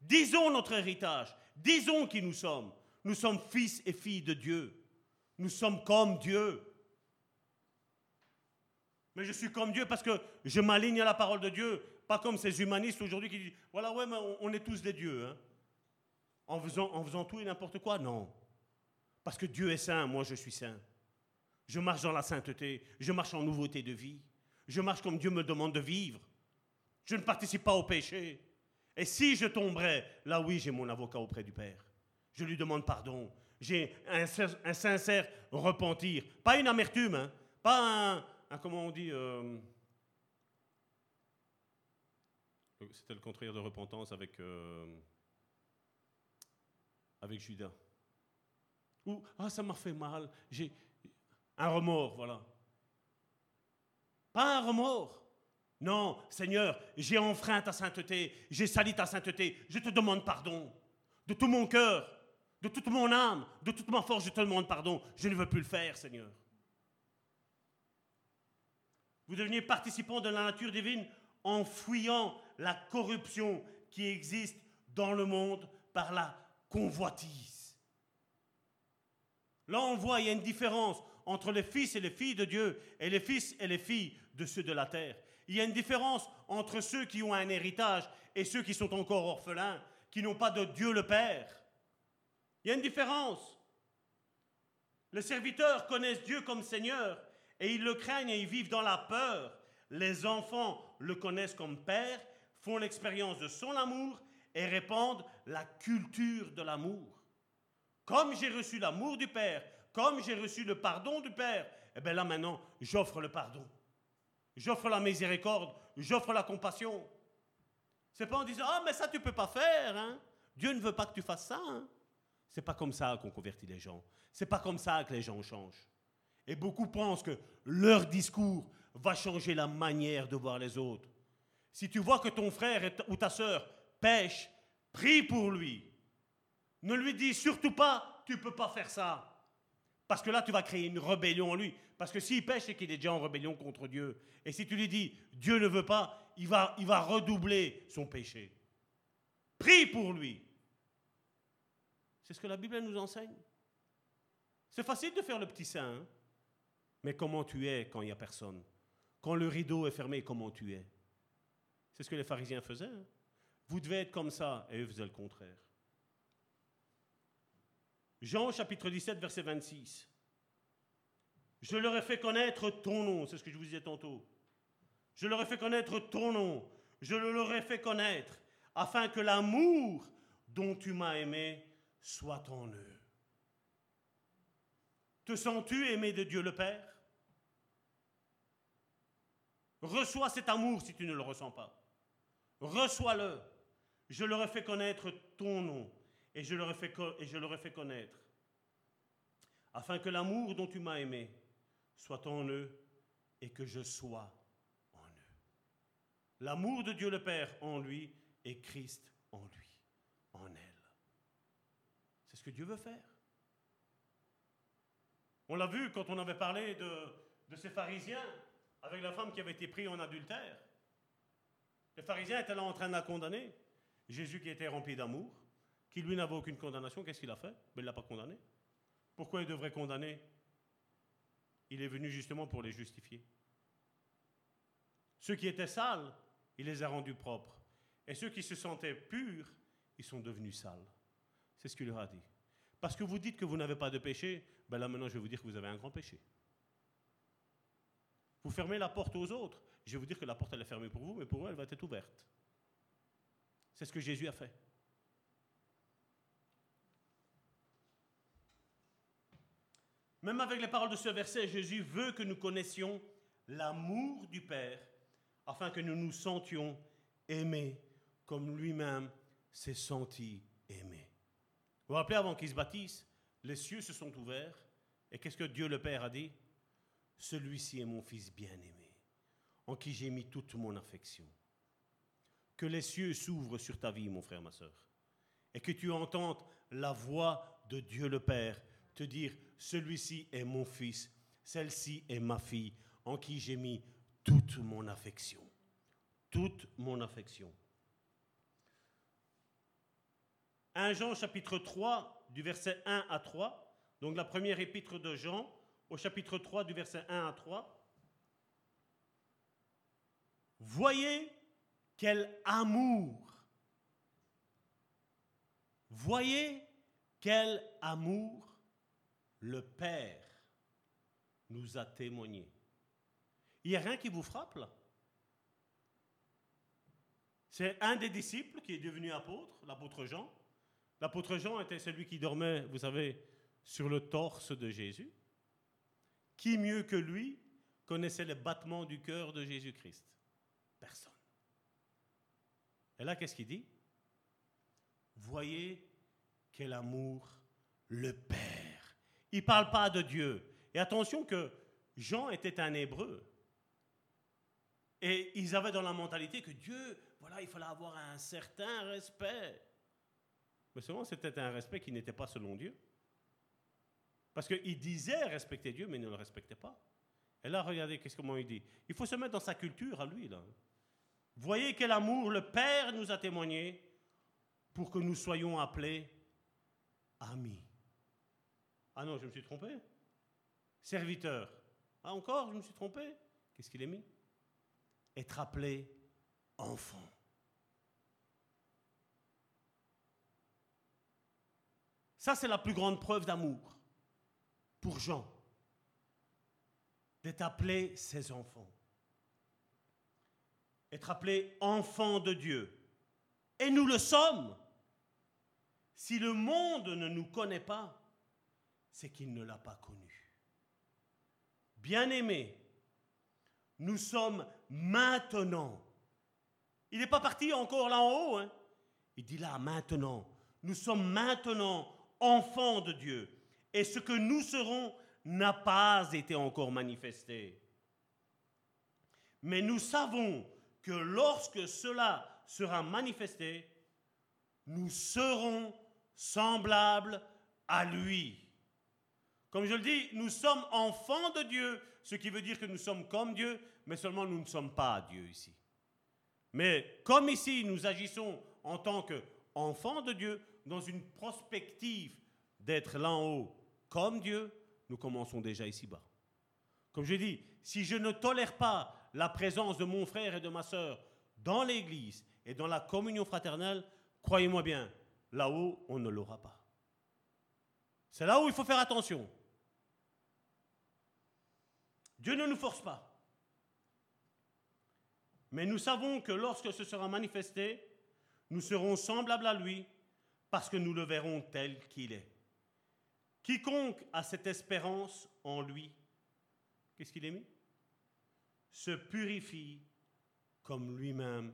Disons notre héritage. Disons qui nous sommes. Nous sommes fils et filles de Dieu. Nous sommes comme Dieu. Mais je suis comme Dieu parce que je m'aligne à la parole de Dieu, pas comme ces humanistes aujourd'hui qui disent voilà, ouais, mais on, est tous des dieux. Hein. En, faisant, en faisant tout et n'importe quoi Non. Parce que Dieu est saint, moi je suis saint. Je marche dans la sainteté, je marche en nouveauté de vie. Je marche comme Dieu me demande de vivre. Je ne participe pas au péché. Et si je tomberais, là oui, j'ai mon avocat auprès du Père. Je lui demande pardon. J'ai un, sincère repentir. Pas une amertume, hein. pas un, comment on dit, euh, c'était le contraire de repentance avec, euh, avec Judas. Ou, ah, ça m'a fait mal, j'ai un remords, voilà. Pas un remords. Non, Seigneur, j'ai enfreint ta sainteté, j'ai sali ta sainteté, je te demande pardon. De tout mon cœur, de toute mon âme, de toute ma force, je te demande pardon. Je ne veux plus le faire, Seigneur. Vous deveniez participant de la nature divine en fuyant la corruption qui existe dans le monde par la convoitise. Là, on voit, il y a une différence entre les fils et les filles de Dieu et les fils et les filles de ceux de la terre. Il y a une différence entre ceux qui ont un héritage et ceux qui sont encore orphelins, qui n'ont pas de Dieu le Père. Il y a une différence. Les serviteurs connaissent Dieu comme Seigneur et ils le craignent et ils vivent dans la peur. Les enfants le connaissent comme Père, font l'expérience de son amour et répandent la culture de l'amour. Comme j'ai reçu l'amour du Père, comme j'ai reçu le pardon du Père, eh bien là maintenant, j'offre le pardon. J'offre la miséricorde, j'offre la compassion. C'est pas en disant Ah, mais ça tu peux pas faire. Hein? Dieu ne veut pas que tu fasses ça. Hein? C'est pas comme ça qu'on convertit les gens. C'est pas comme ça que les gens changent. Et beaucoup pensent que leur discours va changer la manière de voir les autres. Si tu vois que ton frère ou ta sœur pêche, prie pour lui. Ne lui dis surtout pas, tu peux pas faire ça. Parce que là, tu vas créer une rébellion en lui. Parce que s'il pêche, c'est qu'il est déjà en rébellion contre Dieu. Et si tu lui dis, Dieu ne veut pas, il va, il va redoubler son péché. Prie pour lui. C'est ce que la Bible nous enseigne. C'est facile de faire le petit saint, hein. mais comment tu es quand il n'y a personne? Quand le rideau est fermé, comment tu es? C'est ce que les pharisiens faisaient. Hein. Vous devez être comme ça, et eux faisaient le contraire. Jean chapitre 17, verset 26. Je leur ai fait connaître ton nom, c'est ce que je vous disais tantôt. Je leur ai fait connaître ton nom, je le leur ai fait connaître, afin que l'amour dont tu m'as aimé soit en eux. Te sens-tu aimé de Dieu le Père? Reçois cet amour si tu ne le ressens pas. Reçois-le. Je leur ai fait connaître ton nom et je leur ai fait, connaître, afin que l'amour dont tu m'as aimé soit en eux et que je sois en eux. L'amour de Dieu le Père en lui et Christ en lui, en elle. C'est ce que Dieu veut faire. On l'a vu quand on avait parlé de, de ces pharisiens avec la femme qui avait été prise en adultère. Les pharisiens étaient là en train de la condamner. Jésus qui était rempli d'amour, qui lui n'avait aucune condamnation, qu'est-ce qu'il a fait? Mais Il ne l'a pas condamné. Pourquoi il devrait condamner? Il est venu justement pour les justifier. Ceux qui étaient sales, il les a rendus propres. Et ceux qui se sentaient purs, ils sont devenus sales. C'est ce qu'il leur a dit. Parce que vous dites que vous n'avez pas de péché, ben là maintenant je vais vous dire que vous avez un grand péché. Vous fermez la porte aux autres. Je vais vous dire que la porte elle est fermée pour vous, mais pour eux elle va être ouverte. C'est ce que Jésus a fait. Même avec les paroles de ce verset, Jésus veut que nous connaissions l'amour du Père afin que nous nous sentions aimés comme lui-même s'est senti aimé. Vous vous rappelez, avant qu'il se bâtisse, les cieux se sont ouverts. Et qu'est-ce que Dieu le Père a dit? Celui-ci est mon Fils bien-aimé, en qui j'ai mis toute mon affection. Que les cieux s'ouvrent sur ta vie, mon frère, ma soeur, et que tu entendes la voix de Dieu le Père te dire, celui-ci est mon fils, celle-ci est ma fille, en qui j'ai mis toute mon affection. Toute mon affection. 1 Jean chapitre 3 du verset 1 à 3, donc la première épître de Jean au chapitre 3 du verset 1 à 3. Voyez quel amour, voyez quel amour le Père nous a témoigné. Il n'y a rien qui vous frappe là? C'est un des disciples qui est devenu apôtre, l'apôtre Jean. L'apôtre Jean était celui qui dormait, vous savez, sur le torse de Jésus. Qui mieux que lui connaissait les battements du cœur de Jésus-Christ? Personne. Et là, qu'est-ce qu'il dit? Voyez quel amour le Père. Il ne parle pas de Dieu. Et attention que Jean était un hébreu. Et ils avaient dans la mentalité que Dieu, voilà, il fallait avoir un certain respect. Mais seulement c'était un respect qui n'était pas selon Dieu. Parce qu'il disait respecter Dieu, mais ne le respectait pas. Et là, regardez qu'est-ce comment il dit? Il faut se mettre dans sa culture à lui. Là. Voyez quel amour le Père nous a témoigné pour que nous soyons appelés amis. Ah non, je me suis trompé. Serviteur. Ah encore, je me suis trompé. Qu'est-ce qu'il est mis? Être appelé enfant. Ça, c'est la plus grande preuve d'amour pour Jean, d'être appelé ses enfants, être appelé enfant de Dieu. Et nous le sommes. Si le monde ne nous connaît pas, c'est qu'il ne l'a pas connu. Bien-aimés, nous sommes maintenant. Il n'est pas parti encore là en haut. Hein. Il dit là maintenant. Nous sommes maintenant enfants de Dieu et ce que nous serons n'a pas été encore manifesté. Mais nous savons que lorsque cela sera manifesté, nous serons semblables à lui. Comme je le dis, nous sommes enfants de Dieu, ce qui veut dire que nous sommes comme Dieu, mais seulement nous ne sommes pas Dieu ici. Mais comme ici, nous agissons en tant qu'enfants de Dieu, dans une prospective d'être là en haut comme Dieu, nous commençons déjà ici-bas. Comme je dis, si je ne tolère pas la présence de mon frère et de ma sœur dans l'Église et dans la communion fraternelle, croyez-moi bien, là-haut, on ne l'aura pas. C'est là où il faut faire attention. Dieu ne nous force pas. Mais nous savons que lorsque ce sera manifesté, nous serons semblables à lui parce que nous le verrons tel qu'il est. Quiconque a cette espérance en lui, qu'est-ce qu'il est mis? Se purifie comme lui-même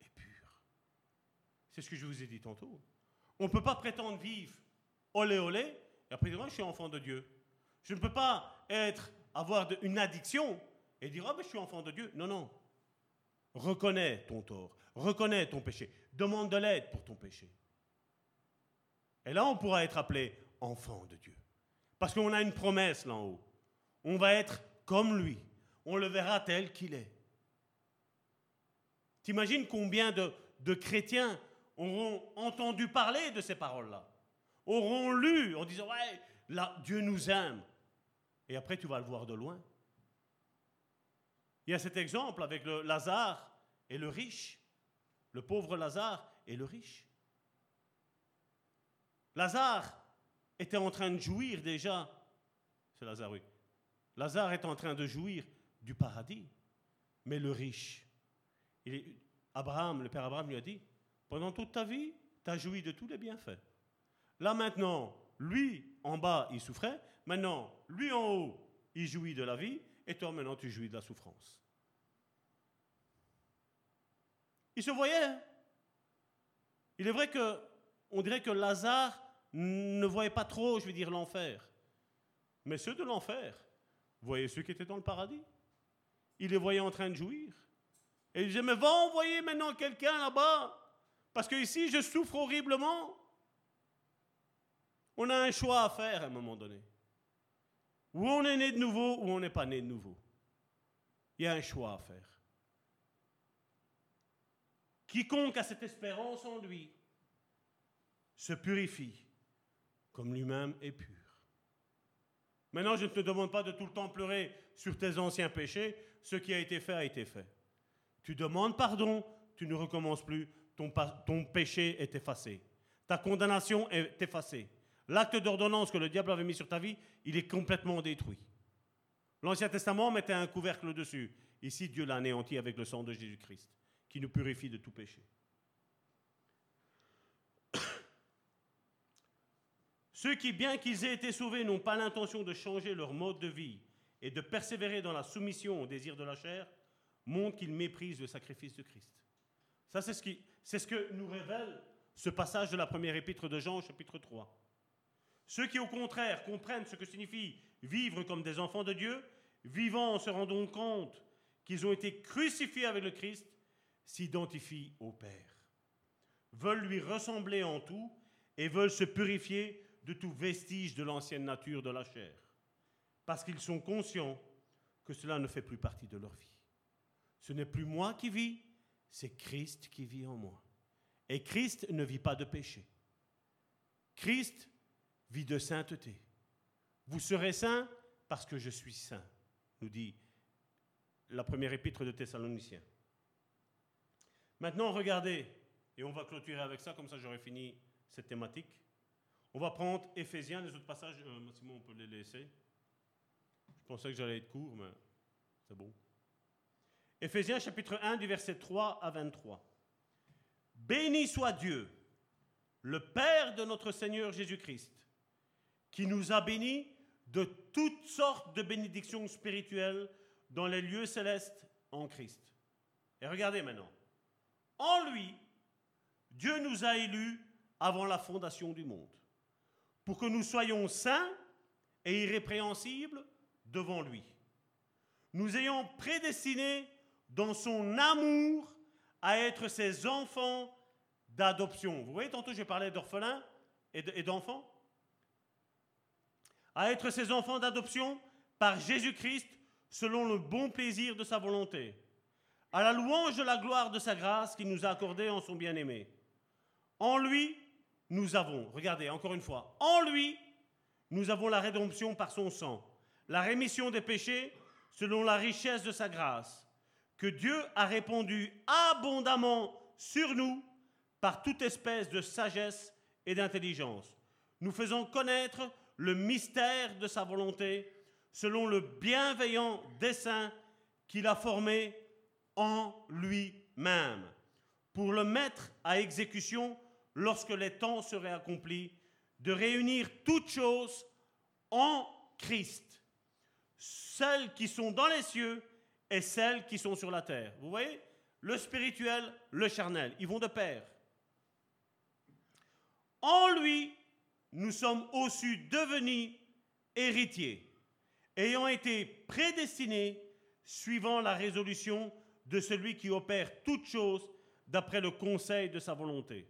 est pur. C'est ce que je vous ai dit tantôt. On ne peut pas prétendre vivre olé olé et après dire, moi je suis enfant de Dieu. Je ne peux pas être, avoir une addiction et dire, oh, ben, je suis enfant de Dieu. Non, non. Reconnais ton tort, reconnais ton péché, demande de l'aide pour ton péché. Et là, on pourra être appelé enfant de Dieu. Parce qu'on a une promesse là haut. On va être comme lui. On le verra tel qu'il est. T'imagines combien de, de, chrétiens auront entendu parler de ces paroles-là Auront lu en disant Ouais, là, Dieu nous aime. Et après, tu vas le voir de loin. Il y a cet exemple avec le Lazare et le riche. Le pauvre Lazare et le riche. Lazare était en train de jouir déjà, c'est Lazare, oui. Lazare est en train de jouir du paradis, mais le riche, Abraham, le père Abraham lui a dit, pendant toute ta vie, tu as joui de tous les bienfaits. Là maintenant, lui en bas, il souffrait, maintenant, lui en haut, il jouit de la vie, et toi maintenant, tu jouis de la souffrance. Il se voyait. Hein. Il est vrai que on dirait que Lazare ne voyaient pas trop, je veux dire, l'enfer. Mais ceux de l'enfer voyaient ceux qui étaient dans le paradis. Ils les voyaient en train de jouir. Et ils disaient, mais va envoyer maintenant quelqu'un là-bas, parce que ici, je souffre horriblement. On a un choix à faire à un moment donné. Ou on est né de nouveau, ou on n'est pas né de nouveau. Il y a un choix à faire. Quiconque a cette espérance en lui se purifie comme lui-même est pur. Maintenant, je ne te demande pas de tout le temps pleurer sur tes anciens péchés. Ce qui a été fait a été fait. Tu demandes pardon, tu ne recommences plus, ton, ton péché est effacé. Ta condamnation est effacée. L'acte d'ordonnance que le diable avait mis sur ta vie, il est complètement détruit. L'Ancien Testament mettait un couvercle dessus. Ici, Dieu l'a avec le sang de Jésus-Christ, qui nous purifie de tout péché. Ceux qui, bien qu'ils aient été sauvés, n'ont pas l'intention de changer leur mode de vie et de persévérer dans la soumission au désir de la chair, montrent qu'ils méprisent le sacrifice de Christ. Ça, c'est ce, c'est ce que nous révèle ce passage de la première épître de Jean, chapitre 3. Ceux qui, au contraire, comprennent ce que signifie vivre comme des enfants de Dieu, vivant en se rendant compte qu'ils ont été crucifiés avec le Christ, s'identifient au Père, veulent lui ressembler en tout et veulent se purifier de tout vestige de l'ancienne nature de la chair, parce qu'ils sont conscients que cela ne fait plus partie de leur vie. Ce n'est plus moi qui vis, c'est Christ qui vit en moi. Et Christ ne vit pas de péché. Christ vit de sainteté. Vous serez saints parce que je suis saint, nous dit la première épître de Thessaloniciens. Maintenant, regardez, et on va clôturer avec ça, comme ça j'aurai fini cette thématique. On va prendre Éphésiens, les autres passages, euh, on peut les laisser. Je pensais que j'allais être court, mais c'est bon. Éphésiens chapitre 1 du verset 3 à 23. Béni soit Dieu, le Père de notre Seigneur Jésus-Christ, qui nous a bénis de toutes sortes de bénédictions spirituelles dans les lieux célestes en Christ. Et regardez maintenant. En lui, Dieu nous a élus avant la fondation du monde pour que nous soyons saints et irrépréhensibles devant lui. Nous ayons prédestiné dans son amour à être ses enfants d'adoption. Vous voyez, tantôt je parlais d'orphelins et d'enfants. À être ses enfants d'adoption par Jésus-Christ selon le bon plaisir de sa volonté. À la louange de la gloire de sa grâce qu'il nous a accordée en son bien-aimé. En lui, nous avons, regardez encore une fois, en lui, nous avons la rédemption par son sang, la rémission des péchés selon la richesse de sa grâce, que Dieu a répandu abondamment sur nous par toute espèce de sagesse et d'intelligence, nous faisons connaître le mystère de sa volonté selon le bienveillant dessein qu'il a formé en lui-même, pour le mettre à exécution lorsque les temps seraient accomplis, de réunir toutes choses en Christ, celles qui sont dans les cieux et celles qui sont sur la terre. Vous voyez? Le spirituel, le charnel, ils vont de pair. En lui, nous sommes aussi devenus héritiers, ayant été prédestinés suivant la résolution de celui qui opère toutes choses d'après le conseil de sa volonté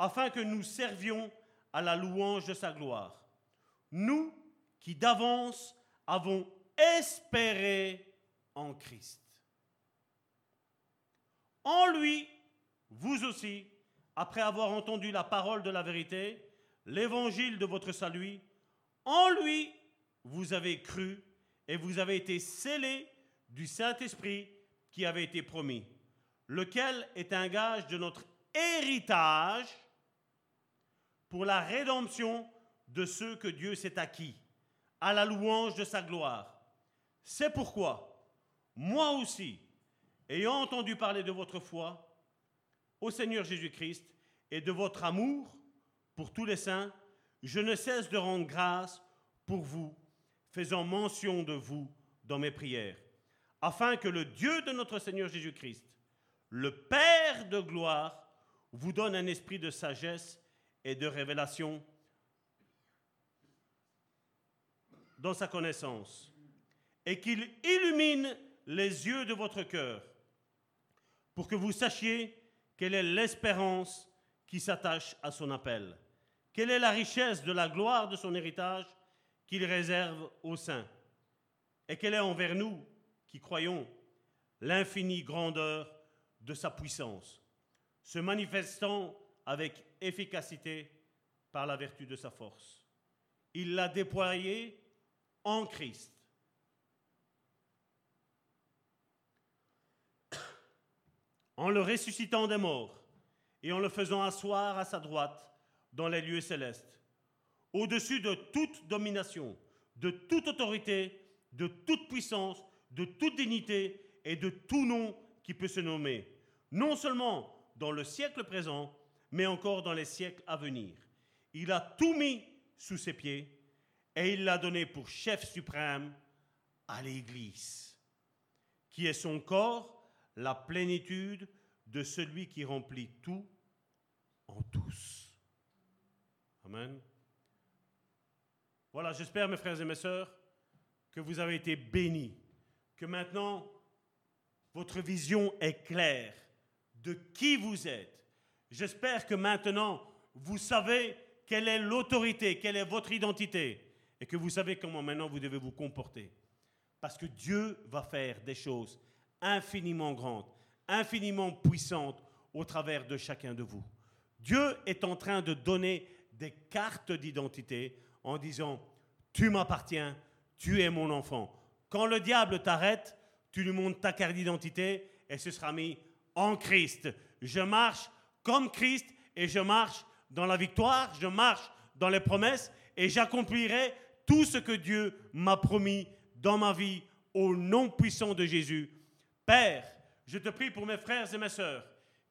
afin que nous servions à la louange de sa gloire. Nous qui d'avance avons espéré en Christ. En lui, vous aussi, après avoir entendu la parole de la vérité, l'évangile de votre salut, en lui, vous avez cru et vous avez été scellés du Saint-Esprit qui avait été promis, lequel est un gage de notre héritage pour la rédemption de ceux que Dieu s'est acquis, à la louange de sa gloire. C'est pourquoi, moi aussi, ayant entendu parler de votre foi au Seigneur Jésus-Christ et de votre amour pour tous les saints, je ne cesse de rendre grâce pour vous, faisant mention de vous dans mes prières, afin que le Dieu de notre Seigneur Jésus-Christ, le Père de gloire, vous donne un esprit de sagesse et de révélation dans sa connaissance, et qu'il illumine les yeux de votre cœur, pour que vous sachiez quelle est l'espérance qui s'attache à son appel, quelle est la richesse de la gloire de son héritage qu'il réserve aux saints, et quelle est envers nous qui croyons l'infinie grandeur de sa puissance, se manifestant avec efficacité par la vertu de sa force? Il l'a déployée en Christ. En le ressuscitant des morts et en le faisant asseoir à sa droite dans les lieux célestes, au-dessus de toute domination, de toute autorité, de toute puissance, de toute dignité et de tout nom qui peut se nommer, non seulement dans le siècle présent, mais encore dans les siècles à venir. Il a tout mis sous ses pieds et il l'a donné pour chef suprême à l'Église, qui est son corps, la plénitude de celui qui remplit tout en tous. Voilà, j'espère, mes frères et mes sœurs, que vous avez été bénis, que maintenant votre vision est claire de qui vous êtes. J'espère que maintenant vous savez quelle est l'autorité, quelle est votre identité, et que vous savez comment maintenant vous devez vous comporter. Parce que Dieu va faire des choses infiniment grandes, infiniment puissantes au travers de chacun de vous. Dieu est en train de donner des cartes d'identité en disant, tu m'appartiens, tu es mon enfant. Quand le diable t'arrête, tu lui montres ta carte d'identité et ce sera mis en Christ. Je marche comme Christ et je marche dans la victoire, je marche dans les promesses et j'accomplirai tout ce que Dieu m'a promis dans ma vie au nom puissant de Jésus. Père, je te prie pour mes frères et mes sœurs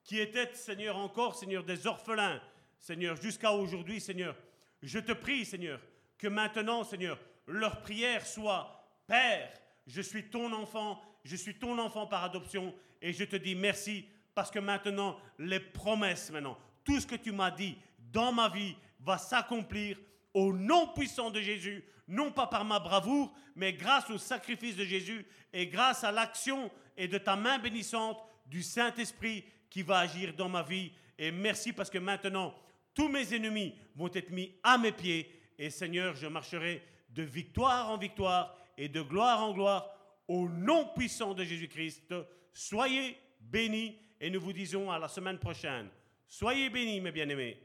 qui étaient, Seigneur, encore, Seigneur, des orphelins, Seigneur, jusqu'à aujourd'hui, Seigneur. Je te prie, Seigneur, que maintenant, Seigneur, leur prière soit, Père, je suis ton enfant, je suis ton enfant par adoption, et je te dis merci parce que maintenant, les promesses, maintenant, tout ce que tu m'as dit dans ma vie va s'accomplir au nom puissant de Jésus, non pas par ma bravoure, mais grâce au sacrifice de Jésus et grâce à l'action et de ta main bénissante du Saint-Esprit qui va agir dans ma vie. Et merci parce que maintenant, tous mes ennemis vont être mis à mes pieds. Et Seigneur, je marcherai de victoire en victoire et de gloire en gloire au nom puissant de Jésus-Christ. Soyez bénis et nous vous disons à la semaine prochaine. Soyez bénis, mes bien-aimés.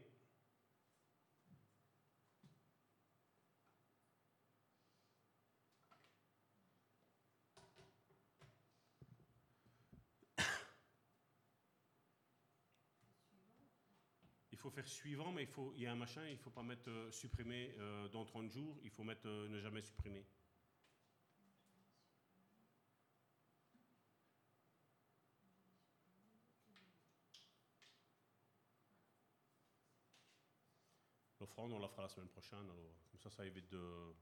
Faire suivant, mais il, faut, il y a un machin, il ne faut pas mettre euh, supprimer euh, dans 30 jours, il faut mettre euh, ne jamais supprimer. L'offrande, on la fera la semaine prochaine, alors comme ça, ça évite de